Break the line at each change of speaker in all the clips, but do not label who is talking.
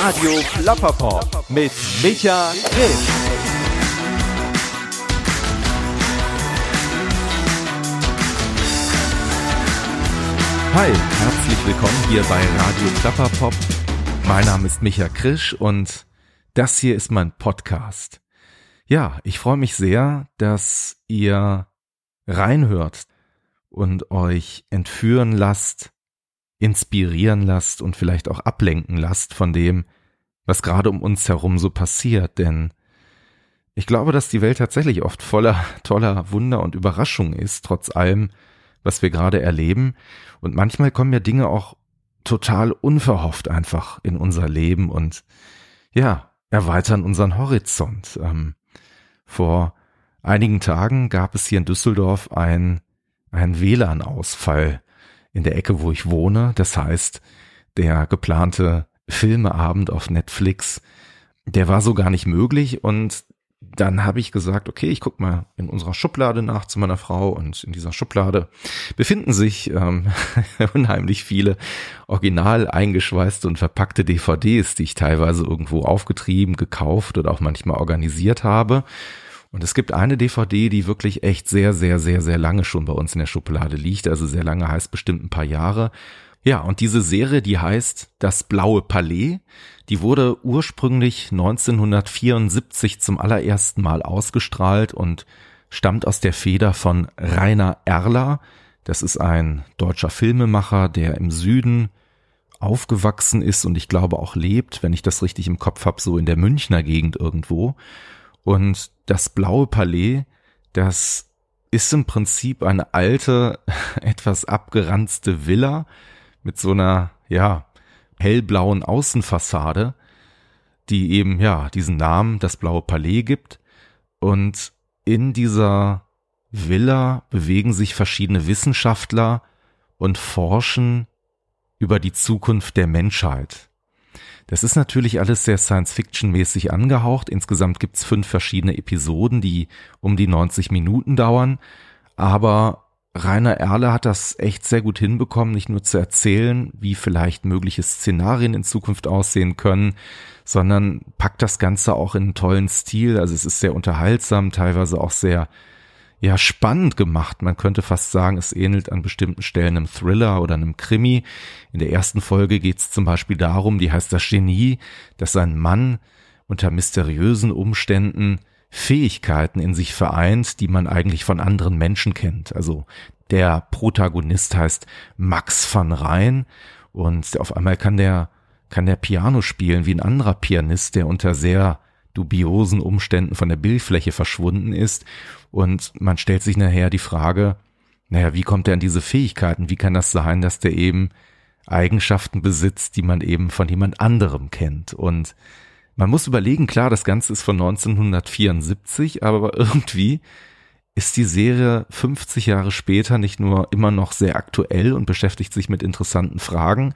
Radio Plapperpop mit Micha Grimm.
Hi, herzlich willkommen hier bei Radio Plapperpop. Mein Name ist Micha Krisch und das hier ist mein Podcast. Ja, ich freue mich sehr, dass ihr reinhört und euch entführen lasst, inspirieren lasst und vielleicht auch ablenken lasst von dem, was gerade um uns herum so passiert, denn ich glaube, dass die Welt tatsächlich oft voller toller Wunder und Überraschungen ist, trotz allem, was wir gerade erleben. Und manchmal kommen ja Dinge auch total unverhofft einfach in unser Leben und ja, erweitern unseren Horizont. Ähm, vor einigen Tagen gab es hier in Düsseldorf ein, ein WLAN-Ausfall in der Ecke, wo ich wohne. Das heißt, der geplante Filmeabend auf Netflix, der war so gar nicht möglich und dann habe ich gesagt, okay, ich guck mal in unserer Schublade nach zu meiner Frau und in dieser Schublade befinden sich ähm, unheimlich viele original eingeschweißte und verpackte DVDs, die ich teilweise irgendwo aufgetrieben, gekauft oder auch manchmal organisiert habe. Und es gibt eine DVD, die wirklich echt sehr, sehr, sehr, sehr lange schon bei uns in der Schublade liegt. Also sehr lange heißt bestimmt ein paar Jahre. Ja, und diese Serie, die heißt Das Blaue Palais, die wurde ursprünglich 1974 zum allerersten Mal ausgestrahlt und stammt aus der Feder von Rainer Erler. Das ist ein deutscher Filmemacher, der im Süden aufgewachsen ist und ich glaube auch lebt, wenn ich das richtig im Kopf habe, so in der Münchner Gegend irgendwo. Und das Blaue Palais, das ist im Prinzip eine alte, etwas abgeranzte Villa, mit so einer, ja, hellblauen Außenfassade, die eben, ja, diesen Namen, das Blaue Palais gibt. Und in dieser Villa bewegen sich verschiedene Wissenschaftler und forschen über die Zukunft der Menschheit. Das ist natürlich alles sehr Science-Fiction-mäßig angehaucht. Insgesamt gibt's fünf verschiedene Episoden, die um die 90 Minuten dauern. Aber Rainer Erle hat das echt sehr gut hinbekommen, nicht nur zu erzählen, wie vielleicht mögliche Szenarien in Zukunft aussehen können, sondern packt das Ganze auch in einen tollen Stil. Also es ist sehr unterhaltsam, teilweise auch sehr ja spannend gemacht. Man könnte fast sagen, es ähnelt an bestimmten Stellen einem Thriller oder einem Krimi. In der ersten Folge geht es zum Beispiel darum, die heißt das Genie, dass ein Mann unter mysteriösen Umständen Fähigkeiten in sich vereint, die man eigentlich von anderen Menschen kennt. Also der Protagonist heißt Max van Rijn und auf einmal kann der kann der Piano spielen wie ein anderer Pianist, der unter sehr dubiosen Umständen von der Bildfläche verschwunden ist und man stellt sich nachher die Frage, naja, wie kommt er an diese Fähigkeiten? Wie kann das sein, dass der eben Eigenschaften besitzt, die man eben von jemand anderem kennt? Und man muss überlegen, klar, das Ganze ist von 1974, aber irgendwie ist die Serie 50 Jahre später nicht nur immer noch sehr aktuell und beschäftigt sich mit interessanten Fragen,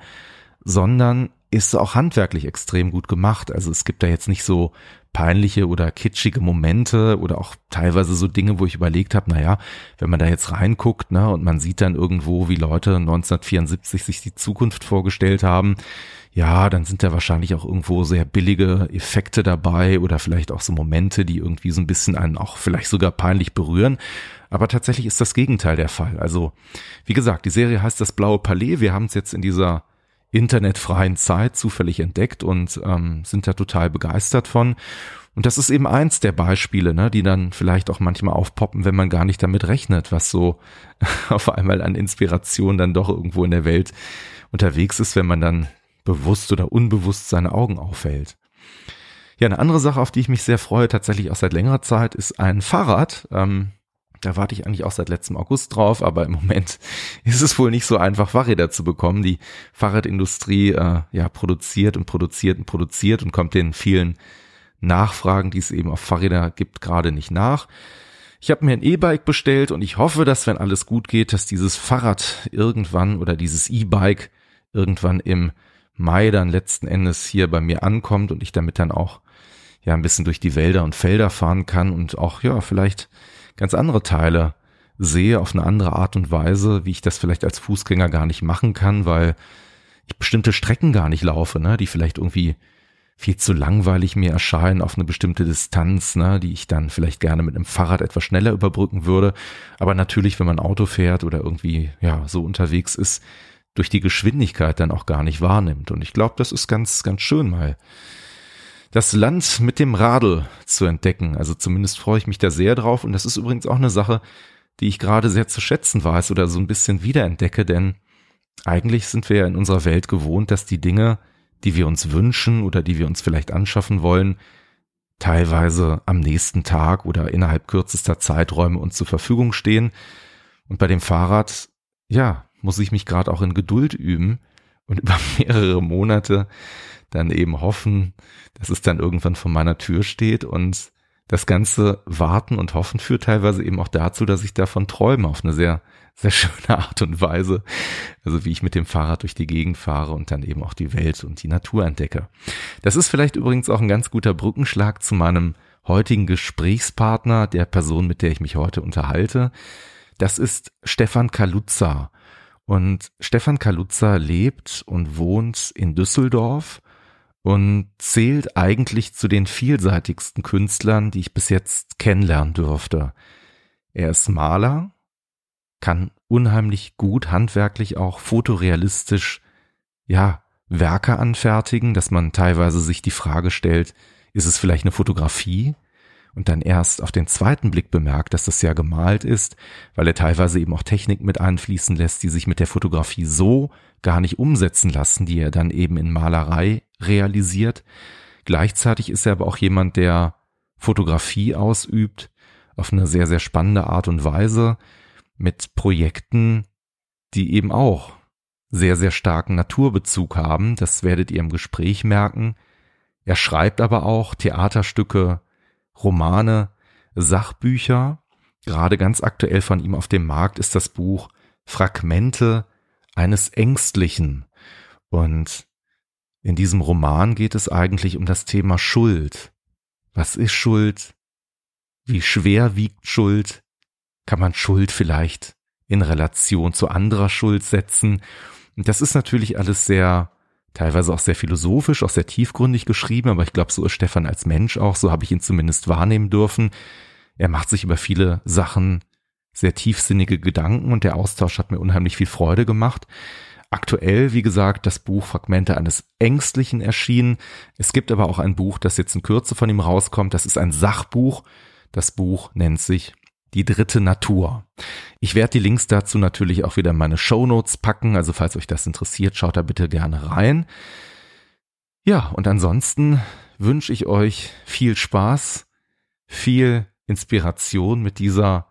sondern ist auch handwerklich extrem gut gemacht. Also es gibt da jetzt nicht so peinliche oder kitschige Momente oder auch teilweise so Dinge, wo ich überlegt habe, naja, wenn man da jetzt reinguckt, ne, und man sieht dann irgendwo, wie Leute 1974 sich die Zukunft vorgestellt haben, ja, dann sind da wahrscheinlich auch irgendwo sehr billige Effekte dabei oder vielleicht auch so Momente, die irgendwie so ein bisschen einen auch vielleicht sogar peinlich berühren. Aber tatsächlich ist das Gegenteil der Fall. Also, wie gesagt, die Serie heißt das Blaue Palais. Wir haben es jetzt in dieser internetfreien Zeit zufällig entdeckt und ähm, sind da total begeistert von. Und das ist eben eins der Beispiele, ne, die dann vielleicht auch manchmal aufpoppen, wenn man gar nicht damit rechnet, was so auf einmal an Inspiration dann doch irgendwo in der Welt unterwegs ist, wenn man dann bewusst oder unbewusst seine Augen aufhält. Ja, eine andere Sache, auf die ich mich sehr freue, tatsächlich auch seit längerer Zeit, ist ein Fahrrad. Ähm, da warte ich eigentlich auch seit letztem August drauf, aber im Moment ist es wohl nicht so einfach, Fahrräder zu bekommen. Die Fahrradindustrie äh, ja produziert und produziert und produziert und kommt den vielen Nachfragen, die es eben auf Fahrräder gibt, gerade nicht nach. Ich habe mir ein E-Bike bestellt und ich hoffe, dass wenn alles gut geht, dass dieses Fahrrad irgendwann oder dieses E-Bike irgendwann im Mai dann letzten Endes hier bei mir ankommt und ich damit dann auch ja ein bisschen durch die Wälder und Felder fahren kann und auch ja vielleicht ganz andere Teile sehe auf eine andere Art und Weise, wie ich das vielleicht als Fußgänger gar nicht machen kann, weil ich bestimmte Strecken gar nicht laufe, ne, die vielleicht irgendwie viel zu langweilig mir erscheinen auf eine bestimmte Distanz, ne, die ich dann vielleicht gerne mit einem Fahrrad etwas schneller überbrücken würde. Aber natürlich, wenn man Auto fährt oder irgendwie ja so unterwegs ist, durch die Geschwindigkeit dann auch gar nicht wahrnimmt. Und ich glaube, das ist ganz, ganz schön mal das Land mit dem Radl zu entdecken. Also zumindest freue ich mich da sehr drauf. Und das ist übrigens auch eine Sache, die ich gerade sehr zu schätzen weiß oder so ein bisschen wiederentdecke, denn eigentlich sind wir ja in unserer Welt gewohnt, dass die Dinge, die wir uns wünschen oder die wir uns vielleicht anschaffen wollen, teilweise am nächsten Tag oder innerhalb kürzester Zeiträume uns zur Verfügung stehen. Und bei dem Fahrrad, ja, muss ich mich gerade auch in Geduld üben und über mehrere Monate dann eben hoffen, dass es dann irgendwann vor meiner Tür steht und das ganze Warten und Hoffen führt teilweise eben auch dazu, dass ich davon träume auf eine sehr, sehr schöne Art und Weise. Also wie ich mit dem Fahrrad durch die Gegend fahre und dann eben auch die Welt und die Natur entdecke. Das ist vielleicht übrigens auch ein ganz guter Brückenschlag zu meinem heutigen Gesprächspartner, der Person, mit der ich mich heute unterhalte. Das ist Stefan Kaluza. Und Stefan Kaluza lebt und wohnt in Düsseldorf und zählt eigentlich zu den vielseitigsten Künstlern, die ich bis jetzt kennenlernen durfte. Er ist Maler, kann unheimlich gut handwerklich auch fotorealistisch, ja, Werke anfertigen, dass man teilweise sich die Frage stellt, ist es vielleicht eine Fotografie? Und dann erst auf den zweiten Blick bemerkt, dass das ja gemalt ist, weil er teilweise eben auch Technik mit einfließen lässt, die sich mit der Fotografie so gar nicht umsetzen lassen, die er dann eben in Malerei realisiert. Gleichzeitig ist er aber auch jemand, der Fotografie ausübt auf eine sehr, sehr spannende Art und Weise mit Projekten, die eben auch sehr, sehr starken Naturbezug haben. Das werdet ihr im Gespräch merken. Er schreibt aber auch Theaterstücke, Romane, Sachbücher. Gerade ganz aktuell von ihm auf dem Markt ist das Buch Fragmente eines Ängstlichen. Und in diesem Roman geht es eigentlich um das Thema Schuld. Was ist Schuld? Wie schwer wiegt Schuld? Kann man Schuld vielleicht in Relation zu anderer Schuld setzen? Und das ist natürlich alles sehr, teilweise auch sehr philosophisch, auch sehr tiefgründig geschrieben, aber ich glaube, so ist Stefan als Mensch auch, so habe ich ihn zumindest wahrnehmen dürfen. Er macht sich über viele Sachen sehr tiefsinnige Gedanken und der Austausch hat mir unheimlich viel Freude gemacht. Aktuell, wie gesagt, das Buch Fragmente eines Ängstlichen erschienen. Es gibt aber auch ein Buch, das jetzt in Kürze von ihm rauskommt. Das ist ein Sachbuch. Das Buch nennt sich Die dritte Natur. Ich werde die Links dazu natürlich auch wieder in meine Show Notes packen. Also falls euch das interessiert, schaut da bitte gerne rein. Ja, und ansonsten wünsche ich euch viel Spaß, viel Inspiration mit dieser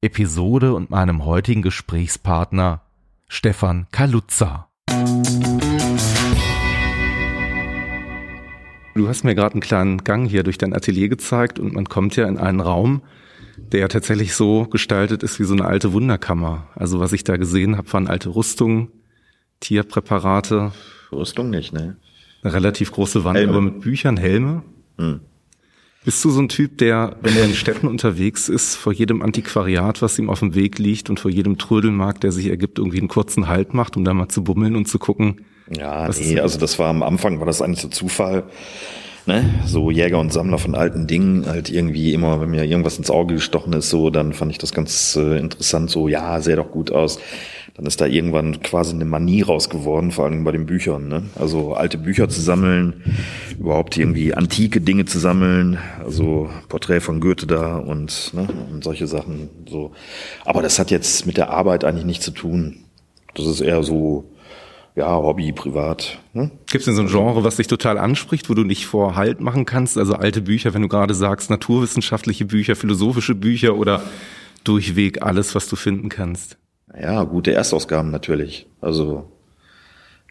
Episode und meinem heutigen Gesprächspartner Stefan Kaluza. Du hast mir gerade einen kleinen Gang hier durch dein Atelier gezeigt und man kommt ja in einen Raum, der tatsächlich so gestaltet ist wie so eine alte Wunderkammer. Also was ich da gesehen habe, waren alte Rüstungen, Tierpräparate.
Rüstung nicht, ne?
Eine relativ große Wand,
Helme.
aber mit Büchern, Helme.
Hm.
Bist du so ein Typ, der, wenn er in Städten unterwegs ist, vor jedem Antiquariat, was ihm auf dem Weg liegt und vor jedem Trödelmarkt, der sich ergibt, irgendwie einen kurzen Halt macht, um da mal zu bummeln und zu gucken?
Ja, nee, also das war am Anfang, war das eigentlich so Zufall. Ne? So Jäger und Sammler von alten Dingen, halt irgendwie immer, wenn mir irgendwas ins Auge gestochen ist, so, dann fand ich das ganz äh, interessant, so, ja, sähe doch gut aus. Dann ist da irgendwann quasi eine Manie raus geworden, vor allem bei den Büchern. Ne? Also alte Bücher zu sammeln, überhaupt irgendwie antike Dinge zu sammeln, also Porträt von Goethe da und, ne, und solche Sachen. So. Aber das hat jetzt mit der Arbeit eigentlich nichts zu tun. Das ist eher so, ja, Hobby, privat. Ne?
Gibt es denn so ein Genre, was dich total anspricht, wo du nicht vor Halt machen kannst? Also alte Bücher, wenn du gerade sagst, naturwissenschaftliche Bücher, philosophische Bücher oder durchweg alles, was du finden kannst?
Ja, gute Erstausgaben natürlich. Also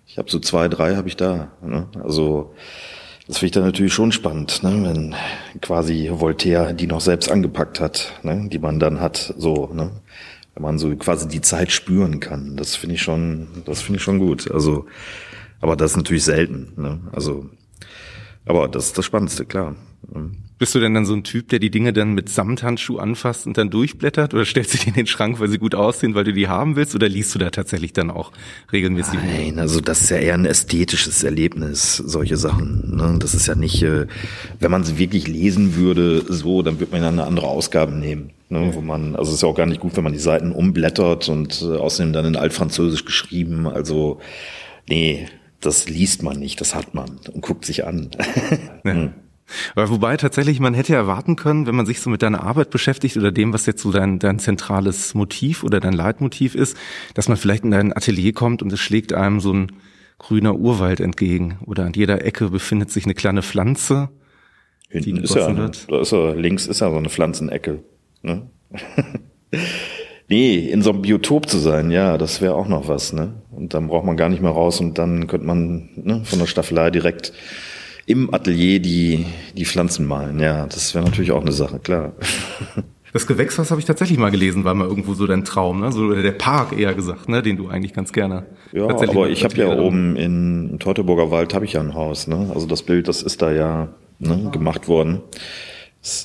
ich habe so zwei, drei habe ich da. Ne? Also das finde ich dann natürlich schon spannend, ne? wenn quasi Voltaire die noch selbst angepackt hat, ne? die man dann hat, so, ne? Wenn man so quasi die Zeit spüren kann. Das finde ich schon, das finde ich schon gut. Also, aber das ist natürlich selten. Ne? Also, aber das ist das Spannendste, klar.
Bist du denn dann so ein Typ, der die Dinge dann mit Samthandschuh anfasst und dann durchblättert oder stellst du die in den Schrank, weil sie gut aussehen, weil du die haben willst oder liest du da tatsächlich dann auch regelmäßig?
Nein, also das ist ja eher ein ästhetisches Erlebnis, solche Sachen. Ne? Das ist ja nicht, äh, wenn man sie wirklich lesen würde, so, dann würde man ja eine andere Ausgabe nehmen. Ne, wo man, also es ist ja auch gar nicht gut, wenn man die Seiten umblättert und äh, außerdem dann in Altfranzösisch geschrieben. Also, nee, das liest man nicht, das hat man und guckt sich an.
Ja. Wobei tatsächlich, man hätte erwarten können, wenn man sich so mit deiner Arbeit beschäftigt oder dem, was jetzt so dein, dein zentrales Motiv oder dein Leitmotiv ist, dass man vielleicht in dein Atelier kommt und es schlägt einem so ein grüner Urwald entgegen oder an jeder Ecke befindet sich eine kleine Pflanze.
Hinten ist ja, wird. da ist er, links ist ja so eine Pflanzenecke. Ne? nee, in so einem Biotop zu sein, ja, das wäre auch noch was. Ne? Und dann braucht man gar nicht mehr raus und dann könnte man ne, von der Staffelei direkt im Atelier die, die Pflanzen malen. Ja, das wäre natürlich auch eine Sache, klar.
Das Gewächshaus habe ich tatsächlich mal gelesen, war mal irgendwo so dein Traum, ne? So der Park eher gesagt, ne? Den du eigentlich ganz gerne.
Ja, aber ich habe ja oben in Teutoburger Wald habe ich ja ein Haus, ne? Also das Bild, das ist da ja ne, gemacht worden.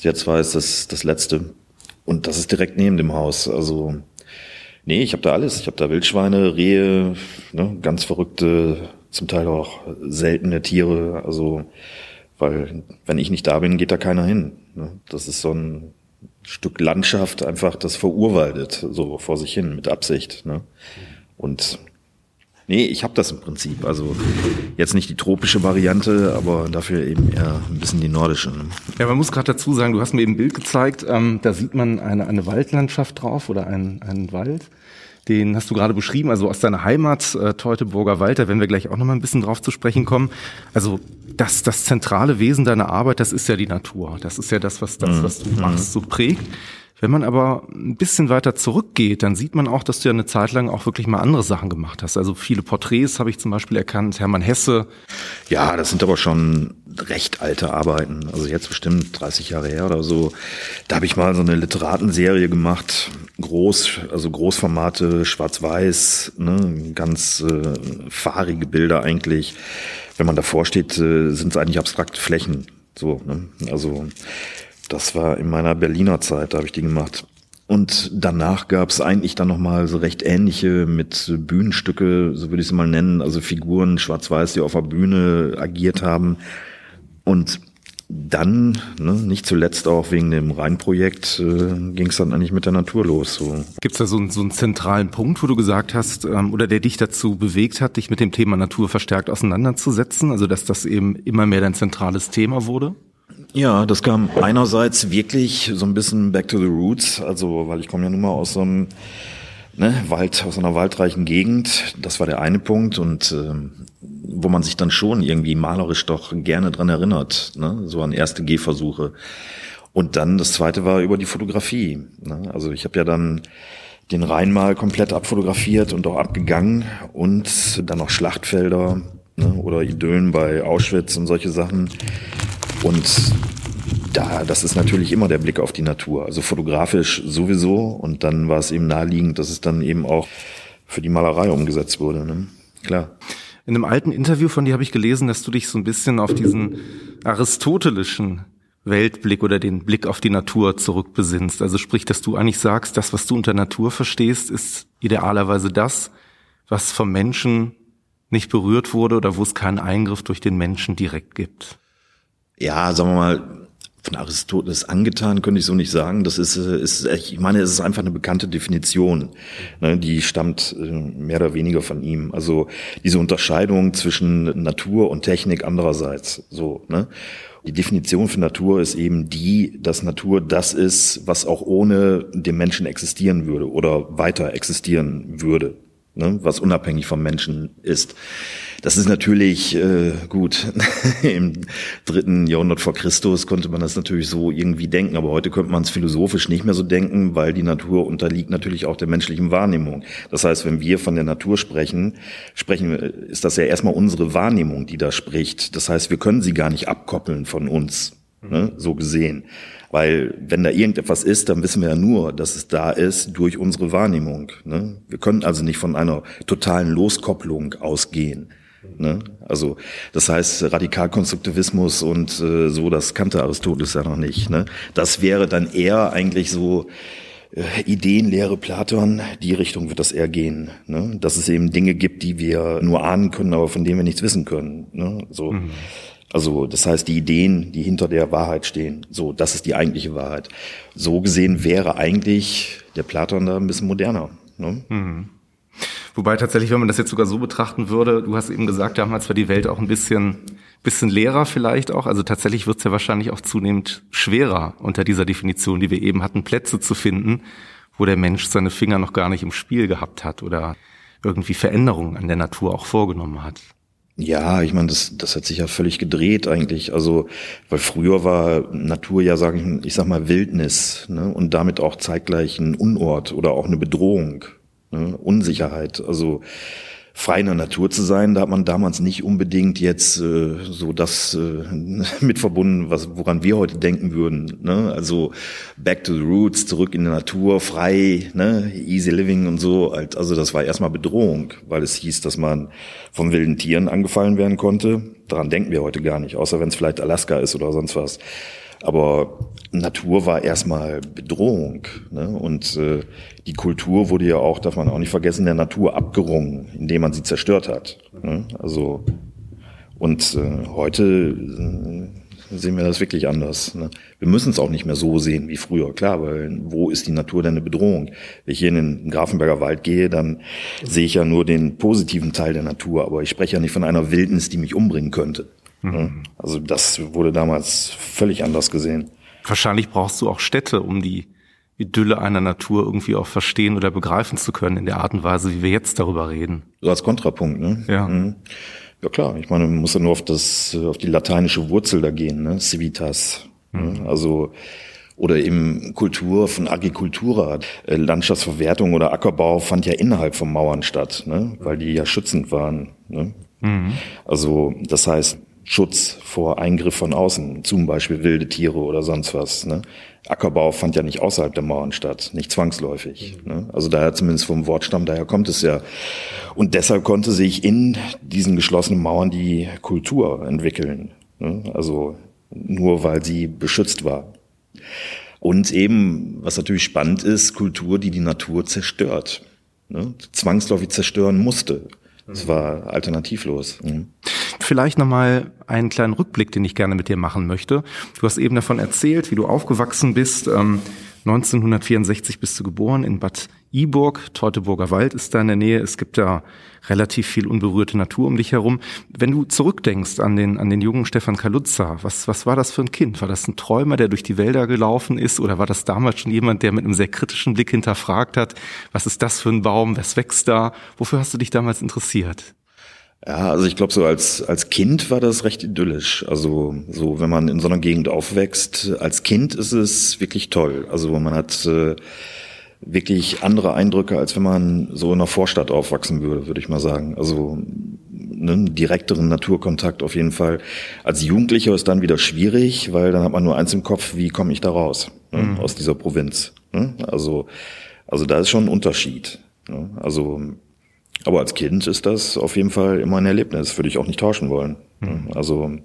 Jetzt war es das, das letzte. Und das ist direkt neben dem Haus. Also, nee, ich habe da alles. Ich habe da Wildschweine, Rehe, ne, ganz verrückte zum Teil auch seltene Tiere. Also, weil wenn ich nicht da bin, geht da keiner hin. Ne? Das ist so ein Stück Landschaft einfach, das verurwaldet, so vor sich hin, mit Absicht. Ne? Und nee, ich habe das im Prinzip. Also jetzt nicht die tropische Variante, aber dafür eben eher ein bisschen die nordische. Ne?
Ja, man muss gerade dazu sagen, du hast mir eben ein Bild gezeigt, ähm, da sieht man eine, eine Waldlandschaft drauf oder einen, einen Wald den hast du gerade beschrieben, also aus deiner Heimat, äh, Teutoburger Wald, da werden wir gleich auch nochmal ein bisschen drauf zu sprechen kommen. Also das, das zentrale Wesen deiner Arbeit, das ist ja die Natur. Das ist ja das, was das, mhm. was du machst, so prägt. Wenn man aber ein bisschen weiter zurückgeht, dann sieht man auch, dass du ja eine Zeit lang auch wirklich mal andere Sachen gemacht hast. Also viele Porträts habe ich zum Beispiel erkannt, Hermann Hesse.
Ja, das sind aber schon recht alte Arbeiten. Also jetzt bestimmt 30 Jahre her oder so. Da habe ich mal so eine Literatenserie gemacht, groß, also Großformate, schwarz-weiß, ne, ganz äh, fahrige Bilder eigentlich. Wenn man davor steht, äh, sind es eigentlich abstrakte Flächen. So, ne? Also das war in meiner Berliner Zeit, da habe ich die gemacht. Und danach gab es eigentlich dann nochmal so recht ähnliche mit Bühnenstücke, so würde ich es mal nennen, also Figuren schwarz-weiß, die auf der Bühne agiert haben. Und dann, ne, nicht zuletzt auch wegen dem Rheinprojekt, äh, ging es dann eigentlich mit der Natur los. So.
Gibt es da so, einen, so einen zentralen Punkt, wo du gesagt hast, ähm, oder der dich dazu bewegt hat, dich mit dem Thema Natur verstärkt auseinanderzusetzen? Also dass das eben immer mehr dein zentrales Thema wurde?
Ja, das kam einerseits wirklich so ein bisschen back to the roots, also weil ich komme ja nun mal aus so einem ne, Wald, aus einer waldreichen Gegend. Das war der eine Punkt und ähm, wo man sich dann schon irgendwie malerisch doch gerne dran erinnert, ne, so an erste Gehversuche. Und dann das zweite war über die Fotografie. Ne? Also ich habe ja dann den Rhein mal komplett abfotografiert und auch abgegangen und dann noch Schlachtfelder ne, oder Idyllen bei Auschwitz und solche Sachen. Und da, das ist natürlich immer der Blick auf die Natur. Also fotografisch sowieso. Und dann war es eben naheliegend, dass es dann eben auch für die Malerei umgesetzt wurde. Ne? Klar.
In einem alten Interview von dir habe ich gelesen, dass du dich so ein bisschen auf diesen aristotelischen Weltblick oder den Blick auf die Natur zurückbesinnst. Also sprich, dass du eigentlich sagst, das, was du unter Natur verstehst, ist idealerweise das, was vom Menschen nicht berührt wurde oder wo es keinen Eingriff durch den Menschen direkt gibt
ja, sagen wir mal, von Aristoteles angetan, könnte ich so nicht sagen. Das ist, äh, ist ich meine, es ist einfach eine bekannte Definition. Ne, die stammt äh, mehr oder weniger von ihm. Also diese Unterscheidung zwischen Natur und Technik andererseits. So, ne? Die Definition für Natur ist eben die, dass Natur das ist, was auch ohne den Menschen existieren würde oder weiter existieren würde, ne? was unabhängig vom Menschen ist. Das ist natürlich äh, gut. Im dritten Jahrhundert vor Christus konnte man das natürlich so irgendwie denken, aber heute könnte man es philosophisch nicht mehr so denken, weil die Natur unterliegt natürlich auch der menschlichen Wahrnehmung. Das heißt, wenn wir von der Natur sprechen, sprechen ist das ja erstmal unsere Wahrnehmung, die da spricht. Das heißt, wir können sie gar nicht abkoppeln von uns, ne, so gesehen. Weil wenn da irgendetwas ist, dann wissen wir ja nur, dass es da ist durch unsere Wahrnehmung. Ne? Wir können also nicht von einer totalen Loskopplung ausgehen. Ne? Also das heißt Radikalkonstruktivismus und äh, so, das kannte Aristoteles ja noch nicht. Ne? Das wäre dann eher eigentlich so äh, Ideenlehre Platon, die Richtung wird das eher gehen. Ne? Dass es eben Dinge gibt, die wir nur ahnen können, aber von denen wir nichts wissen können. Ne? So. Mhm. Also das heißt, die Ideen, die hinter der Wahrheit stehen, so, das ist die eigentliche Wahrheit. So gesehen wäre eigentlich der Platon da ein bisschen moderner. Ne? Mhm.
Wobei tatsächlich, wenn man das jetzt sogar so betrachten würde, du hast eben gesagt, damals war die Welt auch ein bisschen, bisschen leerer vielleicht auch. Also tatsächlich wird es ja wahrscheinlich auch zunehmend schwerer unter dieser Definition, die wir eben hatten, Plätze zu finden, wo der Mensch seine Finger noch gar nicht im Spiel gehabt hat oder irgendwie Veränderungen an der Natur auch vorgenommen hat.
Ja, ich meine, das, das hat sich ja völlig gedreht eigentlich. Also, weil früher war Natur ja, sage ich, ich sag mal, Wildnis ne? und damit auch zeitgleich ein Unort oder auch eine Bedrohung ne? Unsicherheit. Also frei in der Natur zu sein, da hat man damals nicht unbedingt jetzt äh, so das äh, mit verbunden, was woran wir heute denken würden. Ne? Also back to the roots, zurück in die Natur, frei, ne? easy living und so. Also das war erstmal Bedrohung, weil es hieß, dass man von wilden Tieren angefallen werden konnte. Daran denken wir heute gar nicht, außer wenn es vielleicht Alaska ist oder sonst was. Aber Natur war erstmal Bedrohung. Ne? Und äh, die Kultur wurde ja auch, darf man auch nicht vergessen, der Natur abgerungen, indem man sie zerstört hat. Ne? Also und äh, heute äh, sehen wir das wirklich anders. Ne? Wir müssen es auch nicht mehr so sehen wie früher, klar, weil wo ist die Natur denn eine Bedrohung? Wenn ich hier in den Grafenberger Wald gehe, dann sehe ich ja nur den positiven Teil der Natur, aber ich spreche ja nicht von einer Wildnis, die mich umbringen könnte. Mhm. Also das wurde damals völlig anders gesehen.
Wahrscheinlich brauchst du auch Städte, um die Idylle einer Natur irgendwie auch verstehen oder begreifen zu können in der Art und Weise, wie wir jetzt darüber reden.
So als Kontrapunkt, ne?
Ja. Mhm.
Ja klar, ich meine, man muss ja nur auf das, auf die lateinische Wurzel da gehen, ne? Civitas. Ne? Mhm. Also oder eben Kultur von Agricultura. Äh, Landschaftsverwertung oder Ackerbau fand ja innerhalb von Mauern statt, ne? weil die ja schützend waren. Ne? Mhm. Also das heißt, Schutz vor Eingriff von außen, zum Beispiel wilde Tiere oder sonst was. Ne? Ackerbau fand ja nicht außerhalb der Mauern statt, nicht zwangsläufig. Ne? Also daher zumindest vom Wortstamm, daher kommt es ja. Und deshalb konnte sich in diesen geschlossenen Mauern die Kultur entwickeln. Ne? Also nur weil sie beschützt war. Und eben, was natürlich spannend ist, Kultur, die die Natur zerstört. Ne? Zwangsläufig zerstören musste. Es war alternativlos. Mhm.
Vielleicht nochmal einen kleinen Rückblick, den ich gerne mit dir machen möchte. Du hast eben davon erzählt, wie du aufgewachsen bist. Ähm, 1964 bist du geboren in Bad Iburg. Teutoburger Wald ist da in der Nähe. Es gibt da relativ viel unberührte Natur um dich herum. Wenn du zurückdenkst an den, an den jungen Stefan Kaluza, was, was war das für ein Kind? War das ein Träumer, der durch die Wälder gelaufen ist? Oder war das damals schon jemand, der mit einem sehr kritischen Blick hinterfragt hat? Was ist das für ein Baum? Was wächst da? Wofür hast du dich damals interessiert?
Ja, also ich glaube, so als, als Kind war das recht idyllisch. Also so, wenn man in so einer Gegend aufwächst, als Kind ist es wirklich toll. Also man hat äh, wirklich andere Eindrücke, als wenn man so in einer Vorstadt aufwachsen würde, würde ich mal sagen. Also einen direkteren Naturkontakt auf jeden Fall. Als Jugendlicher ist dann wieder schwierig, weil dann hat man nur eins im Kopf, wie komme ich da raus ne, mhm. aus dieser Provinz. Ne? Also, also da ist schon ein Unterschied. Ne? Also aber als Kind ist das auf jeden Fall immer ein Erlebnis, würde ich auch nicht tauschen wollen. Mhm. Also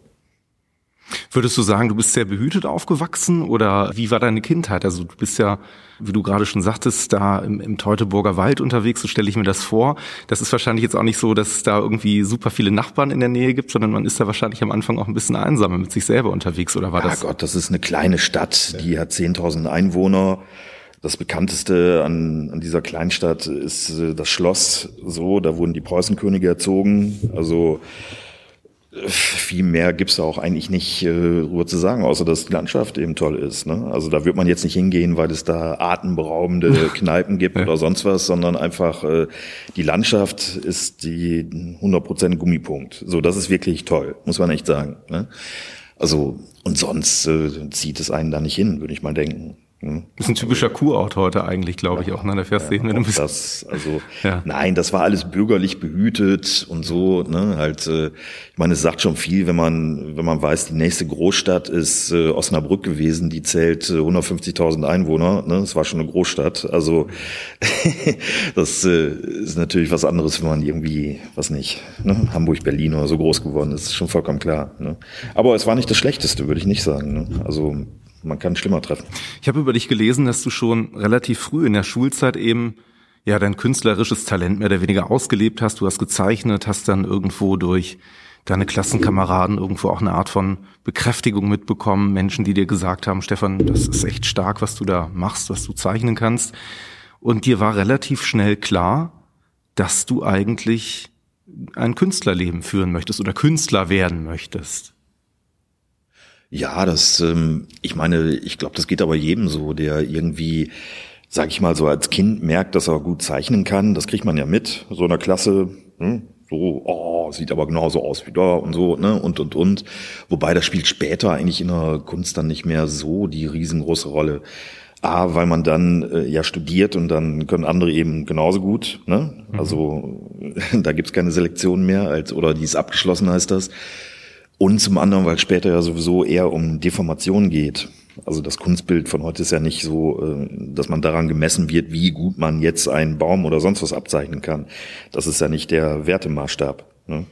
Würdest du sagen, du bist sehr behütet aufgewachsen oder wie war deine Kindheit? Also du bist ja, wie du gerade schon sagtest, da im, im Teutoburger Wald unterwegs, so stelle ich mir das vor. Das ist wahrscheinlich jetzt auch nicht so, dass es da irgendwie super viele Nachbarn in der Nähe gibt, sondern man ist da wahrscheinlich am Anfang auch ein bisschen einsamer mit sich selber unterwegs oder war
ja
das?
Gott, das ist eine kleine Stadt, die hat 10.000 Einwohner. Das bekannteste an, an dieser Kleinstadt ist äh, das Schloss. So, da wurden die Preußenkönige erzogen. Also äh, viel mehr gibt's da auch eigentlich nicht äh, rüber zu sagen, außer dass die Landschaft eben toll ist. Ne? Also da wird man jetzt nicht hingehen, weil es da atemberaubende Kneipen gibt oder sonst was, sondern einfach äh, die Landschaft ist die 100% Gummipunkt. So, das ist wirklich toll, muss man echt sagen. Ne? Also und sonst äh, zieht es einen da nicht hin, würde ich mal denken.
Hm? Das ist ein typischer Kurort heute eigentlich, glaube ich, auch. Ne? Da fährst
ja,
wenn du bist.
Das, also, ja. nein, das war alles bürgerlich behütet und so. Ne? Halt, äh, ich meine, es sagt schon viel, wenn man, wenn man weiß, die nächste Großstadt ist äh, Osnabrück gewesen, die zählt äh, 150.000 Einwohner. Ne? Das war schon eine Großstadt. Also das äh, ist natürlich was anderes, wenn man irgendwie, was nicht, ne? Hamburg, Berlin oder so groß geworden ist. ist schon vollkommen klar. Ne? Aber es war nicht das Schlechteste, würde ich nicht sagen. Ne? Also man kann schlimmer treffen.
Ich habe über dich gelesen, dass du schon relativ früh in der Schulzeit eben ja dein künstlerisches Talent mehr oder weniger ausgelebt hast. Du hast gezeichnet, hast dann irgendwo durch deine Klassenkameraden irgendwo auch eine Art von Bekräftigung mitbekommen. Menschen, die dir gesagt haben, Stefan, das ist echt stark, was du da machst, was du zeichnen kannst. Und dir war relativ schnell klar, dass du eigentlich ein Künstlerleben führen möchtest oder Künstler werden möchtest.
Ja, das, ähm, ich meine, ich glaube, das geht aber jedem so, der irgendwie, sag ich mal, so als Kind merkt, dass er gut zeichnen kann. Das kriegt man ja mit, so einer Klasse. Hm? so, oh, sieht aber genauso aus wie da und so, ne, und, und, und. Wobei das spielt später eigentlich in der Kunst dann nicht mehr so die riesengroße Rolle. A, weil man dann äh, ja studiert und dann können andere eben genauso gut, ne? Mhm. Also da gibt's keine Selektion mehr, als oder die ist abgeschlossen, heißt das. Und zum anderen, weil später ja sowieso eher um Deformation geht. Also das Kunstbild von heute ist ja nicht so, äh, dass man daran gemessen wird, wie gut man jetzt einen Baum oder sonst was abzeichnen kann. Das ist ja nicht der Wertemaßstab. Ne?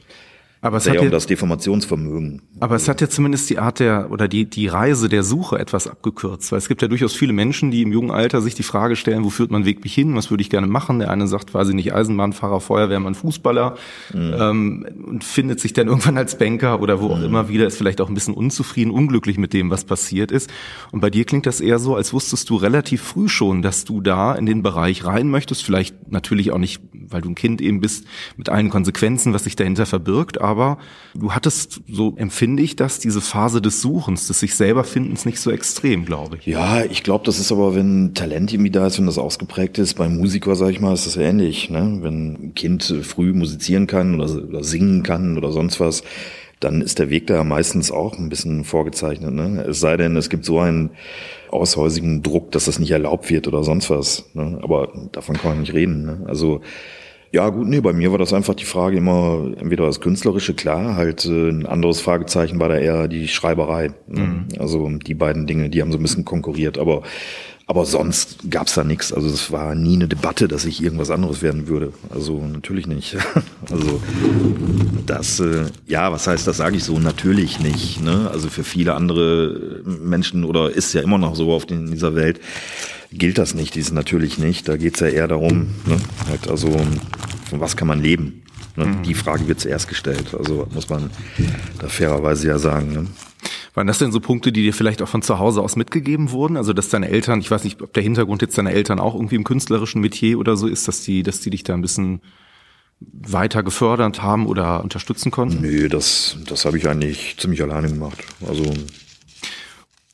Aber es
hat
ja
um das Deformationsvermögen.
Aber es hat ja zumindest die Art der oder die die Reise der Suche etwas abgekürzt, weil es gibt ja durchaus viele Menschen, die im jungen Alter sich die Frage stellen, wo führt mein Weg mich hin, was würde ich gerne machen? Der eine sagt, weiß ich nicht, Eisenbahnfahrer, Feuerwehrmann, Fußballer mhm. ähm, und findet sich dann irgendwann als Banker oder wo auch mhm. immer wieder, ist vielleicht auch ein bisschen unzufrieden, unglücklich mit dem, was passiert ist. Und bei dir klingt das eher so, als wusstest du relativ früh schon, dass du da in den Bereich rein möchtest, vielleicht natürlich auch nicht, weil du ein Kind eben bist, mit allen Konsequenzen, was sich dahinter verbirgt, aber du hattest, so empfinde ich das, diese Phase des Suchens, des sich selber Findens nicht so extrem, glaube ich.
Ja, ich glaube, das ist aber, wenn Talent irgendwie da ist, wenn das ausgeprägt ist, beim Musiker, sage ich mal, ist das ähnlich. Ne? Wenn ein Kind früh musizieren kann oder, oder singen kann oder sonst was, dann ist der Weg da meistens auch ein bisschen vorgezeichnet. Ne? Es sei denn, es gibt so einen aushäusigen Druck, dass das nicht erlaubt wird oder sonst was. Ne? Aber davon kann man nicht reden. Ne? Also ja, gut, nee, bei mir war das einfach die Frage immer, entweder das Künstlerische, klar, halt äh, ein anderes Fragezeichen war da eher die Schreiberei. Ne? Mhm. Also die beiden Dinge, die haben so ein bisschen konkurriert, aber aber sonst gab's da nichts. Also es war nie eine Debatte, dass ich irgendwas anderes werden würde. Also natürlich nicht. Also das, äh, ja, was heißt, das sage ich so, natürlich nicht. Ne? Also für viele andere Menschen oder ist ja immer noch so auf den, in dieser Welt, gilt das nicht, dies natürlich nicht. Da geht's ja eher darum, ne? halt also von was kann man leben. Ne? Mhm. Die Frage wird zuerst gestellt. Also muss man da fairerweise ja sagen. Ne?
Waren das denn so Punkte, die dir vielleicht auch von zu Hause aus mitgegeben wurden? Also dass deine Eltern, ich weiß nicht, ob der Hintergrund jetzt deiner Eltern auch irgendwie im künstlerischen Metier oder so ist, dass die, dass die dich da ein bisschen weiter gefördert haben oder unterstützen konnten?
Nö, das, das habe ich eigentlich ziemlich alleine gemacht. Also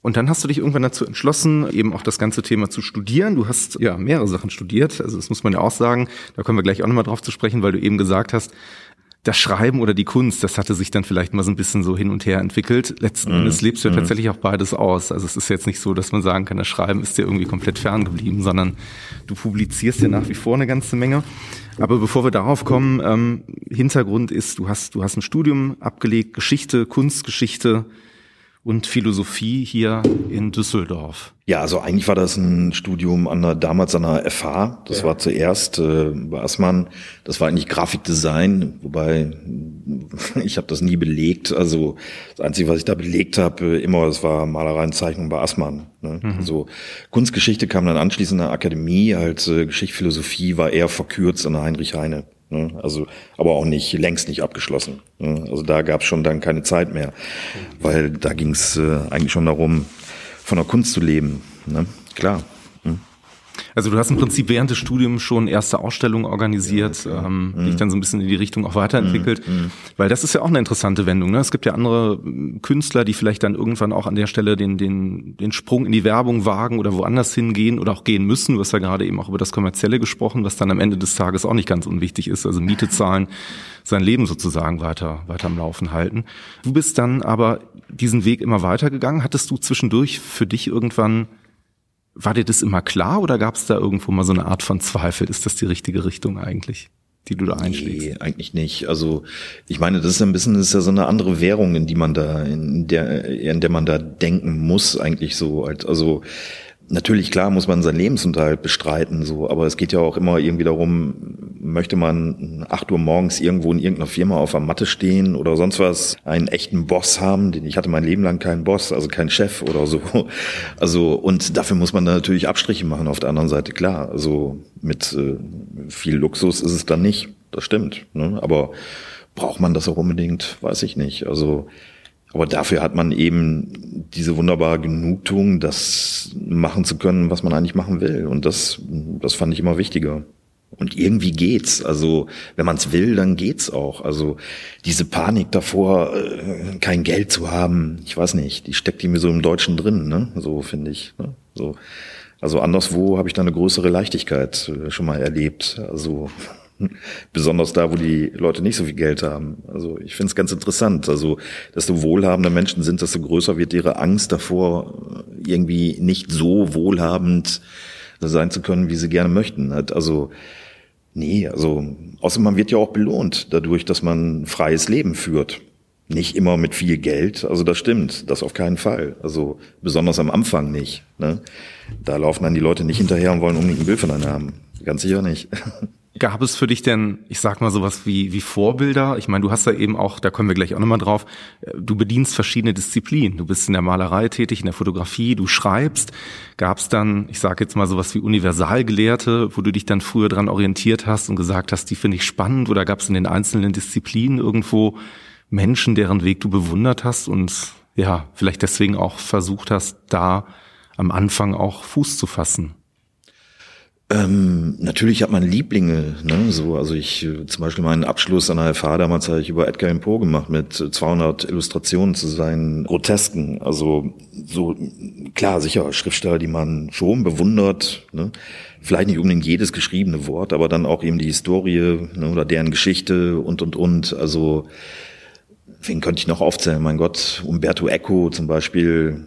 und dann hast du dich irgendwann dazu entschlossen, eben auch das ganze Thema zu studieren. Du hast ja mehrere Sachen studiert, also das muss man ja auch sagen. Da kommen wir gleich auch nochmal drauf zu sprechen, weil du eben gesagt hast, das Schreiben oder die Kunst, das hatte sich dann vielleicht mal so ein bisschen so hin und her entwickelt. Letzten mhm. Endes lebst du ja mhm. tatsächlich auch beides aus. Also es ist jetzt nicht so, dass man sagen kann, das Schreiben ist dir irgendwie komplett ferngeblieben, sondern du publizierst ja nach wie vor eine ganze Menge. Aber bevor wir darauf kommen, ähm, Hintergrund ist, du hast, du hast ein Studium abgelegt, Geschichte, Kunstgeschichte, und Philosophie hier in Düsseldorf.
Ja, also eigentlich war das ein Studium an der, damals an der FH. Das ja. war zuerst äh, bei Assmann. Das war eigentlich Grafikdesign, wobei ich habe das nie belegt. Also das Einzige, was ich da belegt habe, immer, das war Malerei und Zeichnung bei Assmann. Ne? Mhm. Also Kunstgeschichte kam dann anschließend in der Akademie. Als äh, Geschichtsphilosophie war eher verkürzt an der Heinrich Heine. Ne? Also, aber auch nicht längst nicht abgeschlossen. Ne? Also da gab es schon dann keine Zeit mehr, weil da ging es äh, eigentlich schon darum, von der Kunst zu leben. Ne? Klar.
Also du hast im Prinzip während des Studiums schon erste Ausstellungen organisiert, ja, ähm, mhm. dich dann so ein bisschen in die Richtung auch weiterentwickelt. Mhm. mhm. Weil das ist ja auch eine interessante Wendung. Ne? Es gibt ja andere Künstler, die vielleicht dann irgendwann auch an der Stelle den, den, den Sprung in die Werbung wagen oder woanders hingehen oder auch gehen müssen. Du hast ja gerade eben auch über das Kommerzielle gesprochen, was dann am Ende des Tages auch nicht ganz unwichtig ist. Also Miete zahlen, sein Leben sozusagen weiter, weiter am Laufen halten. Du bist dann aber diesen Weg immer weitergegangen. Hattest du zwischendurch für dich irgendwann War dir das immer klar oder gab es da irgendwo mal so eine Art von Zweifel? Ist das die richtige Richtung eigentlich? die du da einschlägst?
Nee, eigentlich nicht. Also ich meine, das ist ein bisschen, das ist ja so eine andere Währung, in die man da, in der, in der man da denken muss, eigentlich so. Also Natürlich, klar, muss man seinen Lebensunterhalt bestreiten, so, aber es geht ja auch immer irgendwie darum, möchte man acht Uhr morgens irgendwo in irgendeiner Firma auf der Matte stehen oder sonst was, einen echten Boss haben, den ich hatte mein Leben lang keinen Boss, also keinen Chef oder so. Also, und dafür muss man da natürlich Abstriche machen auf der anderen Seite, klar. Also, mit äh, viel Luxus ist es dann nicht, das stimmt, ne? aber braucht man das auch unbedingt, weiß ich nicht. Also, aber dafür hat man eben diese wunderbare Genugtuung, das machen zu können, was man eigentlich machen will. Und das, das fand ich immer wichtiger. Und irgendwie geht's. Also, wenn man es will, dann geht's auch. Also, diese Panik davor, äh, kein Geld zu haben, ich weiß nicht, die steckt mir so im Deutschen drin, ne? So finde ich. Ne? So. Also anderswo habe ich da eine größere Leichtigkeit äh, schon mal erlebt. Also Besonders da, wo die Leute nicht so viel Geld haben. Also ich finde es ganz interessant. Also, desto wohlhabender Menschen sind, desto größer wird ihre Angst davor, irgendwie nicht so wohlhabend sein zu können, wie sie gerne möchten. Also, nee, also, außer man wird ja auch belohnt dadurch, dass man freies Leben führt. Nicht immer mit viel Geld, also das stimmt, das auf keinen Fall. Also besonders am Anfang nicht. Ne? Da laufen dann die Leute nicht hinterher und wollen unbedingt ein Bild von einem haben. Ganz sicher nicht.
Gab es für dich denn, ich sag mal sowas wie, wie Vorbilder? Ich meine, du hast ja eben auch, da kommen wir gleich auch nochmal drauf, du bedienst verschiedene Disziplinen. Du bist in der Malerei tätig, in der Fotografie, du schreibst. Gab es dann, ich sage jetzt mal sowas wie Universalgelehrte, wo du dich dann früher dran orientiert hast und gesagt hast, die finde ich spannend? Oder gab es in den einzelnen Disziplinen irgendwo Menschen, deren Weg du bewundert hast und ja, vielleicht deswegen auch versucht hast, da am Anfang auch Fuß zu fassen?
Ähm, natürlich hat man Lieblinge, ne? So, also ich äh, zum Beispiel meinen Abschluss an der FH damals habe ich über Edgar Allan Poe gemacht mit 200 Illustrationen zu seinen Grotesken. Also so klar, sicher Schriftsteller, die man schon bewundert. Ne? Vielleicht nicht unbedingt jedes geschriebene Wort, aber dann auch eben die Historie ne? oder deren Geschichte und und und. Also wen könnte ich noch aufzählen? Mein Gott, Umberto Eco zum Beispiel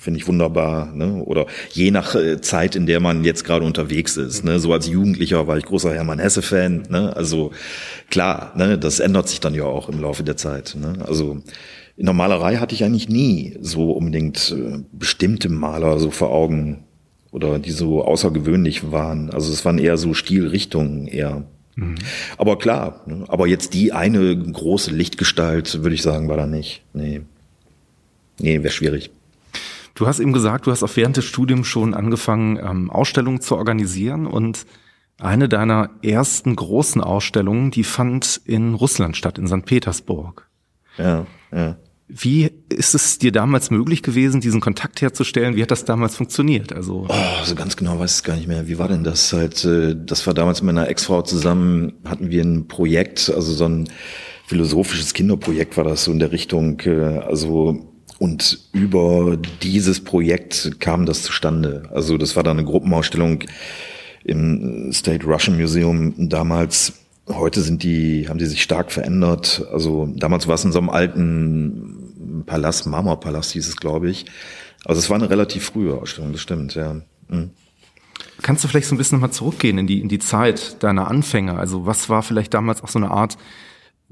Finde ich wunderbar. Ne? Oder je nach äh, Zeit, in der man jetzt gerade unterwegs ist. Ne? So als Jugendlicher war ich großer Hermann Hesse-Fan. Ne? Also klar, ne? das ändert sich dann ja auch im Laufe der Zeit. Ne? Also in der Malerei hatte ich eigentlich nie so unbedingt äh, bestimmte Maler so vor Augen oder die so außergewöhnlich waren. Also es waren eher so Stilrichtungen eher. Mhm. Aber klar, ne? aber jetzt die eine große Lichtgestalt, würde ich sagen, war da nicht. Nee. Nee, wäre schwierig.
Du hast eben gesagt, du hast auch während des Studiums schon angefangen, ähm, Ausstellungen zu organisieren und eine deiner ersten großen Ausstellungen, die fand in Russland statt, in St. Petersburg.
Ja, ja.
Wie ist es dir damals möglich gewesen, diesen Kontakt herzustellen? Wie hat das damals funktioniert? Also
oh, so ganz genau weiß ich gar nicht mehr. Wie war denn das? Halt, äh, das war damals mit meiner Ex-Frau zusammen. Hatten wir ein Projekt, also so ein philosophisches Kinderprojekt war das so in der Richtung. Äh, also und über dieses Projekt kam das zustande. Also das war dann eine Gruppenausstellung im State Russian Museum damals. Heute sind die, haben die sich stark verändert. Also damals war es in so einem alten Palast, Marmorpalast hieß es, glaube ich. Also es war eine relativ frühe Ausstellung, das stimmt, ja. Mhm.
Kannst du vielleicht so ein bisschen nochmal zurückgehen in die, in die Zeit deiner Anfänge? Also was war vielleicht damals auch so eine Art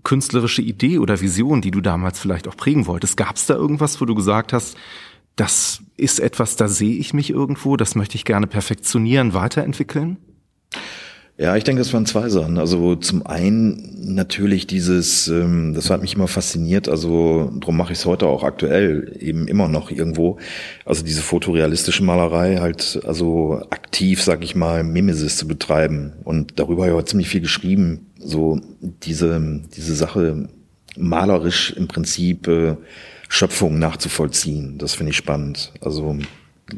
künstlerische Idee oder Vision, die du damals vielleicht auch prägen wolltest? Gab es da irgendwas, wo du gesagt hast, das ist etwas, da sehe ich mich irgendwo, das möchte ich gerne perfektionieren, weiterentwickeln?
Ja, ich denke, das waren zwei Sachen. Also zum einen natürlich dieses, ähm, das hat mich immer fasziniert, also darum mache ich es heute auch aktuell eben immer noch irgendwo. Also diese fotorealistische Malerei halt, also aktiv, sag ich mal, Mimesis zu betreiben. Und darüber habe ich auch ziemlich viel geschrieben. So diese, diese Sache malerisch im Prinzip äh, Schöpfung nachzuvollziehen. Das finde ich spannend. Also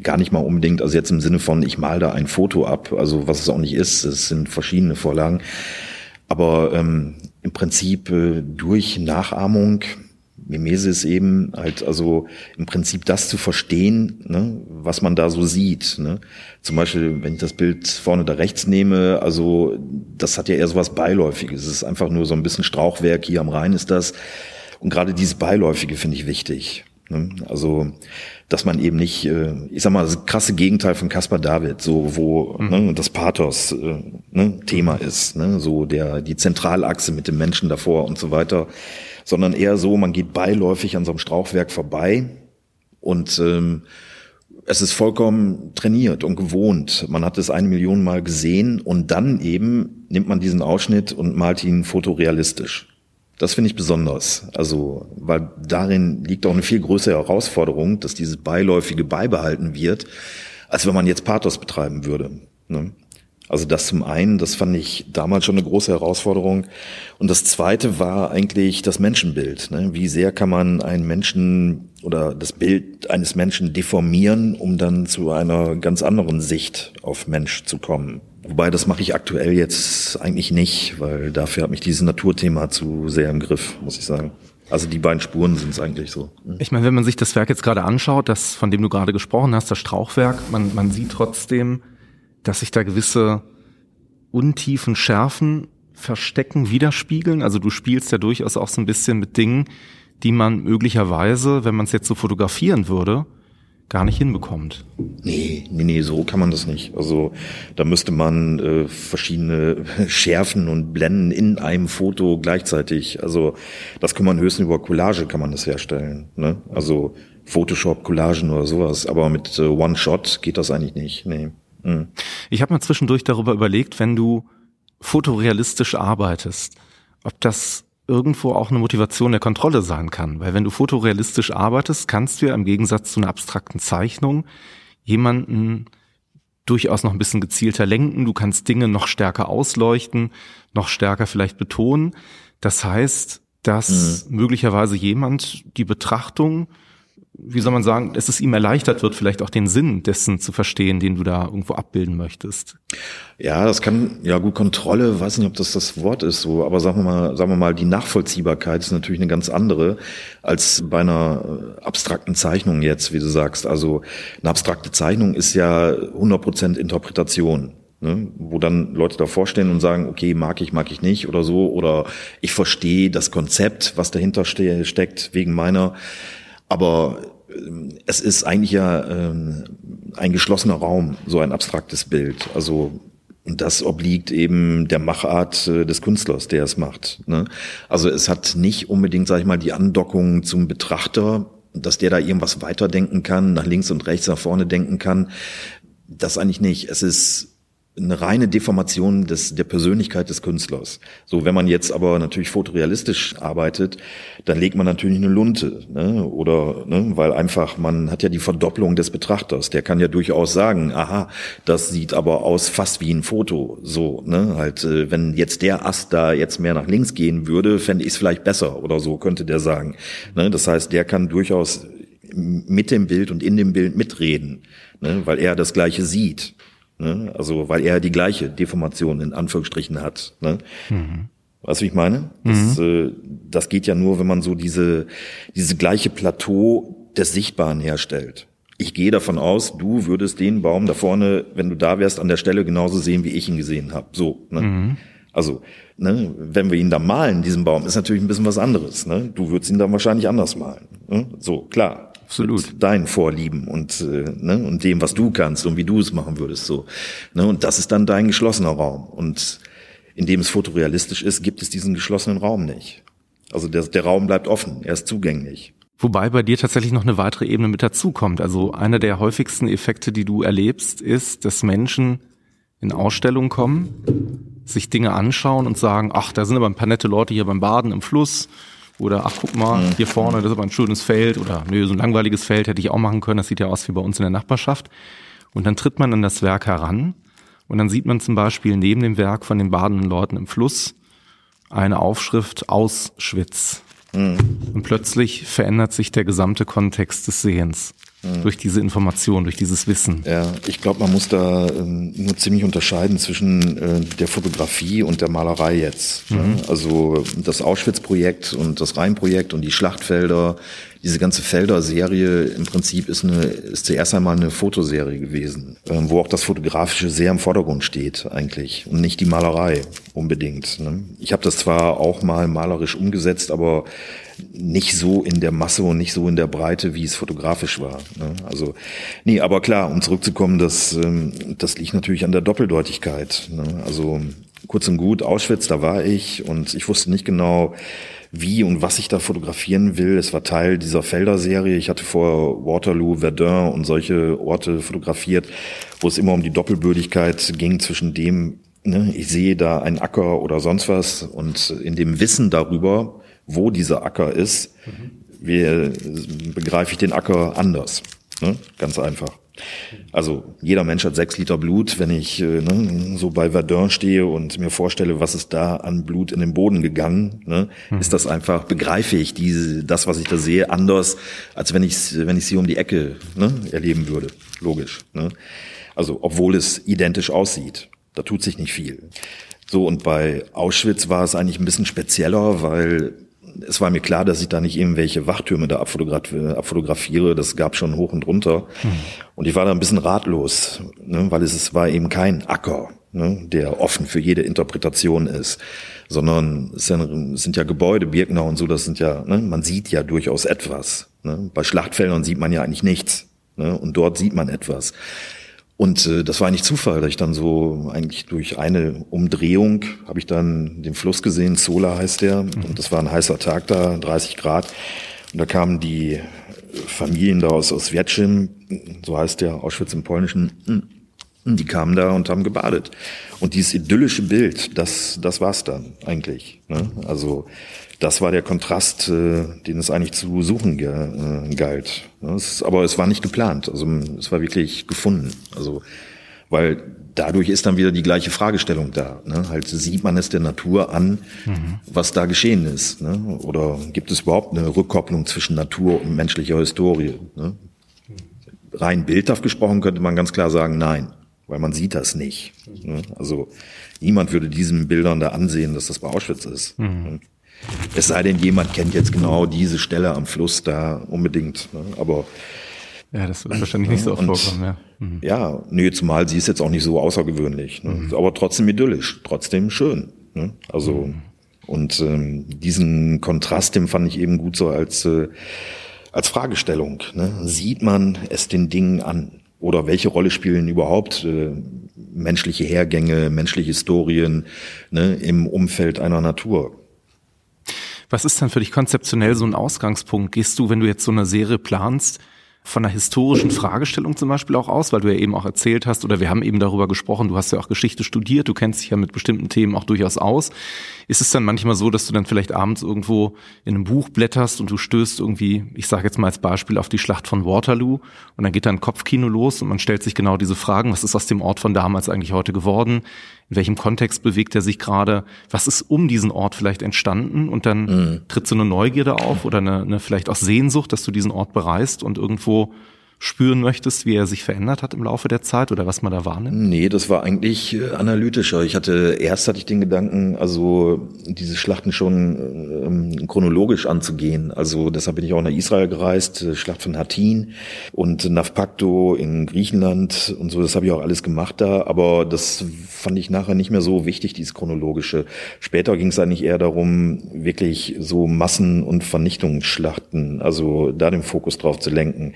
gar nicht mal unbedingt, also jetzt im Sinne von, ich mal da ein Foto ab, also was es auch nicht ist, es sind verschiedene Vorlagen. Aber ähm, im Prinzip äh, durch Nachahmung, Mimesis eben, halt also im Prinzip das zu verstehen, ne, was man da so sieht. Ne. Zum Beispiel, wenn ich das Bild vorne da rechts nehme, also das hat ja eher so was Beiläufiges. Es ist einfach nur so ein bisschen Strauchwerk, hier am Rhein ist das. Und gerade dieses Beiläufige finde ich wichtig. Ne? Also, dass man eben nicht, äh, ich sag mal, das krasse Gegenteil von Caspar David, so wo mhm. ne, das Pathos äh, ne, Thema ist, ne, so der die Zentralachse mit dem Menschen davor und so weiter, sondern eher so, man geht beiläufig an so einem Strauchwerk vorbei und ähm, es ist vollkommen trainiert und gewohnt. Man hat es eine Million Mal gesehen und dann eben nimmt man diesen Ausschnitt und malt ihn fotorealistisch. Das finde ich besonders. Also, weil darin liegt auch eine viel größere Herausforderung, dass dieses Beiläufige beibehalten wird, als wenn man jetzt Pathos betreiben würde. Ne? Also das zum einen, das fand ich damals schon eine große Herausforderung. Und das zweite war eigentlich das Menschenbild. Ne? Wie sehr kann man einen Menschen oder das Bild eines Menschen deformieren, um dann zu einer ganz anderen Sicht auf Mensch zu kommen? Wobei, das mache ich aktuell jetzt eigentlich nicht, weil dafür hat mich dieses Naturthema zu sehr im Griff, muss ich sagen. Also die beiden Spuren sind es eigentlich so.
Ich meine, wenn man sich das Werk jetzt gerade anschaut, das, von dem du gerade gesprochen hast, das Strauchwerk, man, man sieht trotzdem, dass sich da gewisse untiefen Schärfen verstecken, widerspiegeln. Also du spielst ja durchaus auch so ein bisschen mit Dingen, die man möglicherweise, wenn man es jetzt so fotografieren würde, gar nicht hinbekommt.
Nee, nee, nee, so kann man das nicht. Also da müsste man äh, verschiedene Schärfen und Blenden in einem Foto gleichzeitig. Also das kann man höchstens über Collage kann man das herstellen. Ne? Also Photoshop, Collagen oder sowas. Aber mit äh, One-Shot geht das eigentlich nicht. Nee.
Mhm. Ich habe mir zwischendurch darüber überlegt, wenn du fotorealistisch arbeitest, ob das irgendwo auch eine Motivation der Kontrolle sein kann. Weil wenn du fotorealistisch arbeitest, kannst du ja im Gegensatz zu einer abstrakten Zeichnung jemanden durchaus noch ein bisschen gezielter lenken. Du kannst Dinge noch stärker ausleuchten, noch stärker vielleicht betonen. Das heißt, dass mhm. möglicherweise jemand die Betrachtung wie soll man sagen, dass es ihm erleichtert wird, vielleicht auch den Sinn dessen zu verstehen, den du da irgendwo abbilden möchtest.
Ja, das kann, ja gut, Kontrolle, weiß nicht, ob das das Wort ist so, aber sagen wir mal, sagen wir mal, die Nachvollziehbarkeit ist natürlich eine ganz andere als bei einer äh, abstrakten Zeichnung jetzt, wie du sagst. Also eine abstrakte Zeichnung ist ja 100% Interpretation. Ne, wo dann Leute davor stehen und sagen, okay, mag ich, mag ich nicht oder so, oder ich verstehe das Konzept, was dahinter ste steckt, wegen meiner aber ähm, es ist eigentlich ja ähm, ein geschlossener Raum, so ein abstraktes Bild. Also das obliegt eben der Machart äh, des Künstlers, der es macht. Ne? Also es hat nicht unbedingt, sag ich mal, die Andockung zum Betrachter, dass der da irgendwas weiterdenken kann, nach links und rechts, nach vorne denken kann. Das eigentlich nicht. Es ist eine reine Deformation des, der Persönlichkeit des Künstlers. So, wenn man jetzt aber natürlich fotorealistisch arbeitet, dann legt man natürlich eine Lunte, ne? oder, ne? weil einfach, man hat ja die Verdopplung des Betrachters. Der kann ja durchaus sagen, aha, das sieht aber aus fast wie ein Foto. So, ne? halt, äh, wenn jetzt der Ast da jetzt mehr nach links gehen würde, fände ich es vielleicht besser oder so, könnte der sagen. Ne? Das heißt, der kann durchaus mit dem Bild und in dem Bild mitreden, ne? weil er das Gleiche sieht. Ne? Also, weil er die gleiche Deformation in Anführungsstrichen hat. Ne? Mhm. Weißt du, wie ich meine? Das, mhm. äh, das geht ja nur, wenn man so diese, diese gleiche Plateau des Sichtbaren herstellt. Ich gehe davon aus, du würdest den Baum da vorne, wenn du da wärst, an der Stelle genauso sehen, wie ich ihn gesehen habe. So. Ne? Mhm. Also, ne, wenn wir ihn da malen, diesen Baum, ist natürlich ein bisschen was anderes. Ne? Du würdest ihn dann wahrscheinlich anders malen. Ne? So, klar. Absolut. Deinen Vorlieben und, äh, ne, und dem, was du kannst und wie du es machen würdest. so. Ne, und das ist dann dein geschlossener Raum. Und indem es fotorealistisch ist, gibt es diesen geschlossenen Raum nicht. Also der, der Raum bleibt offen, er ist zugänglich.
Wobei bei dir tatsächlich noch eine weitere Ebene mit dazukommt. Also einer der häufigsten Effekte, die du erlebst, ist, dass Menschen in Ausstellungen kommen, sich Dinge anschauen und sagen, ach, da sind aber ein paar nette Leute hier beim Baden im Fluss oder ach guck mal, mhm. hier vorne, das ist aber ein schönes Feld oder nö, so ein langweiliges Feld hätte ich auch machen können, das sieht ja aus wie bei uns in der Nachbarschaft. Und dann tritt man an das Werk heran und dann sieht man zum Beispiel neben dem Werk von den badenden Leuten im Fluss eine Aufschrift Auschwitz. Mhm. Und plötzlich verändert sich der gesamte Kontext des Sehens. Mhm. Durch diese Information, durch dieses Wissen.
Ja, ich glaube, man muss da äh, nur ziemlich unterscheiden zwischen äh, der Fotografie und der Malerei jetzt. Ne? Mhm. Ne? Also das Auschwitz-Projekt und das Rhein-Projekt und die Schlachtfelder, diese ganze Felder-Serie im Prinzip ist eine, ist zuerst einmal eine Fotoserie gewesen, ähm, wo auch das Fotografische sehr im Vordergrund steht eigentlich und nicht die Malerei unbedingt. Ne? Ich habe das zwar auch mal malerisch umgesetzt, aber nicht so in der Masse und nicht so in der Breite, wie es fotografisch war. Ne? Also, nee, aber klar, um zurückzukommen, das, ähm, das liegt natürlich an der Doppeldeutigkeit. Ne? Also kurz und gut, Auschwitz, da war ich und ich wusste nicht genau, wie und was ich da fotografieren will. Es war Teil dieser Felder-Serie. Ich hatte vor Waterloo, Verdun und solche Orte fotografiert, wo es immer um die Doppelbödigkeit ging zwischen dem, ne, ich sehe da einen Acker oder sonst was und in dem Wissen darüber, wo dieser Acker ist, mhm. wie, begreife ich den Acker anders. Ne? Ganz einfach. Also jeder Mensch hat sechs Liter Blut. Wenn ich äh, ne, so bei Verdun stehe und mir vorstelle, was ist da an Blut in den Boden gegangen, ne, mhm. ist das einfach, begreife ich diese, das, was ich da sehe, anders, als wenn ich wenn ich sie um die Ecke ne, erleben würde. Logisch. Ne? Also obwohl es identisch aussieht. Da tut sich nicht viel. So, und bei Auschwitz war es eigentlich ein bisschen spezieller, weil es war mir klar, dass ich da nicht irgendwelche Wachtürme da abfotografiere. Das gab schon hoch und runter. Mhm. Und ich war da ein bisschen ratlos, ne, weil es, es war eben kein Acker, ne, der offen für jede Interpretation ist, sondern es sind ja Gebäude, Birkenau und so, das sind ja, ne, man sieht ja durchaus etwas. Ne. Bei Schlachtfeldern sieht man ja eigentlich nichts. Ne, und dort sieht man etwas. Und äh, das war eigentlich Zufall, dass ich dann so eigentlich durch eine Umdrehung habe ich dann den Fluss gesehen, Sola heißt der, mhm. und das war ein heißer Tag da, 30 Grad. Und da kamen die Familien da aus, aus Wietschim, so heißt der Auschwitz im Polnischen, die kamen da und haben gebadet. Und dieses idyllische Bild, das, das war's dann eigentlich. Ne? Also das war der Kontrast, äh, den es eigentlich zu suchen ge, äh, galt. Es, aber es war nicht geplant. Also es war wirklich gefunden. Also weil dadurch ist dann wieder die gleiche Fragestellung da. Ne? Halt sieht man es der Natur an, mhm. was da geschehen ist. Ne? Oder gibt es überhaupt eine Rückkopplung zwischen Natur und menschlicher Historie? Ne? Rein bildhaft gesprochen könnte man ganz klar sagen, nein, weil man sieht das nicht. Ne? Also niemand würde diesen Bildern da ansehen, dass das bei Auschwitz ist. Mhm. Es sei denn, jemand kennt jetzt genau diese Stelle am Fluss da unbedingt. Ne? Aber
ja, das wird wahrscheinlich nicht so oft vorkommen, ja.
Mhm. Ja, nee, zumal sie ist jetzt auch nicht so außergewöhnlich. Ne? Mhm. Aber trotzdem idyllisch, trotzdem schön. Ne? Also, mhm. und ähm, diesen Kontrast, den fand ich eben gut so als, äh, als Fragestellung. Ne? Sieht man es den Dingen an? Oder welche Rolle spielen überhaupt äh, menschliche Hergänge, menschliche Historien ne, im Umfeld einer Natur?
Was ist dann für dich konzeptionell so ein Ausgangspunkt? Gehst du, wenn du jetzt so eine Serie planst, von einer historischen Fragestellung zum Beispiel auch aus, weil du ja eben auch erzählt hast, oder wir haben eben darüber gesprochen, du hast ja auch Geschichte studiert, du kennst dich ja mit bestimmten Themen auch durchaus aus. Ist es dann manchmal so, dass du dann vielleicht abends irgendwo in einem Buch blätterst und du stößt irgendwie, ich sage jetzt mal als Beispiel, auf die Schlacht von Waterloo und dann geht da ein Kopfkino los und man stellt sich genau diese Fragen, was ist aus dem Ort von damals eigentlich heute geworden? In welchem Kontext bewegt er sich gerade? Was ist um diesen Ort vielleicht entstanden? Und dann mhm. tritt so eine Neugierde auf oder eine, eine vielleicht auch Sehnsucht, dass du diesen Ort bereist und irgendwo spüren möchtest, wie er sich verändert hat im Laufe der Zeit oder was man da wahrnimmt?
Nee, das war eigentlich äh, analytischer. Ich hatte, erst hatte ich den Gedanken, also diese Schlachten schon ähm, chronologisch anzugehen. Also deshalb bin ich auch nach Israel gereist, äh, Schlacht von Hattin und Nafpakto in Griechenland und so, das habe ich auch alles gemacht da, aber das fand ich nachher nicht mehr so wichtig, dieses chronologische. Später ging es eigentlich eher darum, wirklich so Massen- und Vernichtungsschlachten, also da den Fokus drauf zu lenken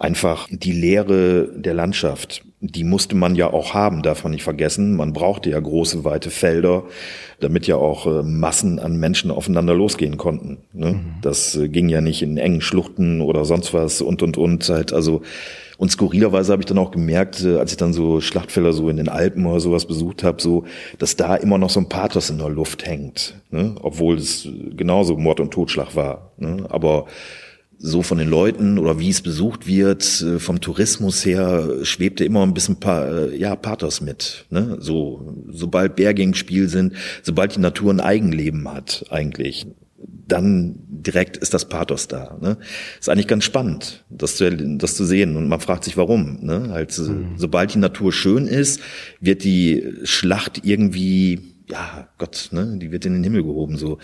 einfach die Leere der Landschaft. Die musste man ja auch haben, darf man nicht vergessen. Man brauchte ja große, weite Felder, damit ja auch äh, Massen an Menschen aufeinander losgehen konnten. Ne? Mhm. Das äh, ging ja nicht in engen Schluchten oder sonst was und und und halt. Also und skurrilerweise habe ich dann auch gemerkt, äh, als ich dann so Schlachtfelder so in den Alpen oder sowas besucht habe, so, dass da immer noch so ein Pathos in der Luft hängt, ne? obwohl es genauso Mord und Totschlag war. Ne? Aber so von den Leuten oder wie es besucht wird, äh, vom Tourismus her, schwebte immer ein bisschen äh, ja, Pathos mit. Ne? So, sobald Berge im Spiel sind, sobald die Natur ein Eigenleben hat, eigentlich, dann direkt ist das Pathos da. Ne? Ist eigentlich ganz spannend, das zu, das zu sehen. Und man fragt sich, warum. Ne? Halt, mhm. sobald die Natur schön ist, wird die Schlacht irgendwie ja, Gott, ne, die wird in den Himmel gehoben, so.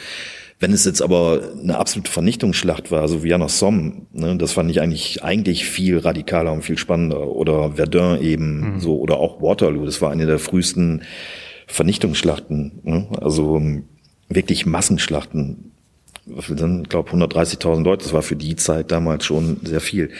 Wenn es jetzt aber eine absolute Vernichtungsschlacht war, so wie Jana Somme, ne, das fand ich eigentlich, eigentlich viel radikaler und viel spannender. Oder Verdun eben, mhm. so, oder auch Waterloo, das war eine der frühesten Vernichtungsschlachten, ne? also wirklich Massenschlachten. Wir sind, glaube 130.000 Leute, das war für die Zeit damals schon sehr viel.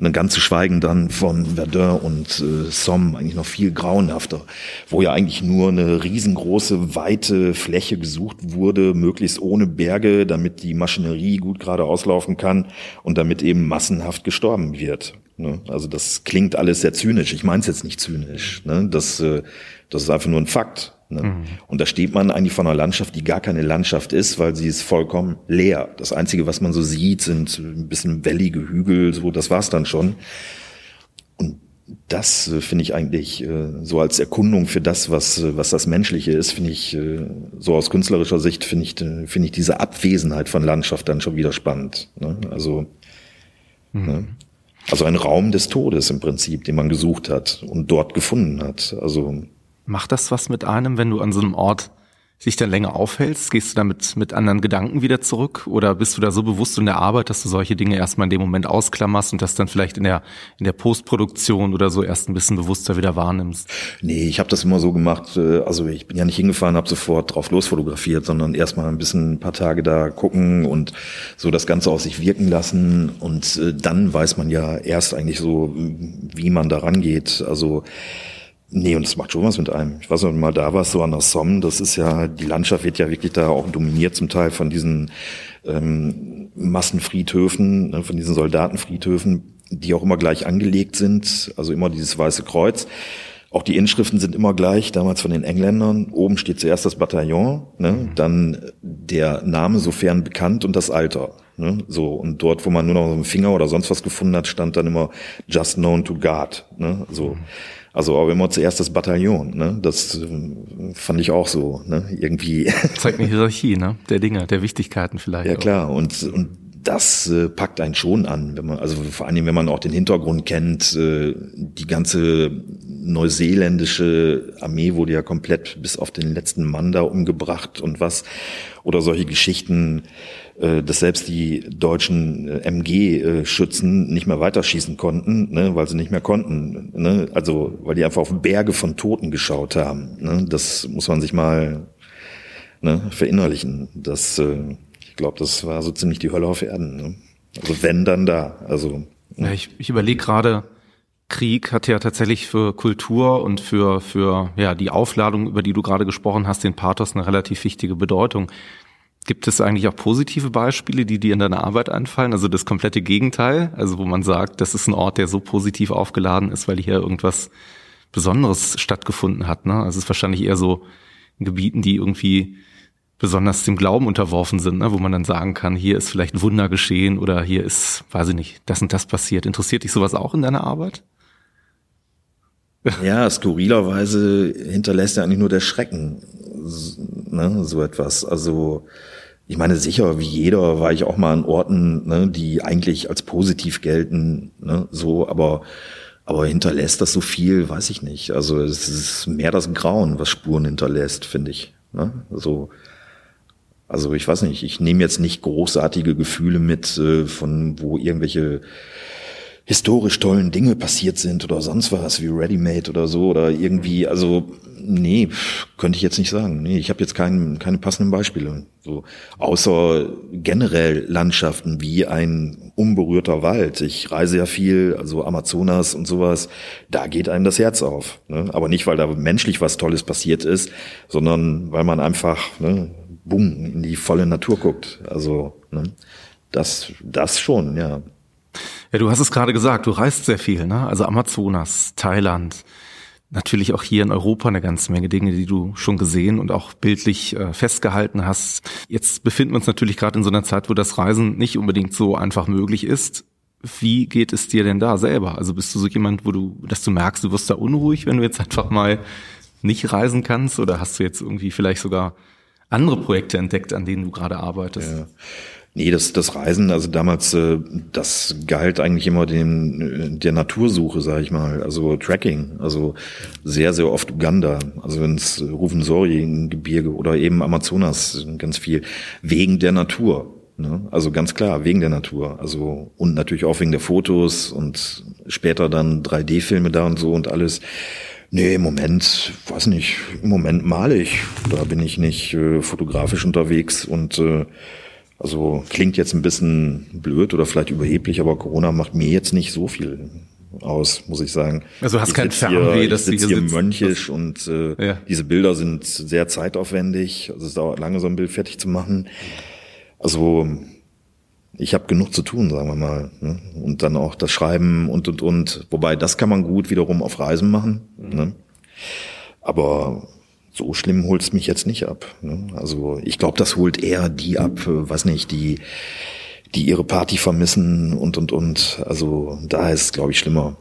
Und ganz zu schweigen dann von Verdun und äh, Somme, eigentlich noch viel grauenhafter, wo ja eigentlich nur eine riesengroße, weite Fläche gesucht wurde, möglichst ohne Berge, damit die Maschinerie gut gerade auslaufen kann und damit eben massenhaft gestorben wird. Ne? Also das klingt alles sehr zynisch. Ich meine es jetzt nicht zynisch. Ne? Das, äh, das ist einfach nur ein Fakt. Ne? Mhm. Und da steht man eigentlich vor einer Landschaft, die gar keine Landschaft ist, weil sie ist vollkommen leer. Das Einzige, was man so sieht, sind ein bisschen wellige Hügel, so, das war's dann schon. Und das äh, finde ich eigentlich äh, so als Erkundung für das, was, äh, was das Menschliche ist, finde ich, äh, so aus künstlerischer Sicht finde ich, äh, finde ich diese Abwesenheit von Landschaft dann schon wieder spannend. Ne? Also, mhm. ne? also ein Raum des Todes im Prinzip, den man gesucht hat und dort gefunden hat. Also
Macht das was mit einem, wenn du an so einem Ort sich dann länger aufhältst? Gehst du damit mit anderen Gedanken wieder zurück? Oder bist du da so bewusst in der Arbeit, dass du solche Dinge erstmal in dem Moment ausklammerst und das dann vielleicht in der, in der Postproduktion oder so erst ein bisschen bewusster wieder wahrnimmst?
Nee, ich habe das immer so gemacht. Äh, also ich bin ja nicht hingefahren, habe sofort drauf losfotografiert, sondern erstmal ein bisschen ein paar Tage da gucken und so das Ganze auf sich wirken lassen. Und äh, dann weiß man ja erst eigentlich so, wie man da rangeht. Also Nee, und das macht schon was mit einem. Ich weiß noch mal, da war es so an der Somme, das ist ja, die Landschaft wird ja wirklich da auch dominiert zum Teil von diesen ähm, Massenfriedhöfen, ne, von diesen Soldatenfriedhöfen, die auch immer gleich angelegt sind, also immer dieses Weiße Kreuz. Auch die Inschriften sind immer gleich, damals von den Engländern. Oben steht zuerst das Bataillon, ne, dann der Name, sofern bekannt, und das Alter. Ne, so, und dort, wo man nur noch einen Finger oder sonst was gefunden hat, stand dann immer just known to God. Ne, so. Mhm. Also aber immer zuerst das Bataillon, ne? Das äh, fand ich auch so, ne? Irgendwie.
Zeigt eine Hierarchie, ne? Der Dinge, der Wichtigkeiten vielleicht.
Ja klar, und, und das äh, packt einen schon an, wenn man, also vor allem, wenn man auch den Hintergrund kennt, äh, die ganze neuseeländische Armee wurde ja komplett bis auf den letzten Mann da umgebracht und was, oder solche Geschichten, dass selbst die deutschen äh, MG-Schützen nicht mehr weiterschießen konnten, ne, weil sie nicht mehr konnten. Ne? Also weil die einfach auf Berge von Toten geschaut haben. Ne? Das muss man sich mal ne, verinnerlichen. Das, äh, ich glaube, das war so ziemlich die Hölle auf Erden. Ne? Also wenn, dann da. Also
ja, ich, ich überlege gerade, Krieg hat ja tatsächlich für Kultur und für, für ja, die Aufladung, über die du gerade gesprochen hast, den Pathos eine relativ wichtige Bedeutung. Gibt es eigentlich auch positive Beispiele, die dir in deiner Arbeit einfallen? Also das komplette Gegenteil, also wo man sagt, das ist ein Ort, der so positiv aufgeladen ist, weil hier irgendwas Besonderes stattgefunden hat. Ne? Also es ist wahrscheinlich eher so in Gebieten, die irgendwie besonders dem Glauben unterworfen sind, ne? wo man dann sagen kann, hier ist vielleicht ein Wunder geschehen oder hier ist, weiß ich nicht, das und das passiert. Interessiert dich sowas auch in deiner Arbeit?
Ja, skurrilerweise hinterlässt ja eigentlich nur der Schrecken ne, so etwas. Also ich meine, sicher, wie jeder war ich auch mal an Orten, ne, die eigentlich als positiv gelten, ne, so, aber aber hinterlässt das so viel, weiß ich nicht. Also es ist mehr das Grauen, was Spuren hinterlässt, finde ich. Ne? So, also ich weiß nicht, ich nehme jetzt nicht großartige Gefühle mit, äh, von wo irgendwelche historisch tollen Dinge passiert sind oder sonst was wie Ready Made oder so oder irgendwie, also nee, könnte ich jetzt nicht sagen. Nee, ich habe jetzt kein, keine passenden Beispiele. So außer generell Landschaften wie ein unberührter Wald. Ich reise ja viel, also Amazonas und sowas. Da geht einem das Herz auf. Ne? Aber nicht, weil da menschlich was Tolles passiert ist, sondern weil man einfach ne, bumm in die volle Natur guckt. Also ne? das, das schon, ja.
Ja, du hast es gerade gesagt, du reist sehr viel, ne? Also Amazonas, Thailand, natürlich auch hier in Europa eine ganze Menge Dinge, die du schon gesehen und auch bildlich äh, festgehalten hast. Jetzt befinden wir uns natürlich gerade in so einer Zeit, wo das Reisen nicht unbedingt so einfach möglich ist. Wie geht es dir denn da selber? Also bist du so jemand, wo du, dass du merkst, du wirst da unruhig, wenn du jetzt einfach mal nicht reisen kannst? Oder hast du jetzt irgendwie vielleicht sogar andere Projekte entdeckt, an denen du gerade arbeitest?
Ja. Nee, das, das Reisen, also damals, äh, das galt eigentlich immer dem, äh, der Natursuche, sag ich mal, also Tracking, also sehr, sehr oft Uganda, also ins Rufensori-Gebirge oder eben Amazonas ganz viel, wegen der Natur. Ne? Also ganz klar, wegen der Natur. Also und natürlich auch wegen der Fotos und später dann 3D-Filme da und so und alles. Nee, im Moment, weiß nicht, im Moment male ich. Da bin ich nicht äh, fotografisch unterwegs und äh, also klingt jetzt ein bisschen blöd oder vielleicht überheblich, aber Corona macht mir jetzt nicht so viel aus, muss ich sagen.
Also hast
ich
kein Fernweh,
dass
du
hier,
hier
hier
sitzt.
mönchisch und äh,
Ja.
diese Bilder sind sehr zeitaufwendig. Also es dauert lange, so ein Bild fertig zu machen. Also ich habe genug zu tun, sagen wir mal. Ne? Und dann auch das Schreiben und und und. Wobei das kann man gut wiederum auf Reisen machen. Ne? Aber so schlimm holt's mich jetzt nicht ab. Ne? Also ich glaube, das holt eher die ab, äh, weiß nicht, die die ihre Party vermissen und und und. Also da ist es, glaube ich, schlimmer.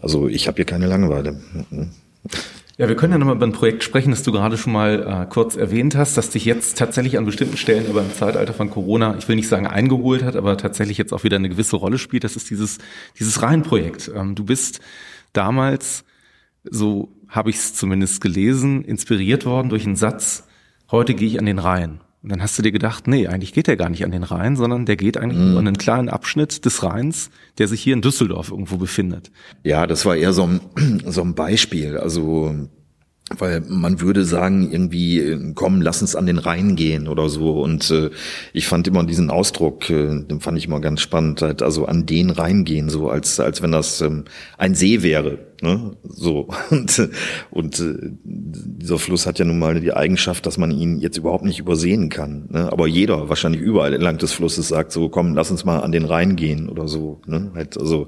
Also ich habe hier keine Langeweile. Mhm.
Ja, wir können ja nochmal über ein Projekt sprechen, das du gerade schon mal äh, kurz erwähnt hast, das dich jetzt tatsächlich an bestimmten Stellen aber im Zeitalter von Corona, ich will nicht sagen eingeholt hat, aber tatsächlich jetzt auch wieder eine gewisse Rolle spielt. Das ist dieses, dieses Rheinprojekt. Ähm, du bist damals, so habe ich es zumindest gelesen, inspiriert worden durch einen Satz, heute gehe ich an den Rhein. Und dann hast du dir gedacht, nee, eigentlich geht der gar nicht an den Rhein, sondern der geht eigentlich nur an einen kleinen Abschnitt des Rheins, der sich hier in Düsseldorf irgendwo befindet.
Ja, das war eher so ein, so ein Beispiel. Also, weil man würde sagen, irgendwie, äh, komm, lass uns an den Rhein gehen oder so. Und äh, ich fand immer diesen Ausdruck, äh, den fand ich immer ganz spannend, halt, also an den Rhein gehen, so als, als wenn das ähm, ein See wäre. Ne? So. Und, äh, und äh, dieser Fluss hat ja nun mal die Eigenschaft, dass man ihn jetzt überhaupt nicht übersehen kann. Ne? Aber jeder, wahrscheinlich überall entlang des Flusses, sagt so, komm, lass uns mal an den Rhein gehen oder so. Ne? Halt, also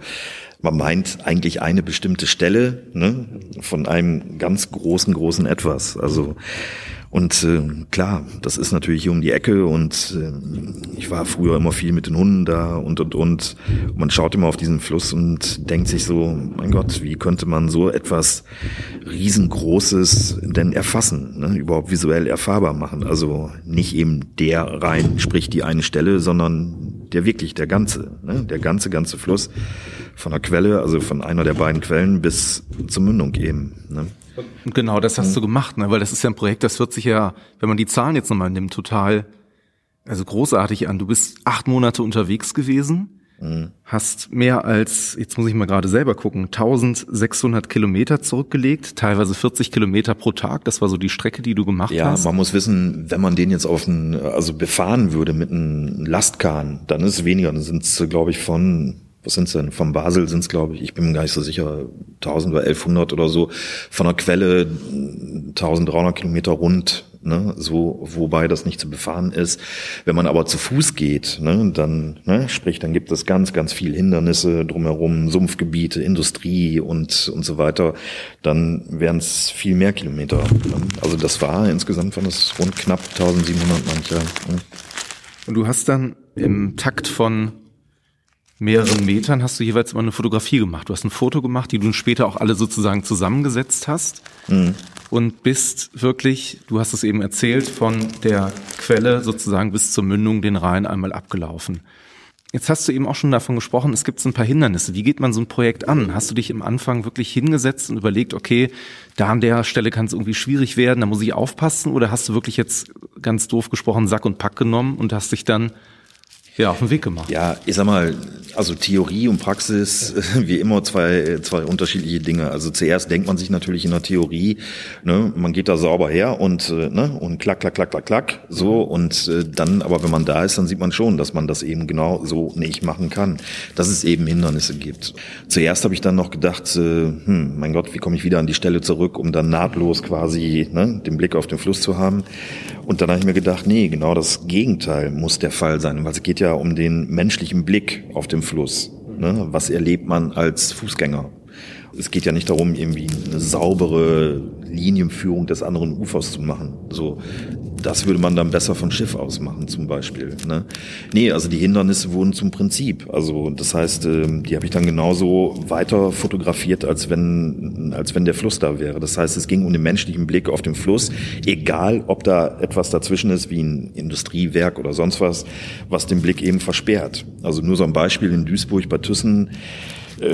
man meint eigentlich eine bestimmte Stelle ne, von einem ganz großen, großen Etwas. Also und äh, klar, das ist natürlich hier um die Ecke und äh, ich war früher immer viel mit den Hunden da und und und. Man schaut immer auf diesen Fluss und denkt sich so, mein Gott, wie könnte man so etwas riesengroßes denn erfassen, ne? überhaupt visuell erfahrbar machen? Also nicht eben der rein, sprich die eine Stelle, sondern der wirklich der ganze, ne? der ganze ganze Fluss von der Quelle, also von einer der beiden Quellen bis zur Mündung eben. Ne?
Genau, das hast du gemacht, ne? weil das ist ja ein Projekt, das wird sich ja, wenn man die Zahlen jetzt nochmal nimmt, total, also großartig an. Du bist acht Monate unterwegs gewesen, hast mehr als, jetzt muss ich mal gerade selber gucken, 1600 Kilometer zurückgelegt, teilweise 40 Kilometer pro Tag. Das war so die Strecke, die du gemacht
Ja,
hast.
man muss wissen, wenn man den jetzt auf ein, also befahren würde mit einem Lastkahn, dann ist es weniger. Dann sind es, glaube ich, von, was sind's denn? Von Basel sind es, glaube ich, ich bin mir gar nicht so sicher, 1000 oder 1100 oder so. Von der Quelle 1300 Kilometer rund, ne? so, wobei das nicht zu befahren ist. Wenn man aber zu Fuß geht, ne? dann, ne? sprich, dann gibt es ganz, ganz viel Hindernisse drumherum, Sumpfgebiete, Industrie und, und so weiter. Dann wären es viel mehr Kilometer. Ne? Also das war, insgesamt waren es rund knapp 1700 mancher. Ne?
Und du hast dann im Takt von mehreren Metern hast du jeweils immer eine Fotografie gemacht. Du hast ein Foto gemacht, die du später auch alle sozusagen zusammengesetzt hast. Und bist wirklich, du hast es eben erzählt, von der Quelle sozusagen bis zur Mündung den Rhein einmal abgelaufen. Jetzt hast du eben auch schon davon gesprochen, es gibt so ein paar Hindernisse. Wie geht man so ein Projekt an? Hast du dich im Anfang wirklich hingesetzt und überlegt, okay, da an der Stelle kann es irgendwie schwierig werden, da muss ich aufpassen? Oder hast du wirklich jetzt ganz doof gesprochen Sack und Pack genommen und hast dich dann ja auf den Weg gemacht?
Ja, ich sag mal, also Theorie und Praxis, wie immer zwei, zwei unterschiedliche Dinge. Also zuerst denkt man sich natürlich in der Theorie, ne, man geht da sauber her und, äh, ne, und klack, klack, klack, klack, klack, so und äh, dann, aber wenn man da ist, dann sieht man schon, dass man das eben genau so nicht machen kann, dass es eben Hindernisse gibt. Zuerst habe ich dann noch gedacht, äh, hm, mein Gott, wie komme ich wieder an die Stelle zurück, um dann nahtlos quasi ne, den Blick auf den Fluss zu haben. Und dann habe ich mir gedacht, nee, genau das Gegenteil muss der Fall sein, weil es geht ja um den menschlichen Blick auf den Fluss. Ne? Was erlebt man als Fußgänger? Es geht ja nicht darum, irgendwie eine saubere Linienführung des anderen Ufers zu machen. So, das würde man dann besser von Schiff aus machen, zum Beispiel. Ne? Nee, also die Hindernisse wurden zum Prinzip. Also das heißt, ähm, die habe ich dann genauso weiter fotografiert, als wenn, als wenn der Fluss da wäre. Das heißt, es ging um den menschlichen Blick auf den Fluss, egal ob da etwas dazwischen ist, wie ein Industriewerk oder sonst was, was den Blick eben versperrt. Also nur so ein Beispiel in Duisburg bei Thyssen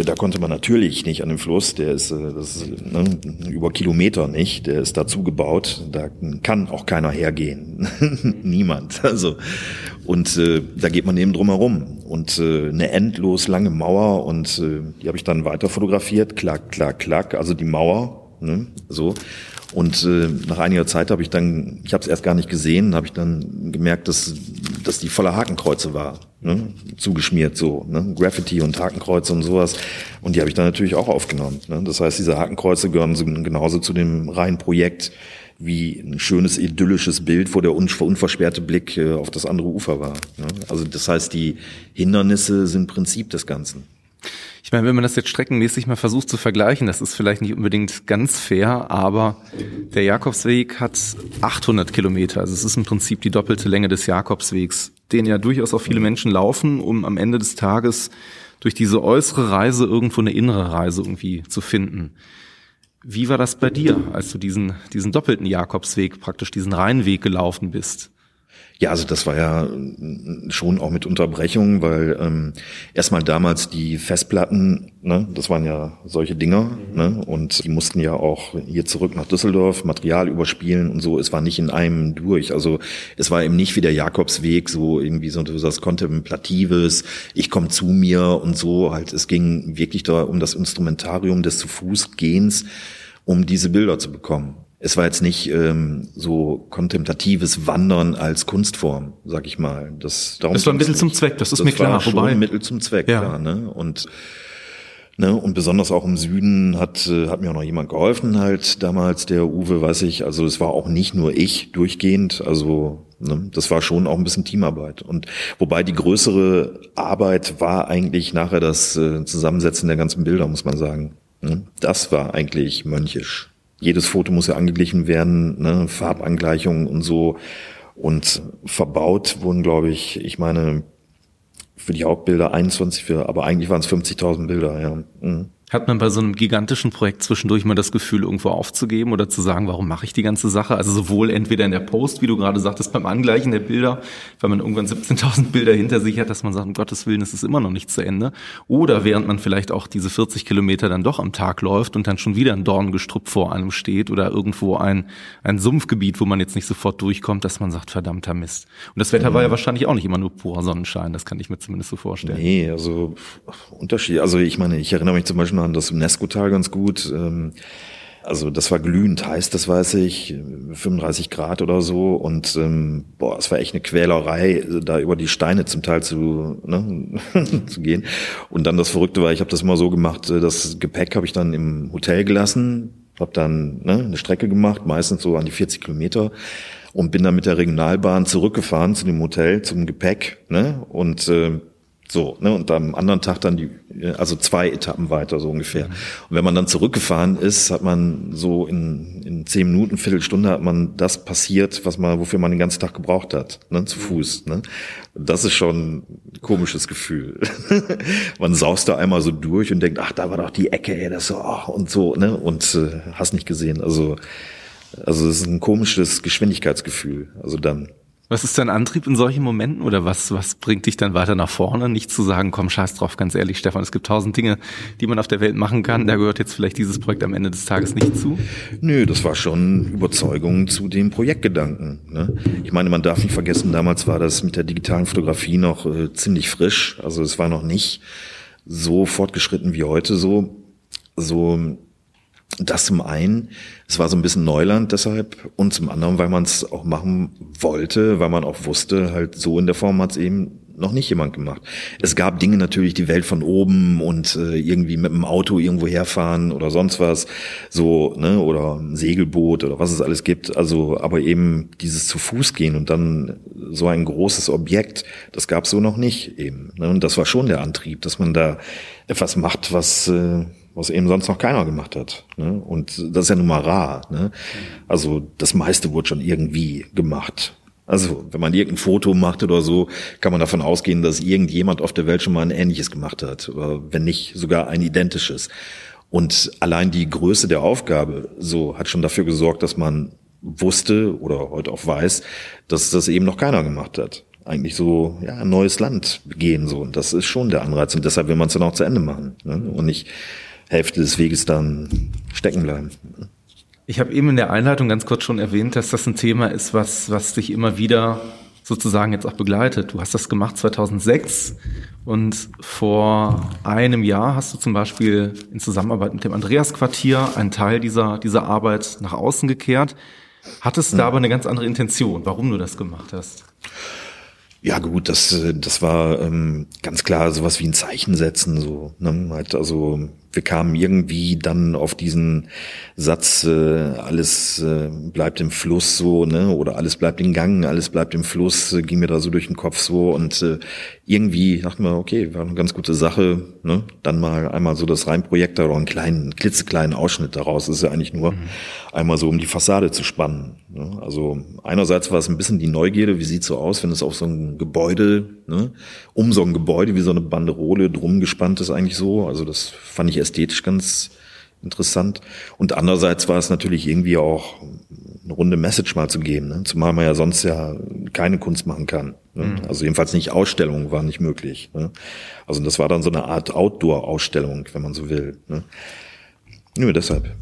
da konnte man natürlich nicht an den Fluss, der ist, äh, ist ne, über Kilometer nicht, der ist dazu gebaut, da kann auch keiner hergehen, niemand. Also und äh, da geht man eben drum herum. Und äh, eine endlos lange Mauer und äh, die habe ich dann weiter fotografiert, klack, klack, klack, also die Mauer, ne, so. Und äh, nach einiger Zeit habe ich dann, ich habe es erst gar nicht gesehen, habe ich dann gemerkt, dass, dass die voller Hakenkreuze war, ne? zugeschmiert so, ne? Graffiti und Hakenkreuze und sowas. Und die habe ich dann natürlich auch aufgenommen. Ne? Das heißt, diese Hakenkreuze gehören so, genauso zu dem reinen Projekt wie ein schönes idyllisches Bild, wo der unversperrte Blick äh, auf das andere Ufer war. Ne? Also das heißt, die Hindernisse sind Prinzip des Ganzen.
Ich meine, wenn man das jetzt streckenmäßig mal versucht zu vergleichen, das ist vielleicht nicht unbedingt ganz fair, aber der Jakobsweg hat 800 Kilometer. Also es ist im Prinzip die doppelte Länge des Jakobswegs, den ja durchaus auch viele Menschen laufen, um am Ende des Tages durch diese äußere Reise irgendwo eine innere Reise irgendwie zu finden. Wie war das bei dir, als du diesen, diesen doppelten Jakobsweg, praktisch diesen Rheinweg gelaufen bist?
Ja, also das war ja schon auch mit Unterbrechungen, weil ähm, erstmal damals die Festplatten, ne, das waren ja solche Dinger, mhm. ne, und die mussten ja auch hier zurück nach Düsseldorf Material überspielen und so. Es war nicht in einem durch. Also es war eben nicht wie der Jakobsweg, so irgendwie so das Kontemplatives, ich komme zu mir und so. Halt, es ging wirklich da um das Instrumentarium des zu Fuß Gehens, um diese Bilder zu bekommen es war jetzt nicht ähm, so kontemplatives Wandern als Kunstform, sag ich mal. Das,
darum das war ein Mittel zum Zweck, das ist das mir klar. War
schon
Wobei,
ein Mittel zum Zweck, ja. klar. Ne? Und Ne, und besonders auch im Süden hat, äh, hat mir auch noch jemand geholfen, halt damals, der Uwe, weiß ich. Also es war auch nicht nur ich durchgehend, also ne, das war schon auch ein bisschen Teamarbeit. Und wobei die größere Arbeit war eigentlich nachher das äh, Zusammensetzen der ganzen Bilder, muss man sagen. Ne? Das war eigentlich mönchisch jedes Foto muss ja angeglichen werden, ne, Farbangleichungen und so. Und verbaut wurden, glaube ich, ich meine, für die Hauptbilder 21, für, aber eigentlich waren es 50.000 Bilder, ja. Mhm.
Hat man bei so einem gigantischen Projekt zwischendurch mal das Gefühl, irgendwo aufzugeben oder zu sagen, warum mache ich die ganze Sache? Also sowohl entweder in der Post, wie du gerade sagtest, beim Angleichen der Bilder, wenn man irgendwann 17.000 Bilder hinter sich hat, dass man sagt, um Gottes Willen, es ist immer noch nicht zu Ende. Oder während man vielleicht auch diese 40 Kilometer dann doch am Tag läuft und dann schon wieder ein Dorngestrüpp vor einem steht oder irgendwo ein, ein Sumpfgebiet, wo man jetzt nicht sofort durchkommt, dass man sagt, verdammter Mist. Und das Wetter mhm. war ja wahrscheinlich auch nicht immer nur purer Sonnenschein, das kann ich mir zumindest so vorstellen.
Nee, also Unterschied. Also ich meine, ich erinnere mich zum Beispiel an das UNESCO-Tal ganz gut. Ähm, also das war glühend heiß, das weiß ich, 35 Grad oder so. Und ähm, boah, es war echt eine Quälerei, da über die Steine zum Teil zu, ne, zu gehen. Und dann das Verrückte war, ich habe das immer so gemacht, äh, das Gepäck habe ich dann im Hotel gelassen, habe dann ne, eine Strecke gemacht, meistens so an die 40 Kilometer und bin dann mit der Regionalbahn zurückgefahren zu dem Hotel, zum Gepäck. Ne, und äh, so, ne, und am anderen Tag dann die, also zwei Etappen weiter, so ungefähr. Und wenn man dann zurückgefahren ist, hat man so in, in zehn Minuten, Viertelstunde hat man das passiert, was man, wofür man den ganzen Tag gebraucht hat, ne, zu Fuß, ne. Das ist schon ein komisches Gefühl. man saust da einmal so durch und denkt, ach, da war doch die Ecke, ey, das so, ach, und so, ne, und äh, hast nicht gesehen. Also, also es ist ein komisches Geschwindigkeitsgefühl. Also dann.
Was ist dein Antrieb in solchen Momenten oder was, was bringt dich dann weiter nach vorne? Nicht zu sagen, komm, scheiß drauf, ganz ehrlich, Stefan, es gibt tausend Dinge, die man auf der Welt machen kann. Da gehört jetzt vielleicht dieses Projekt am Ende des Tages nicht zu?
Nö, das war schon Überzeugung zu dem Projektgedanken. Ne? Ich meine, man darf nicht vergessen, damals war das mit der digitalen Fotografie noch äh, ziemlich frisch. Also es war noch nicht so fortgeschritten wie heute so. So das zum einen, es war so ein bisschen Neuland deshalb und zum anderen, weil man es auch machen wollte, weil man auch wusste, halt so in der Form hat es eben noch nicht jemand gemacht. Es gab Dinge natürlich, die Welt von oben und äh, irgendwie mit dem Auto irgendwo herfahren oder sonst was, so, ne, oder ein Segelboot oder was es alles gibt. Also, aber eben dieses zu Fuß gehen und dann so ein großes Objekt, das gab es so noch nicht eben. Ne? Und das war schon der Antrieb, dass man da etwas macht, was äh, was eben sonst noch keiner gemacht hat. Ne? Und das ist ja nun mal rar. Ne? Also das meiste wurde schon irgendwie gemacht. Also wenn man irgendein Foto macht oder so, kann man davon ausgehen, dass irgendjemand auf der Welt schon mal ein ähnliches gemacht hat. Oder wenn nicht sogar ein identisches. Und allein die Größe der Aufgabe so hat schon dafür gesorgt, dass man wusste oder heute auch weiß, dass das eben noch keiner gemacht hat. Eigentlich so, ja, ein neues Land gehen so. Und das ist schon der Anreiz. Und deshalb will man es dann auch zu Ende machen. Ne? Und nicht Hälfte des Weges dann stecken bleiben.
Ich habe eben in der Einleitung ganz kurz schon erwähnt, dass das ein Thema ist, was, was dich immer wieder sozusagen jetzt auch begleitet. Du hast das gemacht 2006 und vor einem Jahr hast du zum Beispiel in Zusammenarbeit mit dem Andreas Quartier einen Teil dieser, dieser Arbeit nach außen gekehrt. Hattest du da aber eine ganz andere Intention, warum du das gemacht hast?
Ja gut, das, das war ähm, ganz klar sowas wie ein Zeichen setzen. So, ne? halt, also wir kamen irgendwie dann auf diesen Satz, äh, alles äh, bleibt im Fluss so, ne? Oder alles bleibt in Gang, alles bleibt im Fluss, äh, ging mir da so durch den Kopf so und äh, irgendwie dachten wir, okay, war eine ganz gute Sache, ne? Dann mal einmal so das Reinprojekt oder einen kleinen, klitzekleinen Ausschnitt daraus. Das ist ja eigentlich nur mhm. einmal so, um die Fassade zu spannen. Ne? Also einerseits war es ein bisschen die Neugierde, wie sieht's so aus, wenn es auf so ein Gebäude, ne? um so ein Gebäude wie so eine Banderole drum gespannt ist eigentlich so. Also das fand ich ästhetisch ganz interessant. Und andererseits war es natürlich irgendwie auch eine runde Message mal zu geben, ne? zumal man ja sonst ja keine Kunst machen kann. Ne? Mhm. Also jedenfalls nicht Ausstellungen war nicht möglich. Ne? Also das war dann so eine Art Outdoor-Ausstellung, wenn man so will. Ne? Nur deshalb.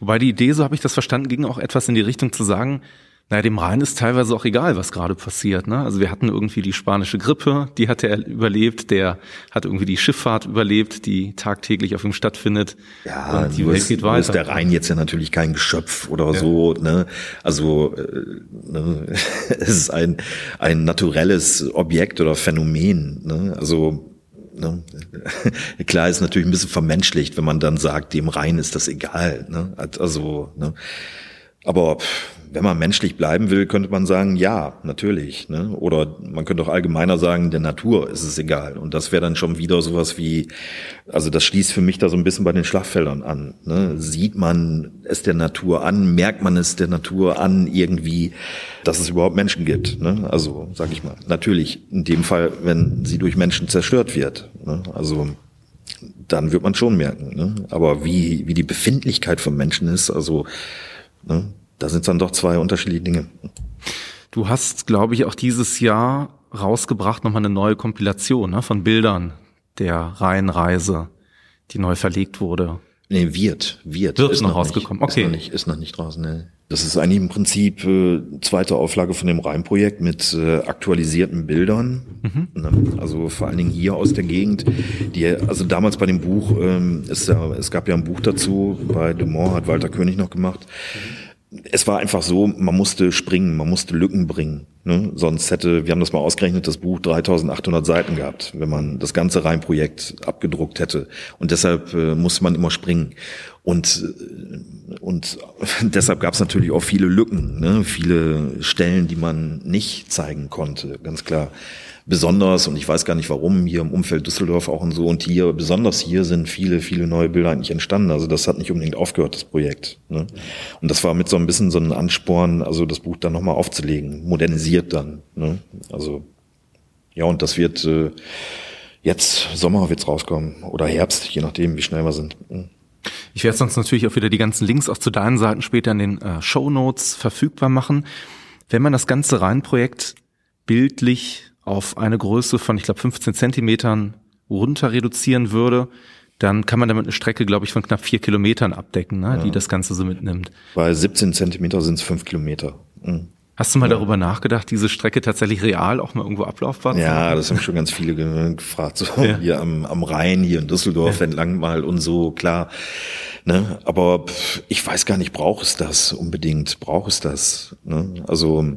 Wobei die Idee, so habe ich das verstanden, ging auch etwas in die Richtung zu sagen, naja, dem Rhein ist teilweise auch egal, was gerade passiert. Ne? Also wir hatten irgendwie die spanische Grippe, die hat er überlebt, der hat irgendwie die Schifffahrt überlebt, die tagtäglich auf ihm stattfindet.
Ja, und die Welt ist, geht weiter. ist der Rhein jetzt ja natürlich kein Geschöpf oder ja. so. Ne? Also äh, ne? es ist ein, ein naturelles Objekt oder Phänomen. Ne? Also Ne? Klar ist natürlich ein bisschen vermenschlicht, wenn man dann sagt, dem Rhein ist das egal. Ne? Also, ne? Aber wenn man menschlich bleiben will, könnte man sagen, ja, natürlich. Ne? Oder man könnte auch allgemeiner sagen, der Natur ist es egal. Und das wäre dann schon wieder sowas wie, also das schließt für mich da so ein bisschen bei den Schlachtfeldern an. Ne? Sieht man es der Natur an, merkt man es der Natur an irgendwie, dass es überhaupt Menschen gibt. Ne? Also sage ich mal, natürlich in dem Fall, wenn sie durch Menschen zerstört wird. Ne? Also dann wird man schon merken. Ne? Aber wie, wie die Befindlichkeit von Menschen ist, also ne? da sind dann doch zwei unterschiedliche Dinge.
Du hast, glaube ich, auch dieses Jahr rausgebracht nochmal eine neue Kompilation ne, von Bildern der Rheinreise, die neu verlegt wurde.
Nee, wird, wird.
Wird ist noch rausgekommen.
Nicht, okay. Ist noch nicht, ist noch nicht draußen, ne. Das ist eigentlich im Prinzip äh, zweite Auflage von dem Rheinprojekt mit äh, aktualisierten Bildern. Mhm. Ne, also vor allen Dingen hier aus der Gegend. Die, also damals bei dem Buch, ähm, ist ja, es gab ja ein Buch dazu, bei Dumont hat Walter König noch gemacht. Mhm es war einfach so, man musste springen, man musste Lücken bringen. Ne? Sonst hätte, wir haben das mal ausgerechnet, das Buch 3800 Seiten gehabt, wenn man das ganze Rheinprojekt abgedruckt hätte. Und deshalb äh, musste man immer springen. Und, äh, und deshalb gab es natürlich auch viele Lücken, ne? viele Stellen, die man nicht zeigen konnte, ganz klar besonders, und ich weiß gar nicht warum, hier im Umfeld Düsseldorf auch und so, und hier, besonders hier sind viele, viele neue Bilder eigentlich entstanden. Also das hat nicht unbedingt aufgehört, das Projekt. Ne? Und das war mit so ein bisschen so ein Ansporn, also das Buch dann nochmal aufzulegen, modernisiert dann. Ne? Also ja, und das wird äh, jetzt Sommer wird's rauskommen oder Herbst, je nachdem, wie schnell wir sind. Mhm.
Ich werde sonst natürlich auch wieder die ganzen Links auch zu deinen Seiten später in den äh, Show Notes verfügbar machen. Wenn man das ganze Rheinprojekt bildlich auf eine Größe von, ich glaube, 15 Zentimetern runter reduzieren würde, dann kann man damit eine Strecke, glaube ich, von knapp vier Kilometern abdecken, ne, ja. die das Ganze so mitnimmt.
Bei 17 Zentimeter sind es fünf Kilometer. Mhm.
Hast du mal ja. darüber nachgedacht, diese Strecke tatsächlich real auch mal irgendwo ablaufbar
zu Ja, das haben schon ganz viele gefragt, so ja. hier am, am Rhein, hier in Düsseldorf ja. entlang mal und so, klar. Ne? Aber ich weiß gar nicht, braucht es das unbedingt? Braucht es das? Ne? Also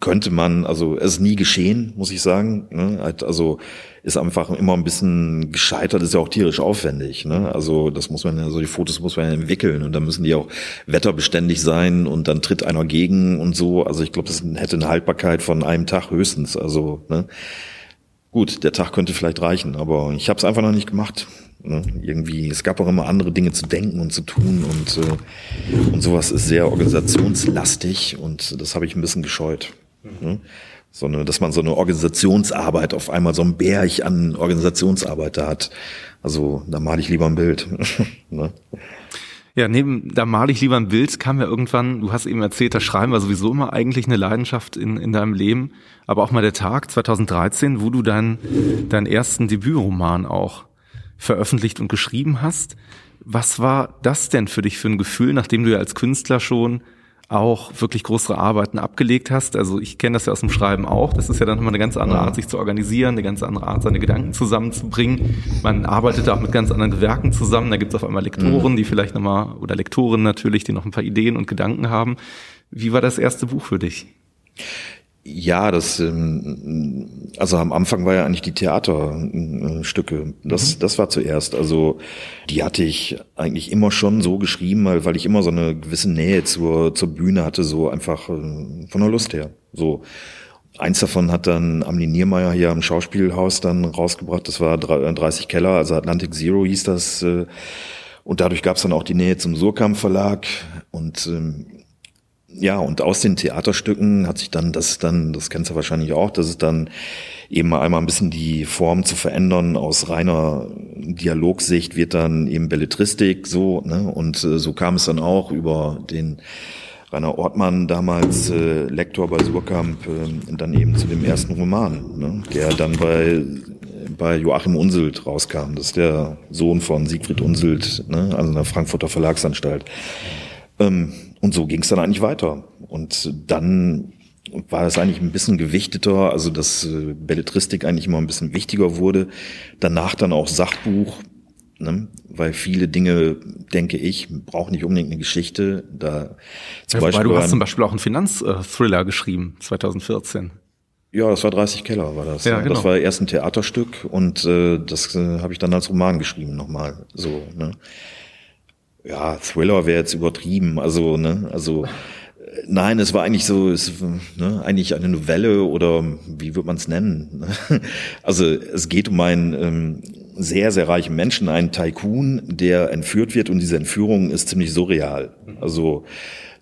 könnte man, also es ist nie geschehen, muss ich sagen. Ne? Also ist einfach immer ein bisschen gescheitert, ist ja auch tierisch aufwendig. Ne? Also das muss man ja, so die Fotos muss man ja entwickeln und dann müssen die auch wetterbeständig sein und dann tritt einer gegen und so. Also ich glaube, das hätte eine Haltbarkeit von einem Tag höchstens. Also ne? gut, der Tag könnte vielleicht reichen, aber ich habe es einfach noch nicht gemacht. Ne? Irgendwie, es gab auch immer andere Dinge zu denken und zu tun und, äh, und sowas ist sehr organisationslastig und das habe ich ein bisschen gescheut. Ne? Sondern, dass man so eine Organisationsarbeit auf einmal so ein Berg an Organisationsarbeit da hat. Also, da male ich lieber ein Bild. ne?
Ja, neben da male ich lieber ein Bild, kam ja irgendwann, du hast eben erzählt, das Schreiben war sowieso immer eigentlich eine Leidenschaft in, in deinem Leben, aber auch mal der Tag 2013, wo du deinen deinen ersten Debütroman auch veröffentlicht und geschrieben hast. Was war das denn für dich für ein Gefühl, nachdem du ja als Künstler schon auch wirklich größere Arbeiten abgelegt hast. Also ich kenne das ja aus dem Schreiben auch. Das ist ja dann immer eine ganz andere Art, sich zu organisieren, eine ganz andere Art, seine Gedanken zusammenzubringen. Man arbeitet da auch mit ganz anderen Gewerken zusammen. Da gibt es auf einmal Lektoren, mhm. die vielleicht nochmal, oder Lektoren natürlich, die noch ein paar Ideen und Gedanken haben. Wie war das erste Buch für dich?
Ja, das ähm, also am Anfang war ja eigentlich die Theaterstücke. Das mhm. das war zuerst. Also die hatte ich eigentlich immer schon so geschrieben, weil, weil ich immer so eine gewisse Nähe zur zur Bühne hatte, so einfach äh, von der Lust her. So eins davon hat dann Amli Niermeier hier am Schauspielhaus dann rausgebracht. Das war 30 Keller, also Atlantic Zero hieß das. Äh, und dadurch gab es dann auch die Nähe zum Surkamp Verlag und ähm, ja, und aus den Theaterstücken hat sich dann, das dann, das kennst du wahrscheinlich auch, dass es dann eben einmal ein bisschen die Form zu verändern. Aus reiner Dialogsicht wird dann eben Belletristik so, ne? Und äh, so kam es dann auch über den Rainer Ortmann, damals äh, Lektor bei Surkamp, äh, dann eben zu dem ersten Roman, ne? der dann bei bei Joachim Unseld rauskam. Das ist der Sohn von Siegfried Unseld, ne? also einer Frankfurter Verlagsanstalt. Ähm, und so ging es dann eigentlich weiter. Und dann war es eigentlich ein bisschen gewichteter, also dass äh, Belletristik eigentlich immer ein bisschen wichtiger wurde. Danach dann auch Sachbuch, ne? weil viele Dinge, denke ich, brauchen nicht unbedingt eine Geschichte. Da
zum ja, Beispiel du hast zum Beispiel auch einen Finanzthriller geschrieben, 2014.
Ja, das war 30 Keller, war das. Ja, genau. Das war erst ein Theaterstück und äh, das äh, habe ich dann als Roman geschrieben nochmal. So, ne? Ja, Thriller wäre jetzt übertrieben. Also, ne, also nein, es war eigentlich so, es, ne, eigentlich eine Novelle oder wie wird man es nennen? Also es geht um einen ähm, sehr, sehr reichen Menschen, einen Tycoon, der entführt wird und diese Entführung ist ziemlich surreal. Also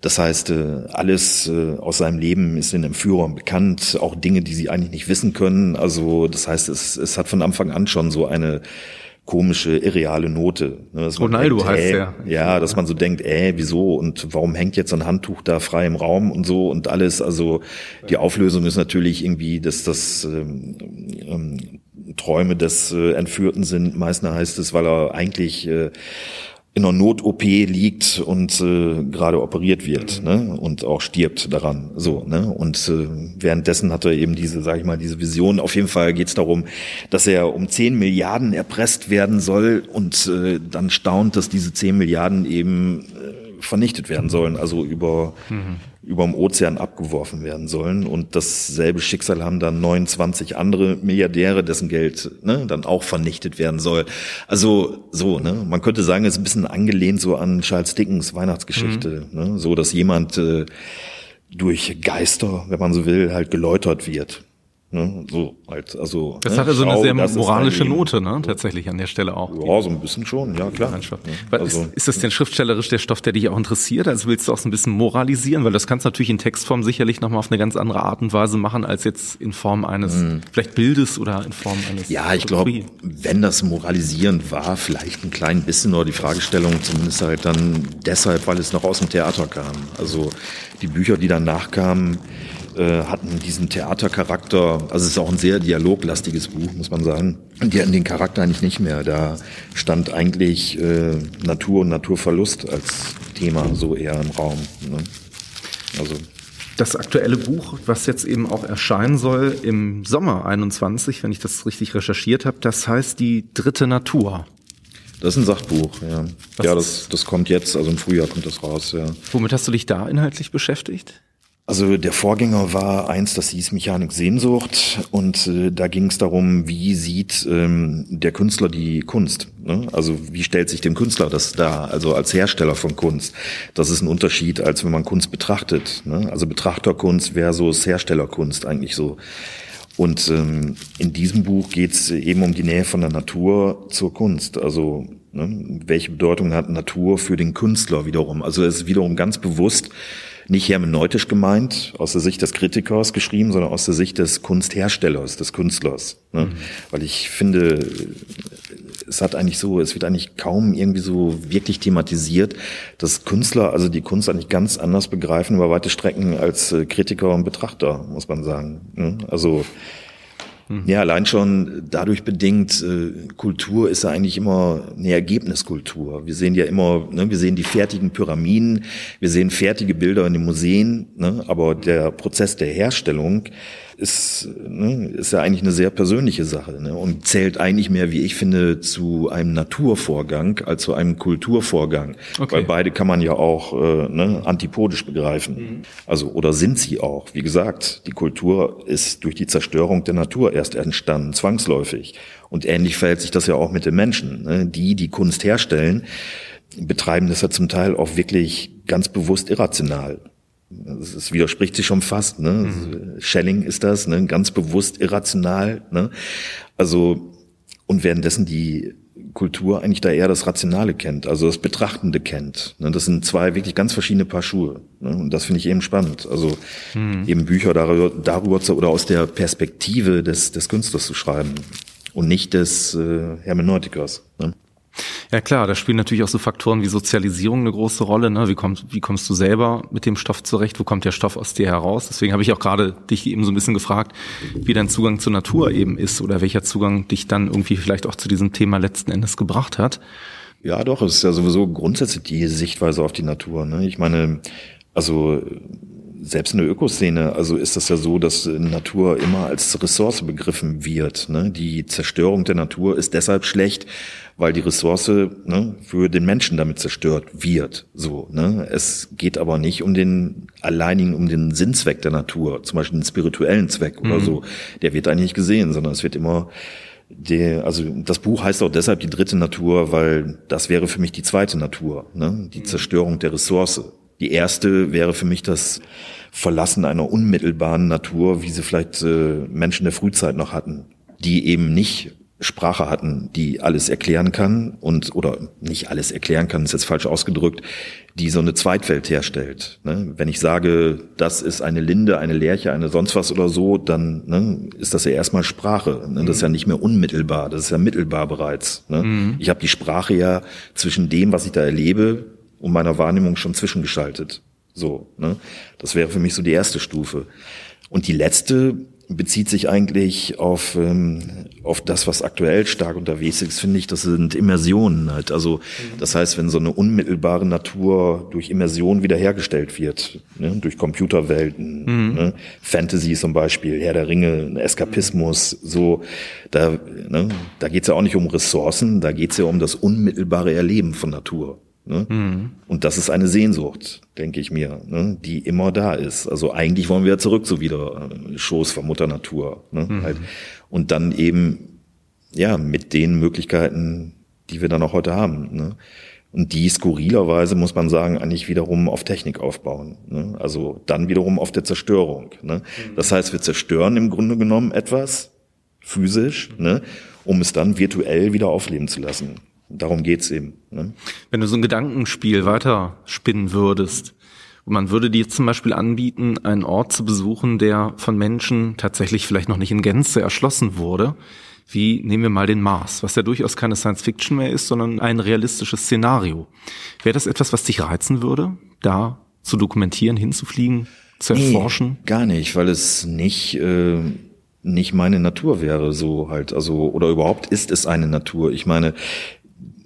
das heißt, äh, alles äh, aus seinem Leben ist den Entführern bekannt, auch Dinge, die sie eigentlich nicht wissen können. Also das heißt, es, es hat von Anfang an schon so eine komische, irreale Note.
Ne, Ronaldo denkt, heißt
äh, ja. Ja, dass man so denkt, äh, wieso und warum hängt jetzt ein Handtuch da frei im Raum und so und alles. Also die Auflösung ist natürlich irgendwie, dass das ähm, ähm, Träume des äh, Entführten sind. Meistens heißt es, weil er eigentlich äh, in einer Not-OP liegt und äh, gerade operiert wird ne? und auch stirbt daran. So, ne? Und äh, währenddessen hat er eben diese, sag ich mal, diese Vision. Auf jeden Fall geht es darum, dass er um 10 Milliarden erpresst werden soll und äh, dann staunt, dass diese 10 Milliarden eben äh, vernichtet werden sollen, also über mhm über dem Ozean abgeworfen werden sollen. Und dasselbe Schicksal haben dann 29 andere Milliardäre, dessen Geld ne, dann auch vernichtet werden soll. Also so, ne, man könnte sagen, es ist ein bisschen angelehnt so an Charles Dickens Weihnachtsgeschichte, mhm. ne, so dass jemand äh, durch Geister, wenn man so will, halt geläutert wird. Ne, so halt, also.
Das
ne,
hat also eine sehr moralische Note, ne? Tatsächlich an der Stelle auch.
Ja, so ein bisschen schon, ja klar.
Ja, also, ist, ist das denn schriftstellerisch der Stoff, der dich auch interessiert? Also willst du auch so ein bisschen moralisieren? Weil das kannst du natürlich in Textform sicherlich nochmal auf eine ganz andere Art und Weise machen, als jetzt in Form eines mhm. vielleicht Bildes oder in Form eines.
Ja, ich glaube, wenn das moralisierend war, vielleicht ein klein bisschen, oder die Fragestellung zumindest halt dann deshalb, weil es noch aus dem Theater kam. Also die Bücher, die danach kamen, äh, hatten diesen Theatercharakter. Also es ist auch ein sehr dialoglastiges Buch, muss man sagen. Und die hatten den Charakter eigentlich nicht mehr. Da stand eigentlich äh, Natur und Naturverlust als Thema so eher im Raum. Ne?
Also das aktuelle Buch, was jetzt eben auch erscheinen soll im Sommer 21, wenn ich das richtig recherchiert habe, das heißt die dritte Natur.
Das ist ein Sachbuch, ja. Was ja, das, das kommt jetzt, also im Frühjahr kommt das raus, ja.
Womit hast du dich da inhaltlich beschäftigt?
Also der Vorgänger war eins, das hieß Mechanik Sehnsucht und äh, da ging es darum, wie sieht ähm, der Künstler die Kunst? Ne? Also wie stellt sich dem Künstler das dar? Also als Hersteller von Kunst. Das ist ein Unterschied, als wenn man Kunst betrachtet. Ne? Also Betrachterkunst versus Herstellerkunst eigentlich so. Und ähm, in diesem Buch geht es eben um die Nähe von der Natur zur Kunst. Also ne, welche Bedeutung hat Natur für den Künstler wiederum? Also es ist wiederum ganz bewusst nicht hermeneutisch gemeint, aus der Sicht des Kritikers geschrieben, sondern aus der Sicht des Kunstherstellers, des Künstlers. Ne? Mhm. Weil ich finde, es hat eigentlich so, es wird eigentlich kaum irgendwie so wirklich thematisiert, dass Künstler, also die Kunst eigentlich ganz anders begreifen über weite Strecken als äh, Kritiker und Betrachter, muss man sagen. Ne? Also Mhm. Ja, allein schon dadurch bedingt, äh, Kultur ist ja eigentlich immer eine Ergebniskultur. Wir sehen ja immer, ne, wir sehen die fertigen Pyramiden, wir sehen fertige Bilder in den Museen, ne, aber der Prozess der Herstellung ist, ne, ist ja eigentlich eine sehr persönliche Sache ne, und zählt eigentlich mehr, wie ich finde, zu einem Naturvorgang als zu einem Kulturvorgang. Okay. Weil beide kann man ja auch äh, ne, antipodisch begreifen. Mhm. Also oder sind sie auch? Wie gesagt, die Kultur ist durch die Zerstörung der Natur erst entstanden, zwangsläufig. Und ähnlich verhält sich das ja auch mit den Menschen. Ne? Die, die Kunst herstellen, betreiben das ja zum Teil auch wirklich ganz bewusst irrational. Es widerspricht sich schon fast. Ne? Mhm. Schelling ist das, ne? ganz bewusst irrational. Ne? Also und währenddessen die Kultur eigentlich da eher das Rationale kennt, also das Betrachtende kennt. Ne? Das sind zwei wirklich ganz verschiedene Paar Schuhe. Ne? Und das finde ich eben spannend. Also mhm. eben Bücher darüber, darüber zu, oder aus der Perspektive des, des Künstlers zu schreiben und nicht des äh, Hermeneutikers. Ne?
Ja klar, da spielen natürlich auch so Faktoren wie Sozialisierung eine große Rolle. Ne? Wie, kommst, wie kommst du selber mit dem Stoff zurecht? Wo kommt der Stoff aus dir heraus? Deswegen habe ich auch gerade dich eben so ein bisschen gefragt, wie dein Zugang zur Natur eben ist oder welcher Zugang dich dann irgendwie vielleicht auch zu diesem Thema letzten Endes gebracht hat.
Ja, doch, es ist ja sowieso grundsätzlich die Sichtweise auf die Natur. Ne? Ich meine, also selbst in der Ökoszene, also ist das ja so, dass Natur immer als Ressource begriffen wird. Ne? Die Zerstörung der Natur ist deshalb schlecht, weil die Ressource ne, für den Menschen damit zerstört wird. So, ne? Es geht aber nicht um den alleinigen, um den Sinnzweck der Natur, zum Beispiel den spirituellen Zweck mhm. oder so. Der wird eigentlich nicht gesehen, sondern es wird immer der, also das Buch heißt auch deshalb die dritte Natur, weil das wäre für mich die zweite Natur, ne? die mhm. Zerstörung der Ressource. Die erste wäre für mich das Verlassen einer unmittelbaren Natur, wie sie vielleicht äh, Menschen der Frühzeit noch hatten, die eben nicht Sprache hatten, die alles erklären kann und oder nicht alles erklären kann, ist jetzt falsch ausgedrückt, die so eine Zweitwelt herstellt. Ne? Wenn ich sage, das ist eine Linde, eine Lerche, eine sonst was oder so, dann ne, ist das ja erstmal Sprache. Ne? Das ist ja nicht mehr unmittelbar, das ist ja mittelbar bereits. Ne? Mhm. Ich habe die Sprache ja zwischen dem, was ich da erlebe, und meiner Wahrnehmung schon zwischengeschaltet. So, ne? Das wäre für mich so die erste Stufe. Und die letzte bezieht sich eigentlich auf, ähm, auf das, was aktuell stark unterwegs ist, finde ich, das sind Immersionen halt. Also das heißt, wenn so eine unmittelbare Natur durch Immersion wiederhergestellt wird, ne, durch Computerwelten, mhm. ne, Fantasy zum Beispiel, Herr der Ringe, Eskapismus, so, da, ne, da geht's ja auch nicht um Ressourcen, da geht's ja um das unmittelbare Erleben von Natur. Ne? Mhm. Und das ist eine Sehnsucht, denke ich mir, ne? die immer da ist. Also eigentlich wollen wir ja zurück so wieder äh, Schoß von Mutter Natur. Ne? Mhm. Halt. Und dann eben ja mit den Möglichkeiten, die wir dann auch heute haben. Ne? Und die skurrilerweise, muss man sagen, eigentlich wiederum auf Technik aufbauen. Ne? Also dann wiederum auf der Zerstörung. Ne? Mhm. Das heißt, wir zerstören im Grunde genommen etwas physisch, ne? um es dann virtuell wieder aufleben zu lassen. Darum geht's eben. Ne?
Wenn du so ein Gedankenspiel weiter spinnen würdest, und man würde dir zum Beispiel anbieten, einen Ort zu besuchen, der von Menschen tatsächlich vielleicht noch nicht in Gänze erschlossen wurde, wie nehmen wir mal den Mars, was ja durchaus keine Science Fiction mehr ist, sondern ein realistisches Szenario. Wäre das etwas, was dich reizen würde, da zu dokumentieren, hinzufliegen, zu erforschen?
Nee, gar nicht, weil es nicht äh, nicht meine Natur wäre, so halt, also oder überhaupt ist es eine Natur. Ich meine,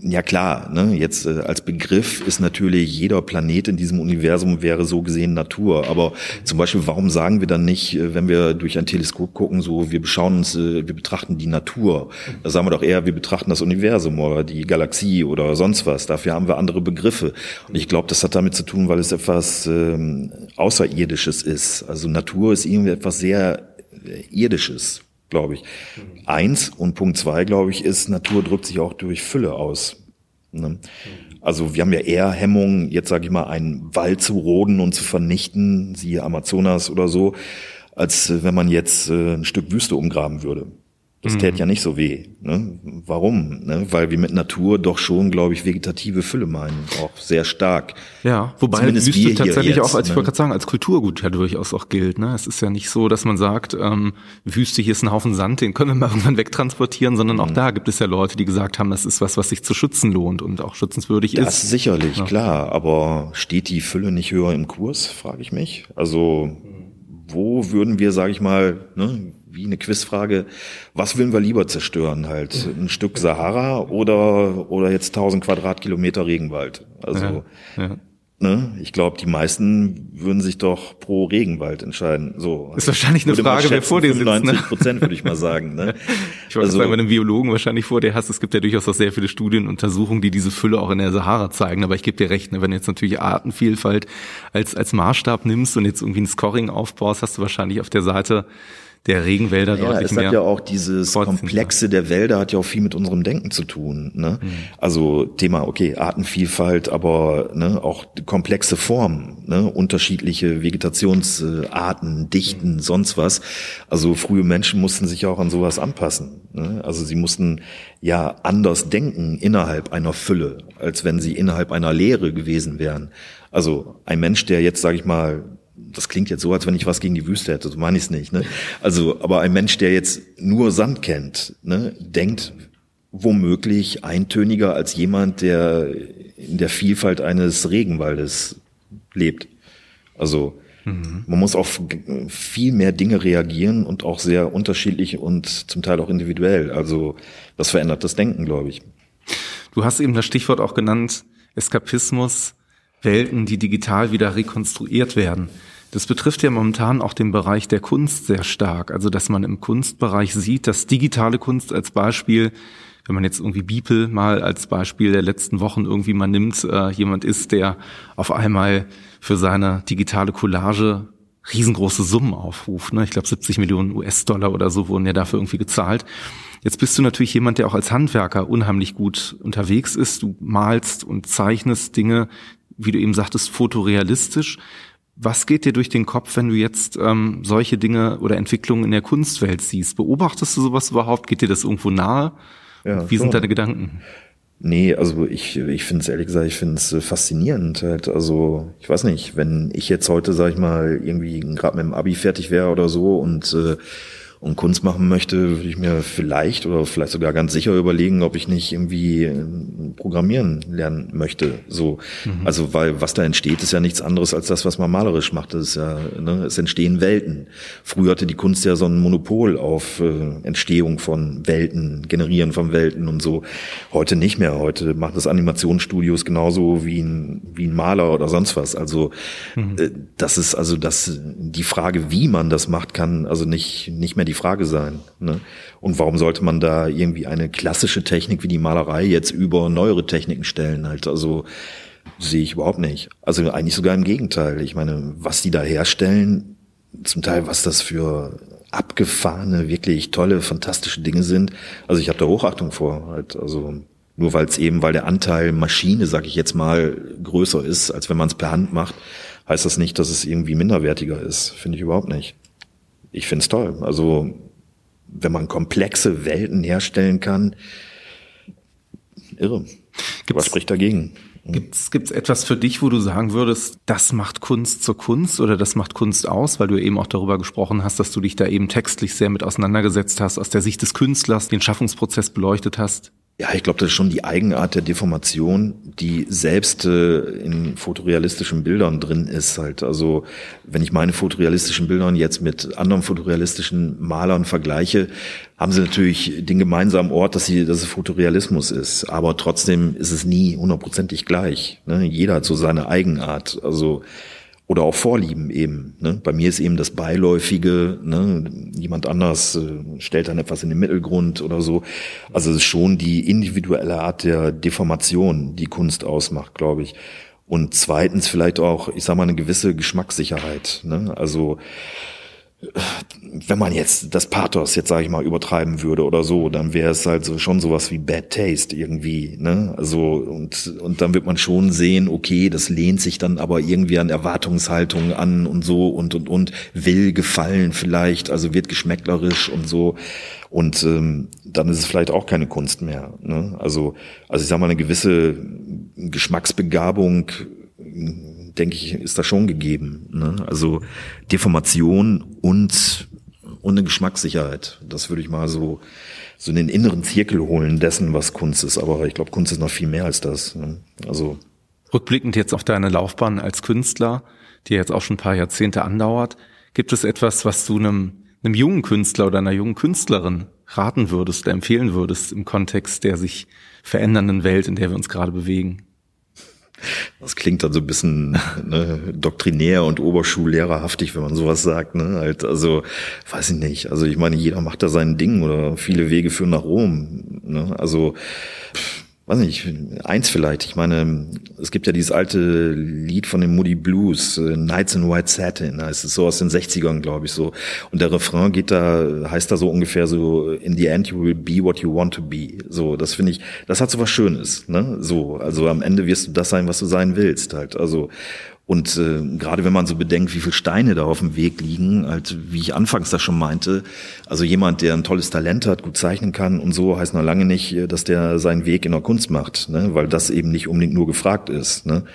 ja klar, ne, jetzt äh, als Begriff ist natürlich jeder Planet in diesem Universum wäre so gesehen Natur. Aber zum Beispiel, warum sagen wir dann nicht, äh, wenn wir durch ein Teleskop gucken, so wir beschauen uns, äh, wir betrachten die Natur. Da sagen wir doch eher, wir betrachten das Universum oder die Galaxie oder sonst was. Dafür haben wir andere Begriffe. Und ich glaube, das hat damit zu tun, weil es etwas ähm, Außerirdisches ist. Also Natur ist irgendwie etwas sehr äh, Irdisches glaube ich. Eins und Punkt zwei, glaube ich, ist, Natur drückt sich auch durch Fülle aus. Ne? Also wir haben ja eher Hemmungen, jetzt sage ich mal, einen Wald zu roden und zu vernichten, siehe Amazonas oder so, als wenn man jetzt äh, ein Stück Wüste umgraben würde. Das täte ja nicht so weh. Ne? Warum? Ne? Weil wir mit Natur doch schon, glaube ich, vegetative Fülle meinen, auch sehr stark.
Ja, wobei
Zumindest
Wüste tatsächlich
jetzt,
auch, als ich
ne?
wollte gerade sagen, als Kulturgut ja durchaus auch gilt. Ne? Es ist ja nicht so, dass man sagt, ähm, Wüste, hier ist ein Haufen Sand, den können wir mal irgendwann wegtransportieren, sondern
Mhm.
auch da gibt es ja Leute, die gesagt haben, das ist was, was sich zu schützen lohnt und auch schützenswürdig
Das
ist.
sicherlich, klar. Aber steht die Fülle nicht höher im Kurs, frage ich mich. Also wo würden wir, sage ich mal, ne, wie eine Quizfrage, was würden wir lieber zerstören? Halt ein Stück Sahara oder oder jetzt 1000 Quadratkilometer Regenwald? Also
Ja.
Ne? Ich glaube, die meisten würden sich doch pro Regenwald entscheiden. So
Ist wahrscheinlich eine Frage, wer
schätzen,
vor dir sitzt, ne?
95 Prozent würde ich mal sagen. Ne?
Ich wollte
Also-
sagen, bei einem Biologen wahrscheinlich vor dir hast, es gibt ja durchaus auch sehr viele Studien, Untersuchungen, die diese Fülle auch in der Sahara zeigen. Aber ich gebe dir recht, ne, wenn du jetzt natürlich Artenvielfalt als, als Maßstab nimmst und jetzt irgendwie ein Scoring aufbaust, hast du wahrscheinlich auf der Seite der Regenwälder
Ja,
deutlich
es hat
mehr.
ja auch dieses Komplexe der Wälder hat ja auch viel mit unserem Denken zu tun. Ne?
Mhm.
Also Thema, okay, Artenvielfalt, aber ne, auch komplexe Formen, ne? unterschiedliche Vegetationsarten, Dichten, sonst was. Also frühe Menschen mussten sich auch an sowas anpassen. Ne? Also sie mussten ja anders denken innerhalb einer Fülle, als wenn sie innerhalb einer Leere gewesen wären. Also ein Mensch, der jetzt, sage ich mal, das klingt jetzt so, als wenn ich was gegen die Wüste hätte, so meine ich es nicht. Ne? Also, aber ein Mensch, der jetzt nur Sand kennt, ne, denkt womöglich eintöniger als jemand, der in der Vielfalt eines Regenwaldes lebt. Also man muss auf viel mehr Dinge reagieren und auch sehr unterschiedlich und zum Teil auch individuell. Also das verändert das Denken, glaube ich.
Du hast eben das Stichwort auch genannt, Eskapismus, Welten, die digital wieder rekonstruiert werden. Das betrifft ja momentan auch den Bereich der Kunst sehr stark. Also, dass man im Kunstbereich sieht, dass digitale Kunst als Beispiel, wenn man jetzt irgendwie Beeple mal als Beispiel der letzten Wochen irgendwie mal nimmt, äh, jemand ist, der auf einmal für seine digitale Collage riesengroße Summen aufruft. Ne? Ich glaube 70 Millionen US-Dollar oder so wurden ja dafür irgendwie gezahlt. Jetzt bist du natürlich jemand, der auch als Handwerker unheimlich gut unterwegs ist. Du malst und zeichnest Dinge, wie du eben sagtest, fotorealistisch. Was geht dir durch den Kopf, wenn du jetzt ähm, solche Dinge oder Entwicklungen in der Kunstwelt siehst? Beobachtest du sowas überhaupt? Geht dir das irgendwo nahe?
Ja,
wie sind
schon.
deine Gedanken?
Nee, also ich, ich finde es ehrlich gesagt, ich finde es faszinierend halt. Also ich weiß nicht, wenn ich jetzt heute, sag ich mal, irgendwie gerade mit dem Abi fertig wäre oder so und äh, und Kunst machen möchte, würde ich mir vielleicht oder vielleicht sogar ganz sicher überlegen, ob ich nicht irgendwie äh, Programmieren lernen möchte. So, also weil was da entsteht, ist ja nichts anderes als das, was man malerisch macht. Das ist ja, ne, es entstehen Welten. Früher hatte die Kunst ja so ein Monopol auf äh, Entstehung von Welten, Generieren von Welten und so. Heute nicht mehr. Heute macht es Animationsstudios genauso wie ein wie ein Maler oder sonst was. Also äh, das ist also das die Frage, wie man das macht, kann also nicht nicht mehr die Frage sein. Ne? Und warum sollte man da irgendwie eine klassische Technik wie die Malerei jetzt über neuere Techniken stellen? Halt also sehe ich überhaupt nicht. Also eigentlich sogar im Gegenteil. Ich meine, was die da herstellen, zum Teil was das für abgefahrene, wirklich tolle, fantastische Dinge sind. Also ich habe da Hochachtung vor. Halt, also nur weil es eben, weil der Anteil Maschine, sag ich jetzt mal, größer ist, als wenn man es per Hand macht, heißt das nicht, dass es irgendwie minderwertiger ist. Finde ich überhaupt nicht. Ich finde es toll. Also wenn man komplexe Welten herstellen kann, irre. Was spricht dagegen?
Gibt's gibt's etwas für dich, wo du sagen würdest, das macht Kunst zur Kunst oder das macht Kunst aus, weil du eben auch darüber gesprochen hast, dass du dich da eben textlich sehr mit auseinandergesetzt hast, aus der Sicht des Künstlers den Schaffungsprozess beleuchtet hast?
Ja, ich glaube, das ist schon die Eigenart der Deformation, die selbst äh, in fotorealistischen Bildern drin ist halt. Also wenn ich meine fotorealistischen Bildern jetzt mit anderen fotorealistischen Malern vergleiche, haben sie natürlich den gemeinsamen Ort, dass sie, dass es Fotorealismus ist. Aber trotzdem ist es nie hundertprozentig gleich. Ne? Jeder hat so seine Eigenart. Also oder auch Vorlieben eben. Ne? Bei mir ist eben das Beiläufige, ne? jemand anders äh, stellt dann etwas in den Mittelgrund oder so. Also es ist schon die individuelle Art der Deformation, die Kunst ausmacht, glaube ich. Und zweitens vielleicht auch, ich sag mal, eine gewisse Geschmackssicherheit. Ne? Also wenn man jetzt das Pathos jetzt sage ich mal übertreiben würde oder so, dann wäre es halt so schon sowas wie Bad Taste irgendwie, ne? Also und und dann wird man schon sehen, okay, das lehnt sich dann aber irgendwie an Erwartungshaltungen an und so und und und will gefallen vielleicht, also wird geschmäcklerisch und so und ähm, dann ist es vielleicht auch keine Kunst mehr, ne? Also also ich sag mal eine gewisse Geschmacksbegabung denke ich, ist da schon gegeben. Ne? Also Deformation und, und eine Geschmackssicherheit. Das würde ich mal so, so in den inneren Zirkel holen dessen, was Kunst ist. Aber ich glaube, Kunst ist noch viel mehr als das. Ne? Also
Rückblickend jetzt auf deine Laufbahn als Künstler, die jetzt auch schon ein paar Jahrzehnte andauert, gibt es etwas, was du einem, einem jungen Künstler oder einer jungen Künstlerin raten würdest, empfehlen würdest im Kontext der sich verändernden Welt, in der wir uns gerade bewegen?
Das klingt dann so ein bisschen ne, doktrinär und oberschullehrerhaftig, wenn man sowas sagt. Ne? Halt, also, weiß ich nicht. Also ich meine, jeder macht da sein Ding oder viele Wege führen nach Rom. Ne? Also pff, weiß nicht, eins vielleicht. Ich meine, es gibt ja dieses alte Lied von den Moody Blues, äh, Nights in White Satin, heißt es so aus den 60ern, glaube ich, so. Und der Refrain geht da, heißt da so ungefähr so, in the end you will be what you want to be. So, das finde ich, das hat so was Schönes, ne? So, also am Ende wirst du das sein, was du sein willst, halt. Also, und äh, gerade wenn man so bedenkt, wie viele Steine da auf dem Weg liegen, halt, wie ich anfangs das schon meinte, also jemand, der ein tolles Talent hat, gut zeichnen kann und so, heißt noch lange nicht, äh, dass der seinen Weg in der Kunst macht, ne? weil das eben nicht unbedingt nur gefragt ist. Ne?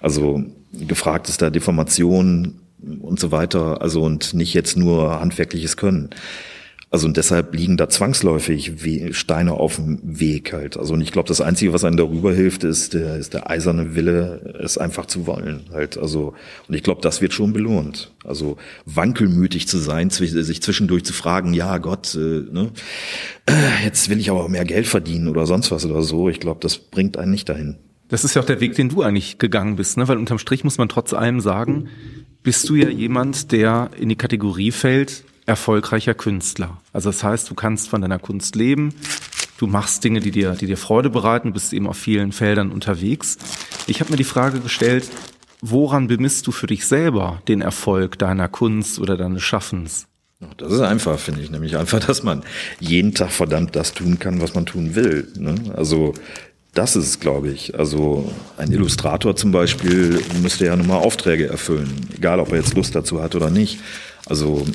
Also gefragt ist da Deformation und so weiter, also und nicht jetzt nur handwerkliches Können. Also und deshalb liegen da zwangsläufig Steine auf dem Weg halt. Also und ich glaube, das Einzige, was einem darüber hilft, ist der, ist der eiserne Wille, es einfach zu wollen halt. Also und ich glaube, das wird schon belohnt. Also wankelmütig zu sein, sich zwischendurch zu fragen, ja Gott, äh, ne, jetzt will ich aber mehr Geld verdienen oder sonst was oder so. Ich glaube, das bringt einen nicht dahin.
Das ist ja auch der Weg, den du eigentlich gegangen bist, ne? Weil unterm Strich muss man trotz allem sagen, bist du ja jemand, der in die Kategorie fällt, erfolgreicher Künstler. Also das heißt, du kannst von deiner Kunst leben, du machst Dinge, die dir, die dir Freude bereiten, bist eben auf vielen Feldern unterwegs. Ich habe mir die Frage gestellt, woran bemisst du für dich selber den Erfolg deiner Kunst oder deines Schaffens?
Das ist einfach, finde ich, nämlich einfach, dass man jeden Tag verdammt das tun kann, was man tun will. Ne? Also das ist glaube ich. Also ein Illustrator zum Beispiel müsste ja nun mal Aufträge erfüllen, egal ob er jetzt Lust dazu hat oder nicht. Also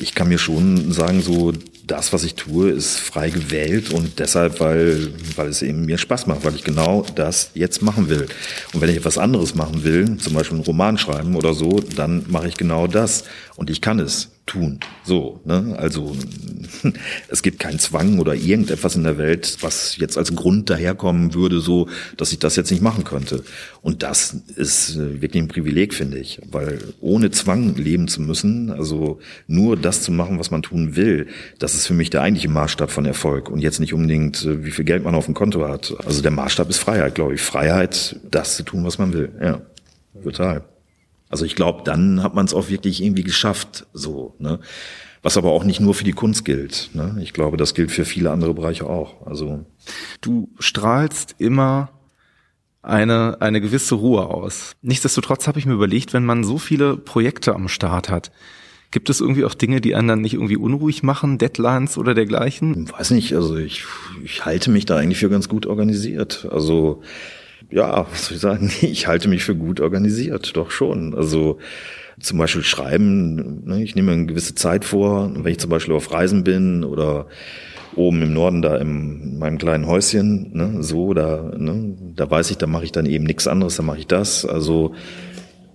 ich kann mir schon sagen, so das, was ich tue, ist frei gewählt und deshalb, weil, weil es eben mir Spaß macht, weil ich genau das jetzt machen will. Und wenn ich etwas anderes machen will, zum Beispiel einen Roman schreiben oder so, dann mache ich genau das und ich kann es tun. So, ne? Also es gibt keinen Zwang oder irgendetwas in der Welt, was jetzt als Grund daherkommen würde, so, dass ich das jetzt nicht machen könnte. Und das ist äh, wirklich ein Privileg, finde ich, weil ohne Zwang leben zu müssen, also nur das zu machen, was man tun will, das ist für mich der eigentliche Maßstab von Erfolg und jetzt nicht unbedingt, äh, wie viel Geld man auf dem Konto hat. Also der Maßstab ist Freiheit, glaube ich. Freiheit, das zu tun, was man will. Ja, total. Also ich glaube, dann hat man es auch wirklich irgendwie geschafft, so. Ne? Was aber auch nicht nur für die Kunst gilt. Ne? Ich glaube, das gilt für viele andere Bereiche auch. Also
du strahlst immer eine eine gewisse Ruhe aus. Nichtsdestotrotz habe ich mir überlegt, wenn man so viele Projekte am Start hat, gibt es irgendwie auch Dinge, die einen dann nicht irgendwie unruhig machen, Deadlines oder dergleichen?
Weiß nicht. Also ich ich halte mich da eigentlich für ganz gut organisiert. Also ja, was soll ich sagen, ich halte mich für gut organisiert, doch schon. Also zum Beispiel schreiben, ne, ich nehme eine gewisse Zeit vor, wenn ich zum Beispiel auf Reisen bin oder oben im Norden da im, in meinem kleinen Häuschen, ne, so, da, ne, da weiß ich, da mache ich dann eben nichts anderes, da mache ich das. Also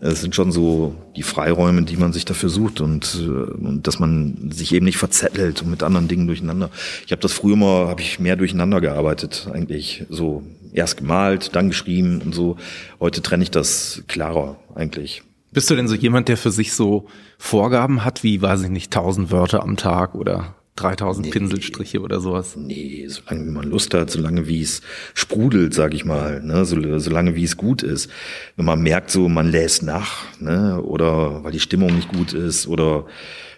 es sind schon so die Freiräume, die man sich dafür sucht und, äh, und dass man sich eben nicht verzettelt und mit anderen Dingen durcheinander. Ich habe das früher mal, habe ich mehr durcheinander gearbeitet, eigentlich so erst gemalt, dann geschrieben und so. Heute trenne ich das klarer eigentlich.
Bist du denn so jemand, der für sich so Vorgaben hat, wie, weiß ich nicht, tausend Wörter am Tag oder 3000 nee, Pinselstriche oder sowas?
Nee, solange wie man Lust hat, solange wie es sprudelt, sag ich mal, ne, so, solange wie es gut ist. Wenn man merkt, so man lässt nach, ne, oder weil die Stimmung nicht gut ist oder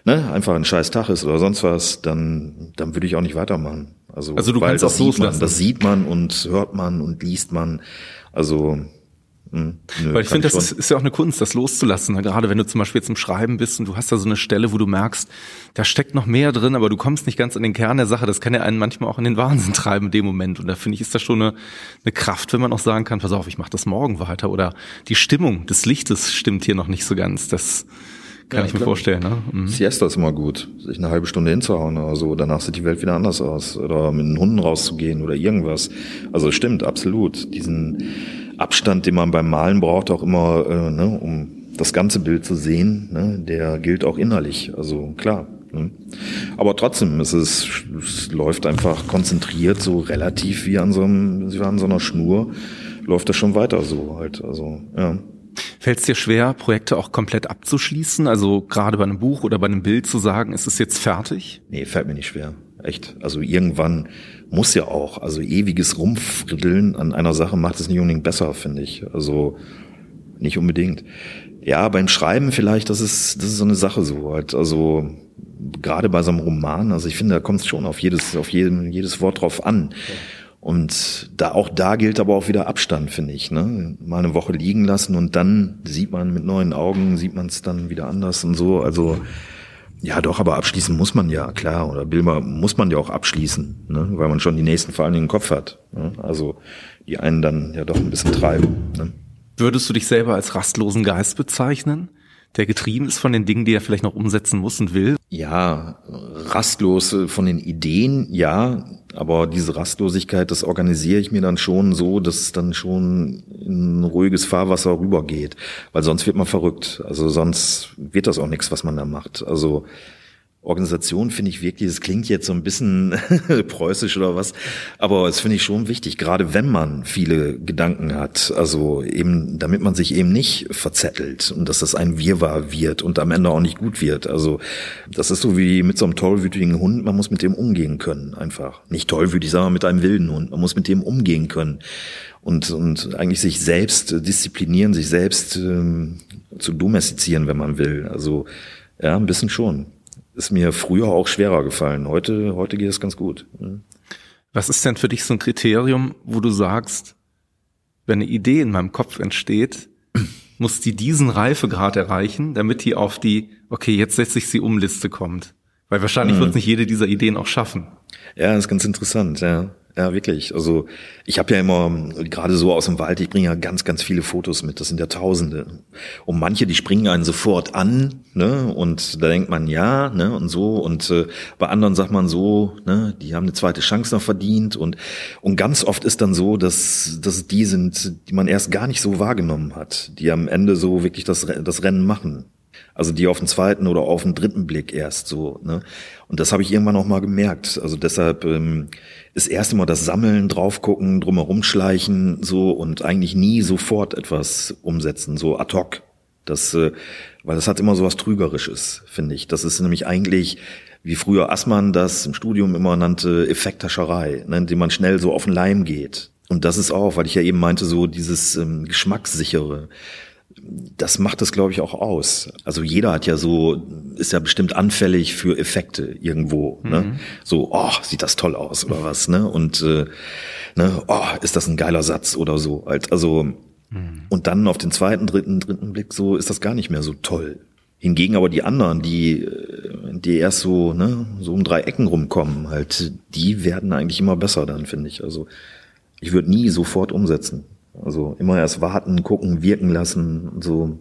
ne, einfach ein scheiß Tag ist oder sonst was, dann, dann würde ich auch nicht weitermachen. Also,
also du kannst
das
loslassen.
Man, das sieht man und hört man und liest man. Also Hm, nö,
Weil ich finde, das ist, ist ja auch eine Kunst, das loszulassen. ne? Gerade wenn du zum Beispiel jetzt im Schreiben bist und du hast da so eine Stelle, wo du merkst, da steckt noch mehr drin, aber du kommst nicht ganz an den Kern der Sache. Das kann ja einen manchmal auch in den Wahnsinn treiben in dem Moment. Und da finde ich, ist das schon eine, eine Kraft, wenn man auch sagen kann, pass auf, ich mache das morgen weiter. Oder die Stimmung des Lichtes stimmt hier noch nicht so ganz. Das kann
Ja,
ich mir
klar.
vorstellen. Ne? Mhm.
Siesta ist immer gut, sich eine halbe Stunde hinzuhauen oder so. Danach sieht die Welt wieder anders aus. Oder mit den Hunden rauszugehen oder irgendwas. Also stimmt, absolut. Diesen Abstand, den man beim Malen braucht, auch immer, äh, ne, um das ganze Bild zu sehen, ne, der gilt auch innerlich. Also klar. Ne. Aber trotzdem, es, ist, es läuft einfach konzentriert, so relativ wie an so, einem, wie an so einer Schnur, läuft das schon weiter so halt. Also, ja.
Fällt es dir schwer, Projekte auch komplett abzuschließen? Also gerade bei einem Buch oder bei einem Bild zu sagen, ist es jetzt fertig?
Nee, fällt mir nicht schwer. Echt. Also irgendwann muss ja auch, also ewiges Rumfriddeln an einer Sache macht es nicht unbedingt besser, finde ich. Also nicht unbedingt. Ja, beim Schreiben vielleicht, das ist, das ist so eine Sache so halt. Also gerade bei so einem Roman, also ich finde, da kommt es schon auf jedes, auf jedem, jedes Wort drauf an. Und da auch da gilt aber auch wieder Abstand, finde ich. Ne? Mal eine Woche liegen lassen und dann sieht man mit neuen Augen, sieht man es dann wieder anders und so. Also ja, doch, aber abschließen muss man ja, klar. Oder Bilder muss man ja auch abschließen, ne? weil man schon die nächsten vor allen Dingen im Kopf hat. Ne? Also die einen dann ja doch ein bisschen treiben. Ne?
Würdest du dich selber als rastlosen Geist bezeichnen, der getrieben ist von den Dingen, die er vielleicht noch umsetzen muss und will?
Ja, rastlos äh, von den Ideen, ja, aber diese Rastlosigkeit, das organisiere ich mir dann schon so, dass es dann schon in ruhiges Fahrwasser rübergeht, weil sonst wird man verrückt. Also sonst wird das auch nichts, was man da macht. Also Organisation finde ich wirklich, es klingt jetzt so ein bisschen preußisch oder was, aber es finde ich schon wichtig, gerade wenn man viele Gedanken hat, also eben, damit man sich eben nicht verzettelt und dass das ein Wirrwarr wird und am Ende auch nicht gut wird. Also das ist so wie mit so einem tollwütigen Hund, man muss mit dem umgehen können, einfach. Nicht tollwütig, sondern mit einem wilden Hund, man muss mit dem umgehen können und, und eigentlich sich selbst disziplinieren, sich selbst ähm, zu domestizieren, wenn man will. Also ja, ein bisschen schon ist mir früher auch schwerer gefallen. Heute, heute geht es ganz gut.
Was ist denn für dich so ein Kriterium, wo du sagst, wenn eine Idee in meinem Kopf entsteht, muss die diesen Reifegrad erreichen, damit die auf die, okay, jetzt setze ich sie um Liste kommt? Weil wahrscheinlich
Mhm.
wird nicht jede dieser Ideen auch schaffen.
Ja, das ist ganz interessant, ja. Ja, wirklich. Also ich habe ja immer, gerade so aus dem Wald, ich bringe ja ganz, ganz viele Fotos mit. Das sind ja Tausende. Und manche, die springen einen sofort an, ne? Und da denkt man ja, ne? Und so. Und äh, bei anderen sagt man so, ne? Die haben eine zweite Chance noch verdient. Und und ganz oft ist dann so, dass dass die sind, die man erst gar nicht so wahrgenommen hat, die am Ende so wirklich das das Rennen machen. Also die auf den zweiten oder auf den dritten Blick erst so. Ne? Und das habe ich irgendwann auch mal gemerkt. Also deshalb ähm, ist erst immer das Sammeln, draufgucken, drumherum schleichen so und eigentlich nie sofort etwas umsetzen, so ad hoc. Das, äh, weil das hat immer so was Trügerisches, finde ich. Das ist nämlich eigentlich, wie früher Assmann das im Studium immer nannte, Effekthascherei, ne, indem man schnell so auf den Leim geht. Und das ist auch, weil ich ja eben meinte, so dieses ähm, Geschmackssichere das macht es, glaube ich, auch aus. Also jeder hat ja so, ist ja bestimmt anfällig für Effekte irgendwo. Ne? So, oh, sieht das toll aus oder was, ne? Und äh, ne, oh, ist das ein geiler Satz oder so. Halt, also und dann auf den zweiten, dritten, dritten Blick so ist das gar nicht mehr so toll. Hingegen aber die anderen, die, äh, die erst so, ne, so um drei Ecken rumkommen, halt, die werden eigentlich immer besser dann, finde ich. Also ich würde nie sofort umsetzen. Also immer erst warten, gucken, wirken lassen, so.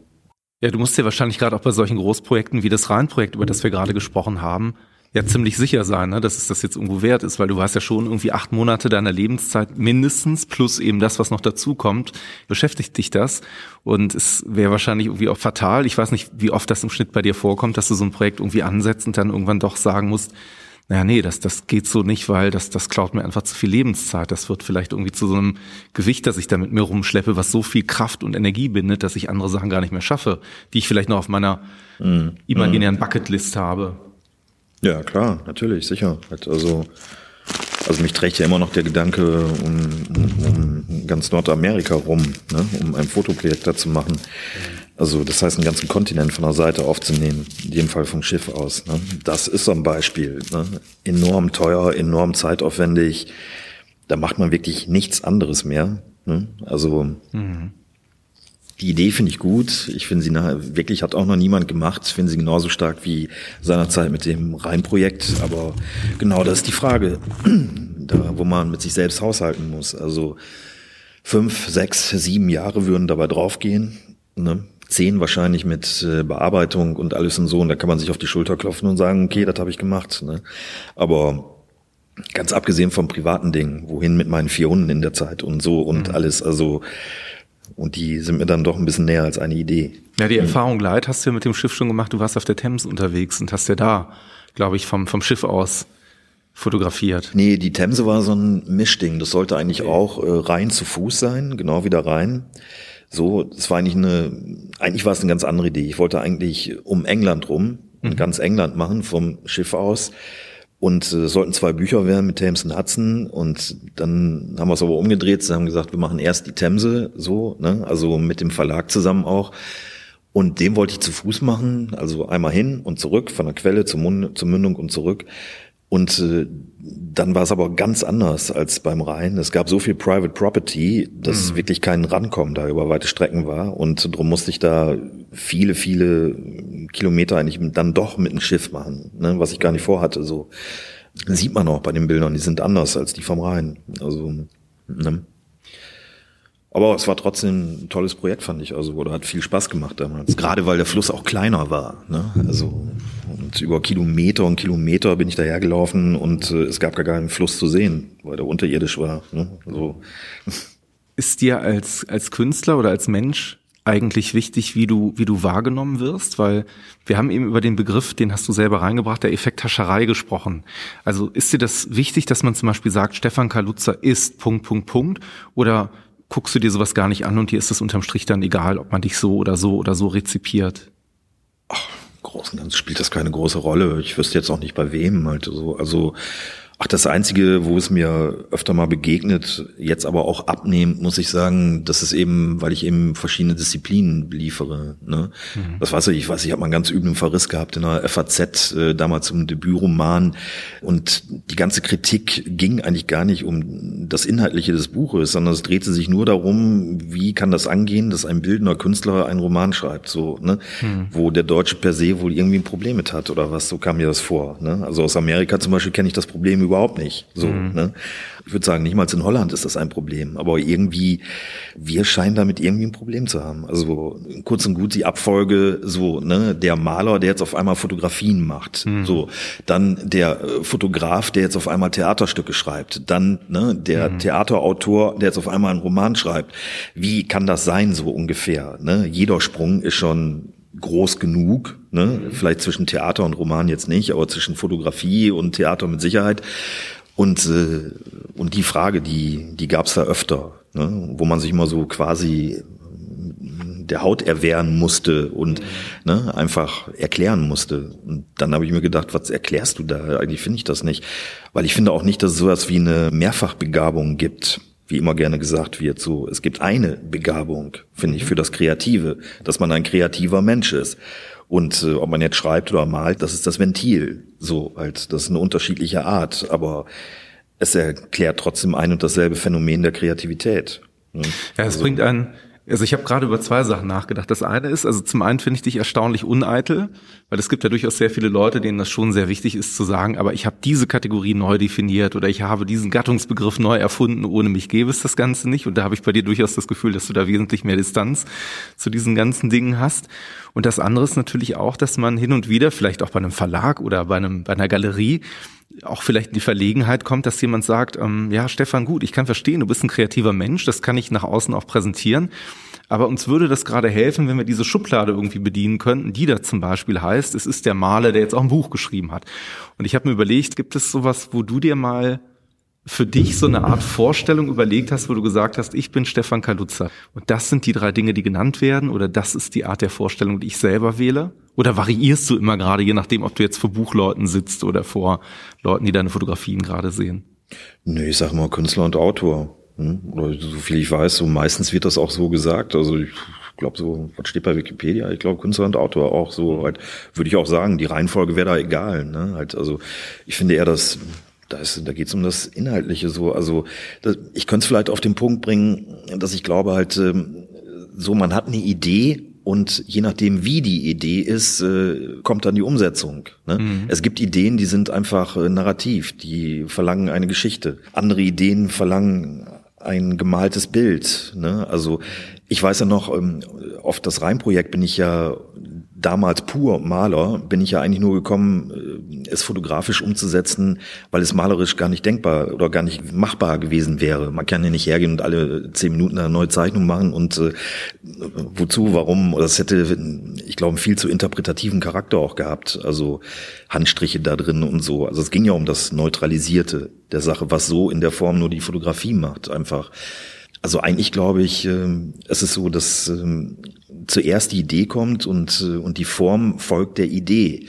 Ja, du musst dir wahrscheinlich gerade auch bei solchen Großprojekten wie das Rheinprojekt, über das wir gerade gesprochen haben, ja ziemlich sicher sein, ne, dass es das jetzt irgendwo wert ist, weil du hast ja schon irgendwie acht Monate deiner Lebenszeit mindestens, plus eben das, was noch dazu kommt, beschäftigt dich das. Und es wäre wahrscheinlich irgendwie auch fatal. Ich weiß nicht, wie oft das im Schnitt bei dir vorkommt, dass du so ein Projekt irgendwie ansetzt und dann irgendwann doch sagen musst, naja, nee, das, das geht so nicht, weil das, das klaut mir einfach zu viel Lebenszeit. Das wird vielleicht irgendwie zu so einem Gewicht, das ich da mit mir rumschleppe, was so viel Kraft und Energie bindet, dass ich andere Sachen gar nicht mehr schaffe, die ich vielleicht noch auf meiner imaginären Bucketlist habe.
Ja, klar, natürlich, sicher. Halt, Also, also mich trägt ja immer noch der Gedanke um, um, um ganz Nordamerika rum, ne, um ein Fotoprojekt da zu machen. Also das heißt, einen ganzen Kontinent von der Seite aufzunehmen, in dem Fall vom Schiff aus. Ne. Das ist so ein Beispiel. Ne. Enorm teuer, enorm zeitaufwendig. Da macht man wirklich nichts anderes mehr. Ne. Also Die Idee finde ich gut. Ich finde sie nachher, wirklich hat auch noch niemand gemacht. Ich finde sie genauso stark wie seinerzeit mit dem Rheinprojekt. Aber genau, das ist die Frage, da, wo man mit sich selbst haushalten muss. Also fünf, sechs, sieben Jahre würden dabei draufgehen. Ne? Zehn wahrscheinlich mit äh, Bearbeitung und alles und so. Und da kann man sich auf die Schulter klopfen und sagen, okay, das habe ich gemacht. Ne? Aber ganz abgesehen vom privaten Ding, wohin mit meinen vier Hunden in der Zeit und so und mhm. alles. Also und die sind mir dann doch ein bisschen näher als eine Idee.
Ja, die Erfahrung Leid hast du ja mit dem Schiff schon gemacht. Du warst auf der Thames unterwegs und hast ja da, glaube ich, vom, vom Schiff aus fotografiert.
Nee, die Themse war so ein Mischding. Das sollte eigentlich okay. auch äh, rein zu Fuß sein, genau wieder rein. So, das war eigentlich eine, eigentlich war es eine ganz andere Idee. Ich wollte eigentlich um England rum, mhm. ganz England machen, vom Schiff aus. Und äh, sollten zwei Bücher werden mit Thames und Hudson. Und dann haben wir es aber umgedreht. Sie haben gesagt, wir machen erst die Themse so, ne? also mit dem Verlag zusammen auch. Und dem wollte ich zu Fuß machen, also einmal hin und zurück, von der Quelle zur, Mund zur Mündung und zurück. Und äh, dann war es aber ganz anders als beim Rhein. Es gab so viel Private Property, dass mhm. wirklich kein Rankommen da über weite Strecken war. Und darum musste ich da viele, viele Kilometer eigentlich dann doch mit dem Schiff machen, ne, was ich gar nicht vorhatte. So sieht man auch bei den Bildern, die sind anders als die vom Rhein. Also, ne. Aber es war trotzdem ein tolles Projekt, fand ich. Also, oder hat viel Spaß gemacht damals. Gerade weil der Fluss auch kleiner war. Ne? Also und über Kilometer und Kilometer bin ich dahergelaufen und äh, es gab gar keinen Fluss zu sehen, weil der unterirdisch war. Ne? So.
Ist dir als, als Künstler oder als Mensch eigentlich wichtig, wie du, wie du wahrgenommen wirst? Weil wir haben eben über den Begriff, den hast du selber reingebracht, der Effekthascherei gesprochen. Also ist dir das wichtig, dass man zum Beispiel sagt, Stefan Kaluza ist Punkt, Punkt, Punkt? Oder guckst du dir sowas gar nicht an und dir ist es unterm Strich dann egal, ob man dich so oder so oder so rezipiert?
Ach, Großen Ganzen spielt das keine große Rolle. Ich wüsste jetzt auch nicht bei wem halt so. Also Ach, das Einzige, wo es mir öfter mal begegnet, jetzt aber auch abnehmend, muss ich sagen, das ist eben, weil ich eben verschiedene Disziplinen liefere. Ne? Mhm. Das weiß ich, ich weiß, ich habe mal einen ganz üblen Verriss gehabt in der FAZ, äh, damals zum Debütroman. Und die ganze Kritik ging eigentlich gar nicht um das Inhaltliche des Buches, sondern es drehte sich nur darum, wie kann das angehen, dass ein bildender Künstler einen Roman schreibt, so, ne? Mhm. Wo der Deutsche per se wohl irgendwie ein Problem mit hat oder was, so kam mir das vor. Ne? Also aus Amerika zum Beispiel kenne ich das Problem überhaupt nicht. So, mhm. ne? Ich würde sagen, nicht mal in Holland ist das ein Problem. Aber irgendwie, wir scheinen damit irgendwie ein Problem zu haben. Also kurz und gut die Abfolge, so, ne, der Maler, der jetzt auf einmal Fotografien macht. Mhm. So, dann der äh, Fotograf, der jetzt auf einmal Theaterstücke schreibt. Dann, ne, der mhm. Theaterautor, der jetzt auf einmal einen Roman schreibt. Wie kann das sein, so ungefähr? Ne? Jeder Sprung ist schon groß genug, ne? Mhm. vielleicht zwischen Theater und Roman jetzt nicht, aber zwischen Fotografie und Theater mit Sicherheit. Und, äh, und die Frage, die, die gab es da öfter, ne? wo man sich immer so quasi der Haut erwehren musste und mhm. ne, einfach erklären musste. Und dann habe ich mir gedacht, was erklärst du da? Eigentlich finde ich das nicht. Weil ich finde auch nicht, dass es sowas wie eine Mehrfachbegabung gibt wie immer gerne gesagt wird, so, es gibt eine Begabung, finde ich, für das Kreative, dass man ein kreativer Mensch ist. Und äh, ob man jetzt schreibt oder malt, das ist das Ventil. So, halt, das ist eine unterschiedliche Art, aber es erklärt trotzdem ein und dasselbe Phänomen der Kreativität.
Ne? Ja, es also, bringt einen, also ich habe gerade über zwei Sachen nachgedacht. Das eine ist, also zum einen finde ich dich erstaunlich uneitel, weil es gibt ja durchaus sehr viele Leute, denen das schon sehr wichtig ist zu sagen, aber ich habe diese Kategorie neu definiert oder ich habe diesen Gattungsbegriff neu erfunden, ohne mich gäbe es das Ganze nicht. Und da habe ich bei dir durchaus das Gefühl, dass du da wesentlich mehr Distanz zu diesen ganzen Dingen hast. Und das andere ist natürlich auch, dass man hin und wieder, vielleicht auch bei einem Verlag oder bei, einem, bei einer Galerie, auch vielleicht in die Verlegenheit kommt, dass jemand sagt, ähm, ja, Stefan, gut, ich kann verstehen, du bist ein kreativer Mensch, das kann ich nach außen auch präsentieren. Aber uns würde das gerade helfen, wenn wir diese Schublade irgendwie bedienen könnten, die da zum Beispiel heißt, es ist der Maler, der jetzt auch ein Buch geschrieben hat. Und ich habe mir überlegt, gibt es sowas, wo du dir mal für dich so eine Art Vorstellung überlegt hast, wo du gesagt hast, ich bin Stefan Kaluza. Und das sind die drei Dinge, die genannt werden, oder das ist die Art der Vorstellung, die ich selber wähle? Oder variierst du immer gerade, je nachdem, ob du jetzt vor Buchleuten sitzt oder vor Leuten, die deine Fotografien gerade sehen?
Nee, ich sag mal Künstler und Autor. Hm? Oder so viel ich weiß, so meistens wird das auch so gesagt. Also ich glaube so, was steht bei Wikipedia? Ich glaube Künstler und Autor auch so. Halt, würde ich auch sagen, die Reihenfolge wäre da egal. Ne? Halt, also ich finde eher, dass da, ist, da geht es um das Inhaltliche so. Also das, ich könnte es vielleicht auf den Punkt bringen, dass ich glaube halt, ähm, so, man hat eine Idee und je nachdem, wie die Idee ist, äh, kommt dann die Umsetzung. Ne? Mhm. Es gibt Ideen, die sind einfach äh, narrativ, die verlangen eine Geschichte. Andere Ideen verlangen ein gemaltes Bild. Ne? Also ich weiß ja noch, ähm, auf das Reimprojekt bin ich ja damals pur Maler, bin ich ja eigentlich nur gekommen, äh, es fotografisch umzusetzen, weil es malerisch gar nicht denkbar oder gar nicht machbar gewesen wäre. Man kann ja nicht hergehen und alle zehn Minuten eine neue Zeichnung machen und äh, wozu, warum, es hätte, ich glaube, viel zu interpretativen Charakter auch gehabt, also Handstriche da drin und so. Also es ging ja um das Neutralisierte der Sache, was so in der Form nur die Fotografie macht, einfach. Also eigentlich glaube ich, ähm, es ist so, dass ähm, zuerst die Idee kommt und, äh, und die Form folgt der Idee.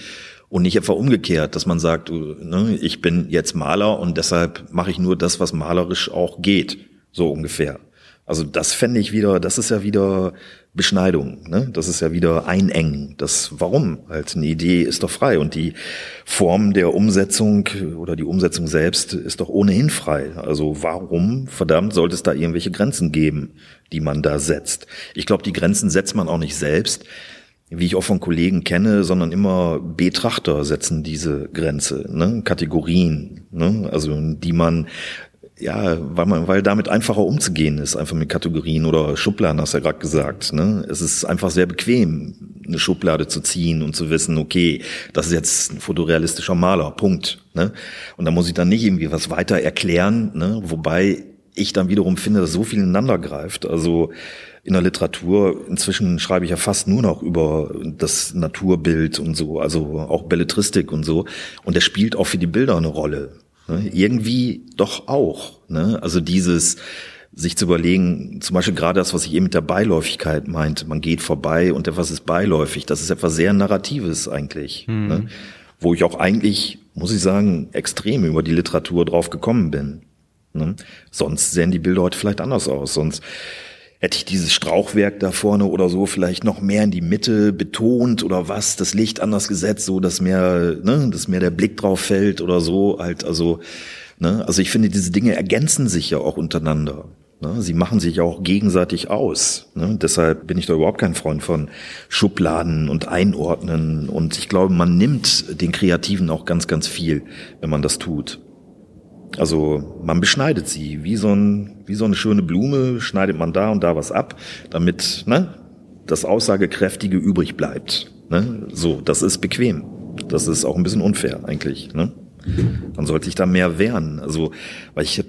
Und nicht etwa umgekehrt, dass man sagt, ne, ich bin jetzt Maler und deshalb mache ich nur das, was malerisch auch geht. So ungefähr. Also das fände ich wieder, das ist ja wieder Beschneidung, ne? Das ist ja wieder Einengen. Das warum? Halt eine Idee ist doch frei und die Form der Umsetzung oder die Umsetzung selbst ist doch ohnehin frei. Also warum, verdammt, sollte es da irgendwelche Grenzen geben, die man da setzt? Ich glaube, die Grenzen setzt man auch nicht selbst, wie ich auch von Kollegen kenne, sondern immer Betrachter setzen diese Grenze, ne? Kategorien, ne? also die man ja, weil man, weil damit einfacher umzugehen ist, einfach mit Kategorien oder Schubladen, hast du ja gerade gesagt. Ne? Es ist einfach sehr bequem, eine Schublade zu ziehen und zu wissen, okay, das ist jetzt ein fotorealistischer Maler, Punkt. Ne? Und da muss ich dann nicht irgendwie was weiter erklären, ne? wobei ich dann wiederum finde, dass so viel ineinander greift. Also in der Literatur, inzwischen schreibe ich ja fast nur noch über das Naturbild und so, also auch Belletristik und so. Und der spielt auch für die Bilder eine Rolle. Ne? Irgendwie doch auch. Ne? Also dieses sich zu überlegen, zum Beispiel gerade das, was ich eben mit der Beiläufigkeit meinte, man geht vorbei und etwas ist beiläufig, das ist etwas sehr Narratives eigentlich. Mhm. Ne? Wo ich auch eigentlich, muss ich sagen, extrem über die Literatur drauf gekommen bin. Ne? Sonst sehen die Bilder heute vielleicht anders aus. Sonst hätte ich dieses Strauchwerk da vorne oder so vielleicht noch mehr in die Mitte betont oder was, das Licht anders gesetzt, so dass mehr, ne, dass mehr der Blick drauf fällt oder so, halt, also, ne, also ich finde, diese Dinge ergänzen sich ja auch untereinander. Ne? Sie machen sich auch gegenseitig aus. Ne? Deshalb bin ich da überhaupt kein Freund von Schubladen und Einordnen. Und ich glaube, man nimmt den Kreativen auch ganz, ganz viel, wenn man das tut. Also man beschneidet sie wie so, ein, wie so eine schöne Blume, schneidet man da und da was ab, damit ne, das Aussagekräftige übrig bleibt. Ne? So, das ist bequem. Das ist auch ein bisschen unfair eigentlich. Ne? Man sollte sich da mehr wehren. Also, weil ich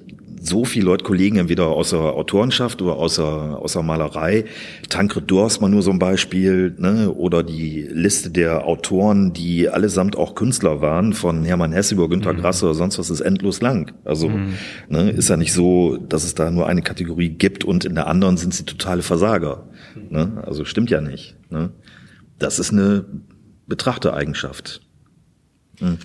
so viele Leute, Kollegen, entweder aus der Autorenschaft oder aus der, aus der Malerei. Tancred Dors mal nur so ein Beispiel, ne? oder die Liste der Autoren, die allesamt auch Künstler waren, von Hermann Hesse über Günter mhm. Grass oder sonst was, ist endlos lang. Also mhm. ne, ist ja nicht so, dass es da nur eine Kategorie gibt und in der anderen sind sie totale Versager. Ne? Also stimmt ja nicht. Ne? Das ist eine Betrachtereigenschaft.
Mhm.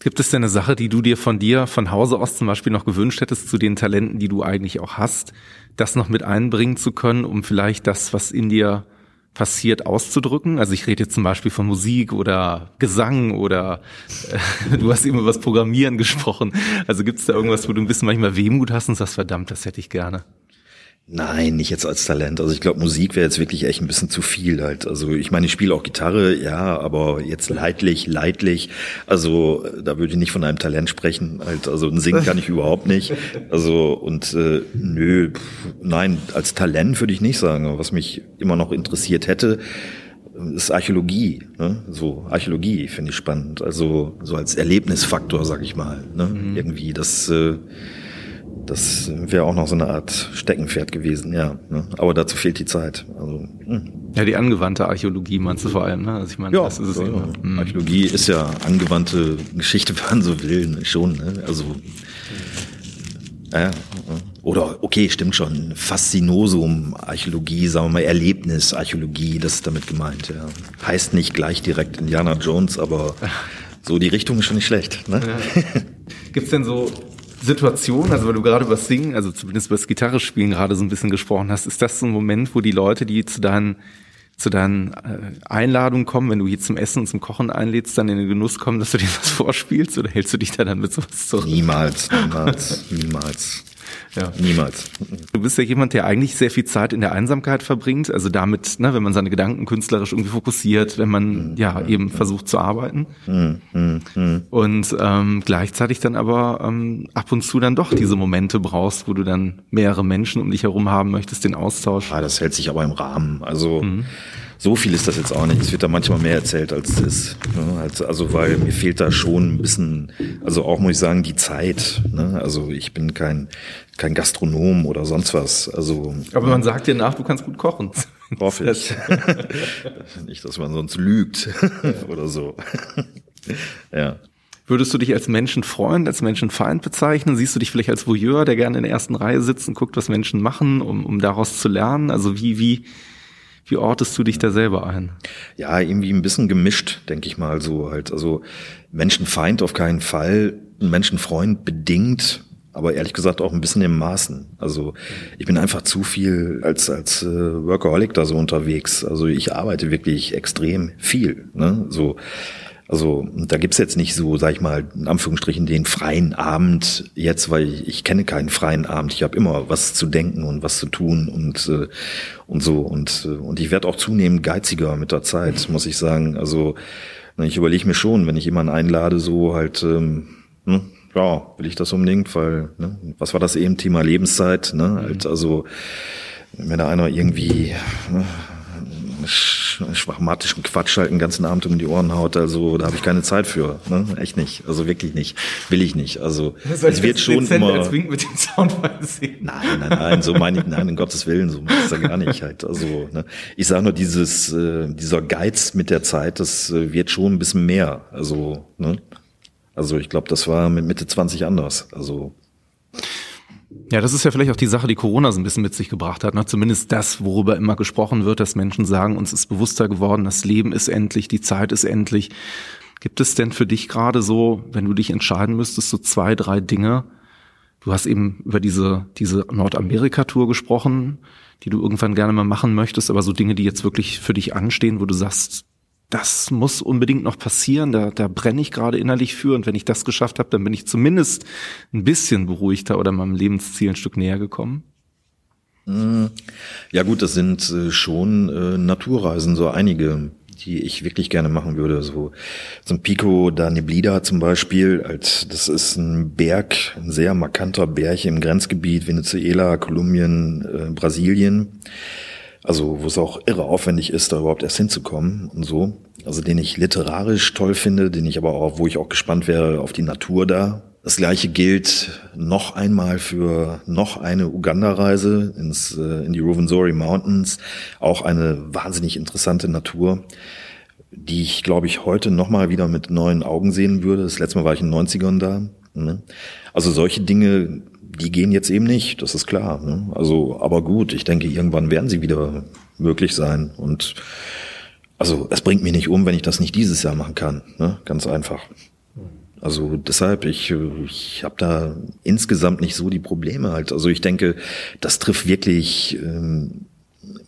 Gibt es denn eine Sache, die du dir von dir von Hause aus zum Beispiel noch gewünscht hättest zu den Talenten, die du eigentlich auch hast, das noch mit einbringen zu können, um vielleicht das, was in dir passiert, auszudrücken? Also ich rede jetzt zum Beispiel von Musik oder Gesang oder äh, du hast eben über das Programmieren gesprochen. Also gibt es da irgendwas, wo du ein bisschen manchmal Wehmut hast und sagst, verdammt, das hätte ich gerne?
Nein, nicht jetzt als Talent. Also ich glaube, Musik wäre jetzt wirklich echt ein bisschen zu viel halt. Also ich meine, ich spiele auch Gitarre, ja, aber jetzt leidlich, leidlich. Also da würde ich nicht von einem Talent sprechen. Halt, also ein Singen kann ich überhaupt nicht. Also und äh, nö, pff, nein, als Talent würde ich nicht sagen. Was mich immer noch interessiert hätte, ist Archäologie. Ne? So Archäologie finde ich spannend. Also so als Erlebnisfaktor, sag ich mal. Ne? Mhm. Irgendwie das. Äh, das wäre auch noch so eine Art Steckenpferd gewesen, ja. Ne? Aber dazu fehlt die Zeit. Also,
hm. Ja, die angewandte Archäologie meinst du vor allem, ne? Also ich meine,
ja, das ist es ja, immer. Hm. Archäologie ist ja angewandte Geschichte, wenn man so will, ne? schon. Ne? Also ja, oder okay, stimmt schon. Faszinosum Archäologie, sagen wir mal Erlebnis Archäologie, das ist damit gemeint. Ja. Heißt nicht gleich direkt Indiana Jones, aber so die Richtung ist schon nicht schlecht. Ne? Ja.
Gibt's denn so Situation, also weil du gerade über Singen, also zumindest über das Gitarre spielen gerade so ein bisschen gesprochen hast, ist das so ein Moment, wo die Leute, die zu deinen zu deinen äh, Einladungen kommen, wenn du hier zum Essen und zum Kochen einlädst, dann in den Genuss kommen, dass du dir was vorspielst oder hältst du dich da dann mit sowas zurück?
Niemals, niemals, niemals. Ja. Niemals.
Du bist ja jemand, der eigentlich sehr viel Zeit in der Einsamkeit verbringt. Also damit, ne, wenn man seine Gedanken künstlerisch irgendwie fokussiert, wenn man mhm. ja eben versucht zu arbeiten. Mhm. Mhm. Und ähm, gleichzeitig dann aber ähm, ab und zu dann doch diese Momente brauchst, wo du dann mehrere Menschen um dich herum haben möchtest, den Austausch.
Ah, das hält sich aber im Rahmen. Also mhm so viel ist das jetzt auch nicht. Es wird da manchmal mehr erzählt, als es ist. Ne? Also, weil mir fehlt da schon ein bisschen, also auch muss ich sagen, die Zeit. Ne? Also ich bin kein, kein Gastronom oder sonst was. Also,
Aber man sagt dir nach, du kannst gut kochen.
Hoffe ich. nicht, dass man sonst lügt oder so. ja.
Würdest du dich als Menschenfreund, als Menschenfeind bezeichnen? Siehst du dich vielleicht als Voyeur, der gerne in der ersten Reihe sitzt und guckt, was Menschen machen, um, um daraus zu lernen? Also wie, wie, wie ortest du dich da selber ein?
Ja, irgendwie ein bisschen gemischt, denke ich mal so halt. Also Menschenfeind auf keinen Fall, Menschenfreund bedingt, aber ehrlich gesagt auch ein bisschen im Maßen. Also ich bin einfach zu viel als als äh, Workaholic da so unterwegs. Also ich arbeite wirklich extrem viel. Ne? So also da gibt's jetzt nicht so, sag ich mal, in Anführungsstrichen den freien Abend jetzt, weil ich, ich kenne keinen freien Abend. Ich habe immer was zu denken und was zu tun und äh, und so und äh, und ich werde auch zunehmend geiziger mit der Zeit, muss ich sagen. Also ich überlege mir schon, wenn ich jemanden einlade, so halt, ähm, hm, ja, will ich das unbedingt, weil ne, was war das eben Thema Lebenszeit, ne? Halt, also wenn da einer irgendwie ne, schwachmatischen Quatsch halt den ganzen Abend um die Ohren haut, also da habe ich keine Zeit für. Ne? Echt nicht. Also wirklich nicht. Will ich nicht. Also es wird schon immer. Als Wink mit dem Soundfall sehen. Nein, nein, nein, so meine ich, nein, in Gottes Willen, so ist ja gar nicht halt. Also, ne? Ich sage nur, dieses, äh, dieser Geiz mit der Zeit, das äh, wird schon ein bisschen mehr. Also, ne? Also ich glaube, das war mit Mitte 20 anders. Also
ja, das ist ja vielleicht auch die Sache, die Corona so ein bisschen mit sich gebracht hat. Ne? Zumindest das, worüber immer gesprochen wird, dass Menschen sagen, uns ist bewusster geworden, das Leben ist endlich, die Zeit ist endlich. Gibt es denn für dich gerade so, wenn du dich entscheiden müsstest, so zwei, drei Dinge? Du hast eben über diese, diese Nordamerika-Tour gesprochen, die du irgendwann gerne mal machen möchtest, aber so Dinge, die jetzt wirklich für dich anstehen, wo du sagst, das muss unbedingt noch passieren, da, da brenne ich gerade innerlich für und wenn ich das geschafft habe, dann bin ich zumindest ein bisschen beruhigter oder meinem Lebensziel ein Stück näher gekommen.
Mm. Ja gut, das sind äh, schon äh, Naturreisen, so einige, die ich wirklich gerne machen würde. So, ein Pico da Neblida zum Beispiel, als, das ist ein Berg, ein sehr markanter Berg im Grenzgebiet Venezuela, Kolumbien, äh, Brasilien also wo es auch irre aufwendig ist, da überhaupt erst hinzukommen und so. Also den ich literarisch toll finde, den ich aber auch, wo ich auch gespannt wäre auf die Natur da. Das gleiche gilt noch einmal für noch eine Uganda-Reise ins, äh, in die Ruvenzori Mountains. Auch eine wahnsinnig interessante Natur, die ich, glaube ich, heute noch mal wieder mit neuen Augen sehen würde. Das letzte Mal war ich in den 90ern da. Ne? Also solche Dinge die gehen jetzt eben nicht, das ist klar. Ne? Also, aber gut, ich denke, irgendwann werden sie wieder möglich sein. Und also es bringt mich nicht um, wenn ich das nicht dieses Jahr machen kann. Ne? Ganz einfach. Also deshalb, ich, ich habe da insgesamt nicht so die Probleme halt. Also ich denke, das trifft wirklich ähm,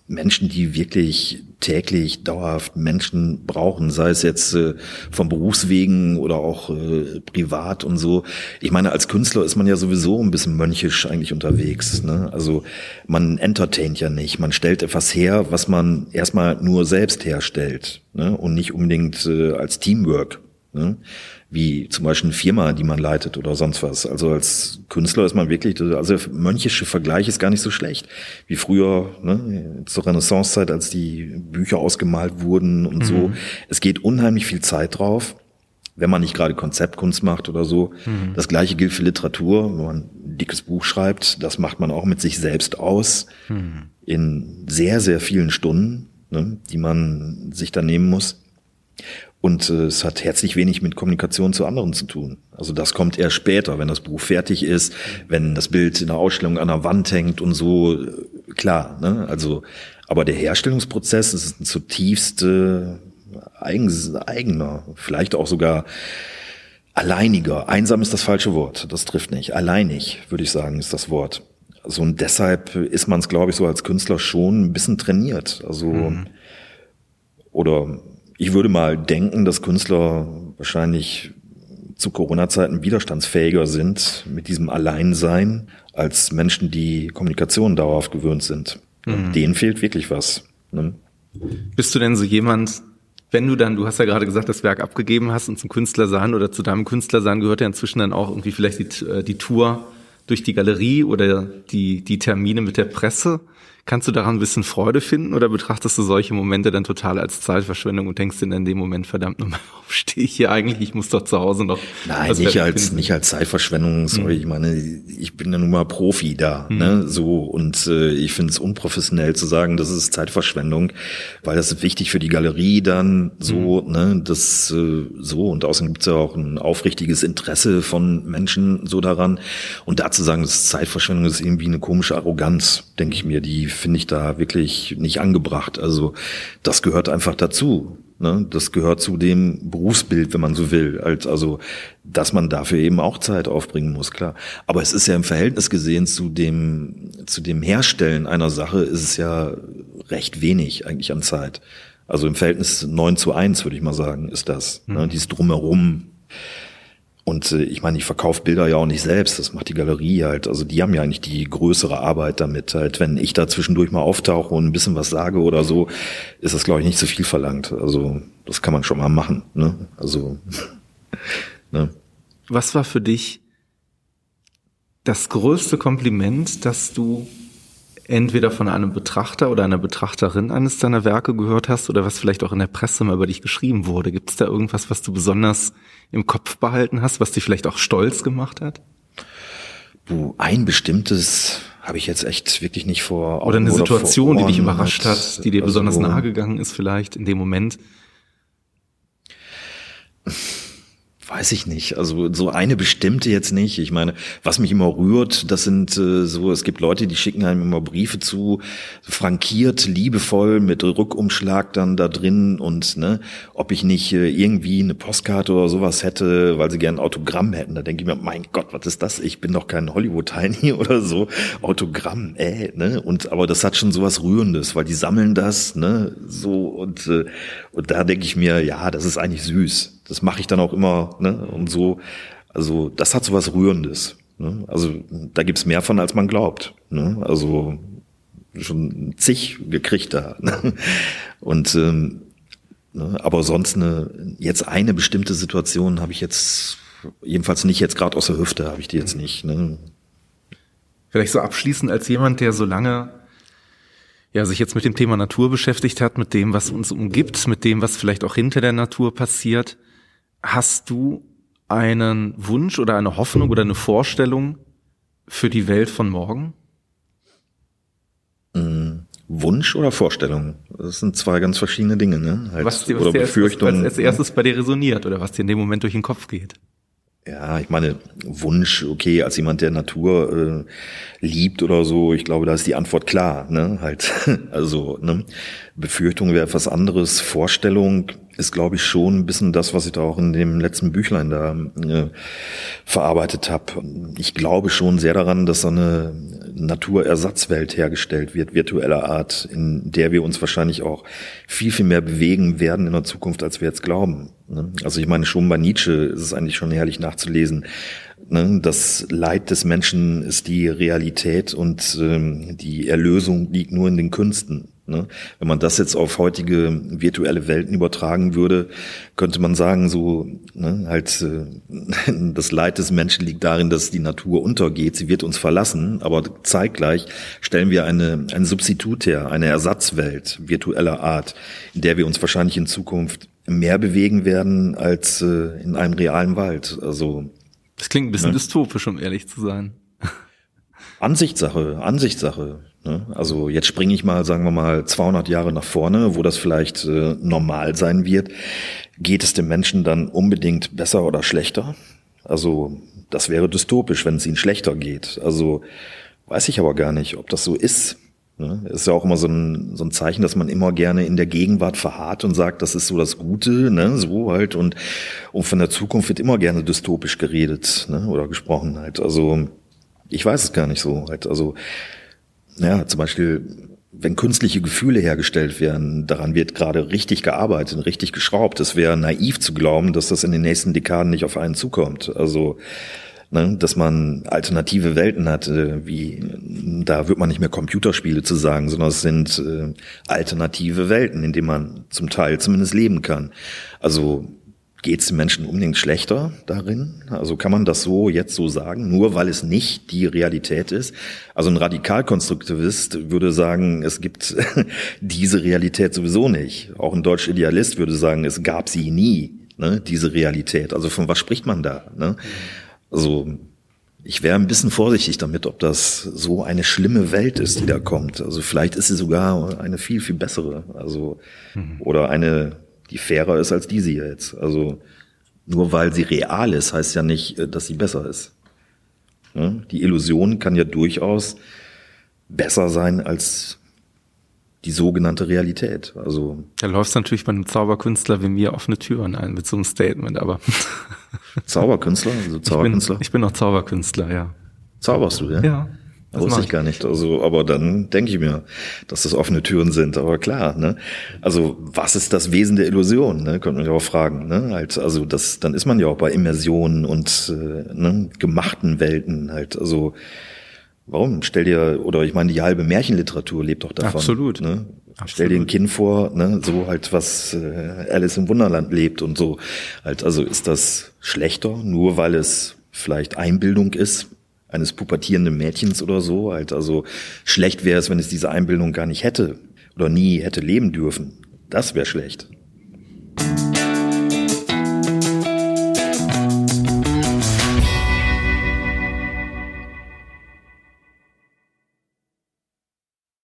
Menschen, die wirklich täglich dauerhaft Menschen brauchen, sei es jetzt äh, von Berufswegen oder auch äh, privat und so. Ich meine, als Künstler ist man ja sowieso ein bisschen mönchisch eigentlich unterwegs. Ne? Also man entertaint ja nicht, man stellt etwas her, was man erstmal nur selbst herstellt ne? und nicht unbedingt äh, als Teamwork. Ne? Wie zum Beispiel eine Firma, die man leitet oder sonst was. Also als Künstler ist man wirklich, also mönchische Vergleich ist gar nicht so schlecht. Wie früher, ne, zur Renaissancezeit, als die Bücher ausgemalt wurden und mhm. so. Es geht unheimlich viel Zeit drauf wenn man nicht gerade Konzeptkunst macht oder so. Mhm. Das gleiche gilt für Literatur. Wenn man ein dickes Buch schreibt, das macht man auch mit sich selbst aus. Mhm. In sehr, sehr vielen Stunden, ne, die man sich da nehmen muss. Und äh, es hat herzlich wenig mit Kommunikation zu anderen zu tun. Also das kommt erst später, wenn das Buch fertig ist, wenn das Bild in der Ausstellung an der Wand hängt und so. Äh, klar, ne? Also, aber der Herstellungsprozess ist ein zutiefst äh, eigens, eigener, vielleicht auch sogar alleiniger. Einsam ist das falsche Wort. Das trifft nicht. Alleinig, würde ich sagen, ist das Wort. Also und deshalb ist man es, glaube ich, so als Künstler schon ein bisschen trainiert. Also mhm. oder ich würde mal denken, dass Künstler wahrscheinlich zu Corona-Zeiten widerstandsfähiger sind mit diesem Alleinsein als Menschen, die Kommunikation dauerhaft gewöhnt sind. Mhm. Denen fehlt wirklich was. Ne?
Bist du denn so jemand, wenn du dann, du hast ja gerade gesagt, das Werk abgegeben hast und zum Künstler sein oder zu deinem Künstler sein gehört ja inzwischen dann auch irgendwie vielleicht die, äh, die Tour durch die Galerie oder die, die Termine mit der Presse. Kannst du daran ein bisschen Freude finden oder betrachtest du solche Momente dann total als Zeitverschwendung und denkst dir in dem Moment, verdammt nochmal, warum stehe ich hier eigentlich? Ich muss doch zu Hause noch.
Nein, nicht als, finden. nicht als Zeitverschwendung, sorry, mhm. ich meine, ich bin ja nun mal Profi da, mhm. ne, so, und äh, ich finde es unprofessionell zu sagen, das ist Zeitverschwendung, weil das ist wichtig für die Galerie dann so, mhm. ne, das äh, so, und außerdem gibt es ja auch ein aufrichtiges Interesse von Menschen so daran. Und da zu sagen, das ist Zeitverschwendung, ist irgendwie eine komische Arroganz, denke ich mir, die finde ich da wirklich nicht angebracht. Also das gehört einfach dazu. Ne? Das gehört zu dem Berufsbild, wenn man so will. Als, also, dass man dafür eben auch Zeit aufbringen muss, klar. Aber es ist ja im Verhältnis gesehen zu dem, zu dem Herstellen einer Sache ist es ja recht wenig eigentlich an Zeit. Also im Verhältnis neun zu eins würde ich mal sagen, ist das. Ne? Mhm. Dieses Drumherum. Und äh, ich meine, ich verkaufe Bilder ja auch nicht selbst, das macht die Galerie halt. Also die haben ja eigentlich die größere Arbeit damit. Halt, wenn ich da zwischendurch mal auftauche und ein bisschen was sage oder so, ist das, glaube ich, nicht so viel verlangt. Also das kann man schon mal machen. Ne? Also
ne? Was war für dich das größte Kompliment, das du entweder von einem Betrachter oder einer Betrachterin eines deiner Werke gehört hast oder was vielleicht auch in der Presse mal über dich geschrieben wurde. Gibt es da irgendwas, was du besonders im Kopf behalten hast, was dich vielleicht auch stolz gemacht hat?
Du, ein bestimmtes habe ich jetzt echt wirklich nicht vor.
Augen oder eine Situation, oder die dich überrascht hat, die dir also, besonders nahe gegangen ist vielleicht in dem Moment.
Weiß ich nicht. Also so eine bestimmte jetzt nicht. Ich meine, was mich immer rührt, das sind äh, so, es gibt Leute, die schicken einem immer Briefe zu, frankiert, liebevoll, mit Rückumschlag dann da drin und ne, ob ich nicht äh, irgendwie eine Postkarte oder sowas hätte, weil sie gern ein Autogramm hätten. Da denke ich mir, mein Gott, was ist das? Ich bin doch kein Hollywood-Tiny oder so. Autogramm, äh, ne? Und aber das hat schon sowas Rührendes, weil die sammeln das, ne, so und, äh, und da denke ich mir, ja, das ist eigentlich süß das mache ich dann auch immer, ne? Und so, also das hat so was Rührendes. Ne? Also da gibt's mehr von, als man glaubt. Ne? Also schon zig gekriegt da. Ne? Und ähm, ne? aber sonst eine jetzt eine bestimmte Situation habe ich jetzt jedenfalls nicht jetzt gerade aus der Hüfte habe ich die jetzt nicht. Ne?
Vielleicht so abschließend als jemand, der so lange ja, sich jetzt mit dem Thema Natur beschäftigt hat, mit dem, was uns umgibt, mit dem, was vielleicht auch hinter der Natur passiert. Hast du einen Wunsch oder eine Hoffnung oder eine Vorstellung für die Welt von morgen?
Mm, Wunsch oder Vorstellung? Das sind zwei ganz verschiedene Dinge, ne?
Halt, was, dir, was oder Befürchtungen. als erstes bei dir resoniert oder was dir in dem Moment durch den Kopf geht?
Ja, ich meine, Wunsch, okay, als jemand, der Natur äh, liebt oder so, ich glaube, da ist die Antwort klar, ne? Halt, also, ne? Befürchtung wäre etwas anderes, Vorstellung, ist, glaube ich, schon ein bisschen das, was ich da auch in dem letzten Büchlein da äh, verarbeitet habe. Ich glaube schon sehr daran, dass so eine Naturersatzwelt hergestellt wird, virtueller Art, in der wir uns wahrscheinlich auch viel, viel mehr bewegen werden in der Zukunft, als wir jetzt glauben. Ne? Also ich meine, schon bei Nietzsche ist es eigentlich schon herrlich nachzulesen, Ne, das Leid des Menschen ist die Realität und ähm, die Erlösung liegt nur in den Künsten. Ne? Wenn man das jetzt auf heutige virtuelle Welten übertragen würde, könnte man sagen, so ne, halt äh, das Leid des Menschen liegt darin, dass die Natur untergeht, sie wird uns verlassen, aber zeitgleich stellen wir eine ein Substitut her, eine Ersatzwelt virtueller Art, in der wir uns wahrscheinlich in Zukunft mehr bewegen werden als äh, in einem realen Wald. Also
das klingt ein bisschen ne? dystopisch, um ehrlich zu sein.
Ansichtssache, Ansichtssache. Ne? Also jetzt springe ich mal, sagen wir mal, 200 Jahre nach vorne, wo das vielleicht äh, normal sein wird. Geht es dem Menschen dann unbedingt besser oder schlechter? Also das wäre dystopisch, wenn es ihnen schlechter geht. Also weiß ich aber gar nicht, ob das so ist. Ne? Ist ja auch immer so ein, so ein Zeichen, dass man immer gerne in der Gegenwart verharrt und sagt, das ist so das Gute, ne? so halt. Und, und von der Zukunft wird immer gerne dystopisch geredet ne? oder gesprochen halt. Also ich weiß es gar nicht so halt. Also ja, zum Beispiel wenn künstliche Gefühle hergestellt werden, daran wird gerade richtig gearbeitet, richtig geschraubt. Es wäre naiv zu glauben, dass das in den nächsten Dekaden nicht auf einen zukommt. Also ne, dass man alternative Welten hat, äh, wie da wird man nicht mehr Computerspiele zu sagen, sondern es sind äh, alternative Welten, in denen man zum Teil zumindest leben kann. Also geht es den Menschen unbedingt schlechter darin? Also kann man das so jetzt so sagen, nur weil es nicht die Realität ist? Also ein Radikalkonstruktivist würde sagen, es gibt diese Realität sowieso nicht. Auch ein deutscher Idealist würde sagen, es gab sie nie, ne, diese Realität. Also von was spricht man da? Ne? Also ich wäre ein bisschen vorsichtig damit, ob das so eine schlimme Welt ist, die da kommt. Also vielleicht ist sie sogar eine viel, viel bessere. Also, mhm. oder eine, die fairer ist als diese jetzt. Also, nur weil sie real ist, heißt ja nicht, äh, dass sie besser ist. Die Illusion kann ja durchaus besser sein als die sogenannte Realität. Also
da läuft natürlich bei einem Zauberkünstler wie mir offene Türen ein mit so einem Statement, aber
Zauberkünstler, also Zauberkünstler.
Ich bin, ich bin noch Zauberkünstler, ja.
Zauberst du, ja?
Ja.
Das wusste ich gar nicht. Also, aber dann denke ich mir, dass das offene Türen sind. Aber klar, ne? Also, was ist das Wesen der Illusion? Ne? Könnte man ja auch fragen. Ne? Halt, also, das, dann ist man ja auch bei Immersionen und äh, ne? gemachten Welten halt. Also, warum? Stell dir, oder ich meine, die halbe Märchenliteratur lebt doch davon.
Absolut.
Ne? Absolut. Stell dir ein Kind vor, ne, so halt was äh, Alice im Wunderland lebt und so. Halt, also ist das schlechter, nur weil es vielleicht Einbildung ist eines pubertierenden Mädchens oder so. Halt, also schlecht wäre es, wenn es diese Einbildung gar nicht hätte oder nie hätte leben dürfen. Das wäre schlecht.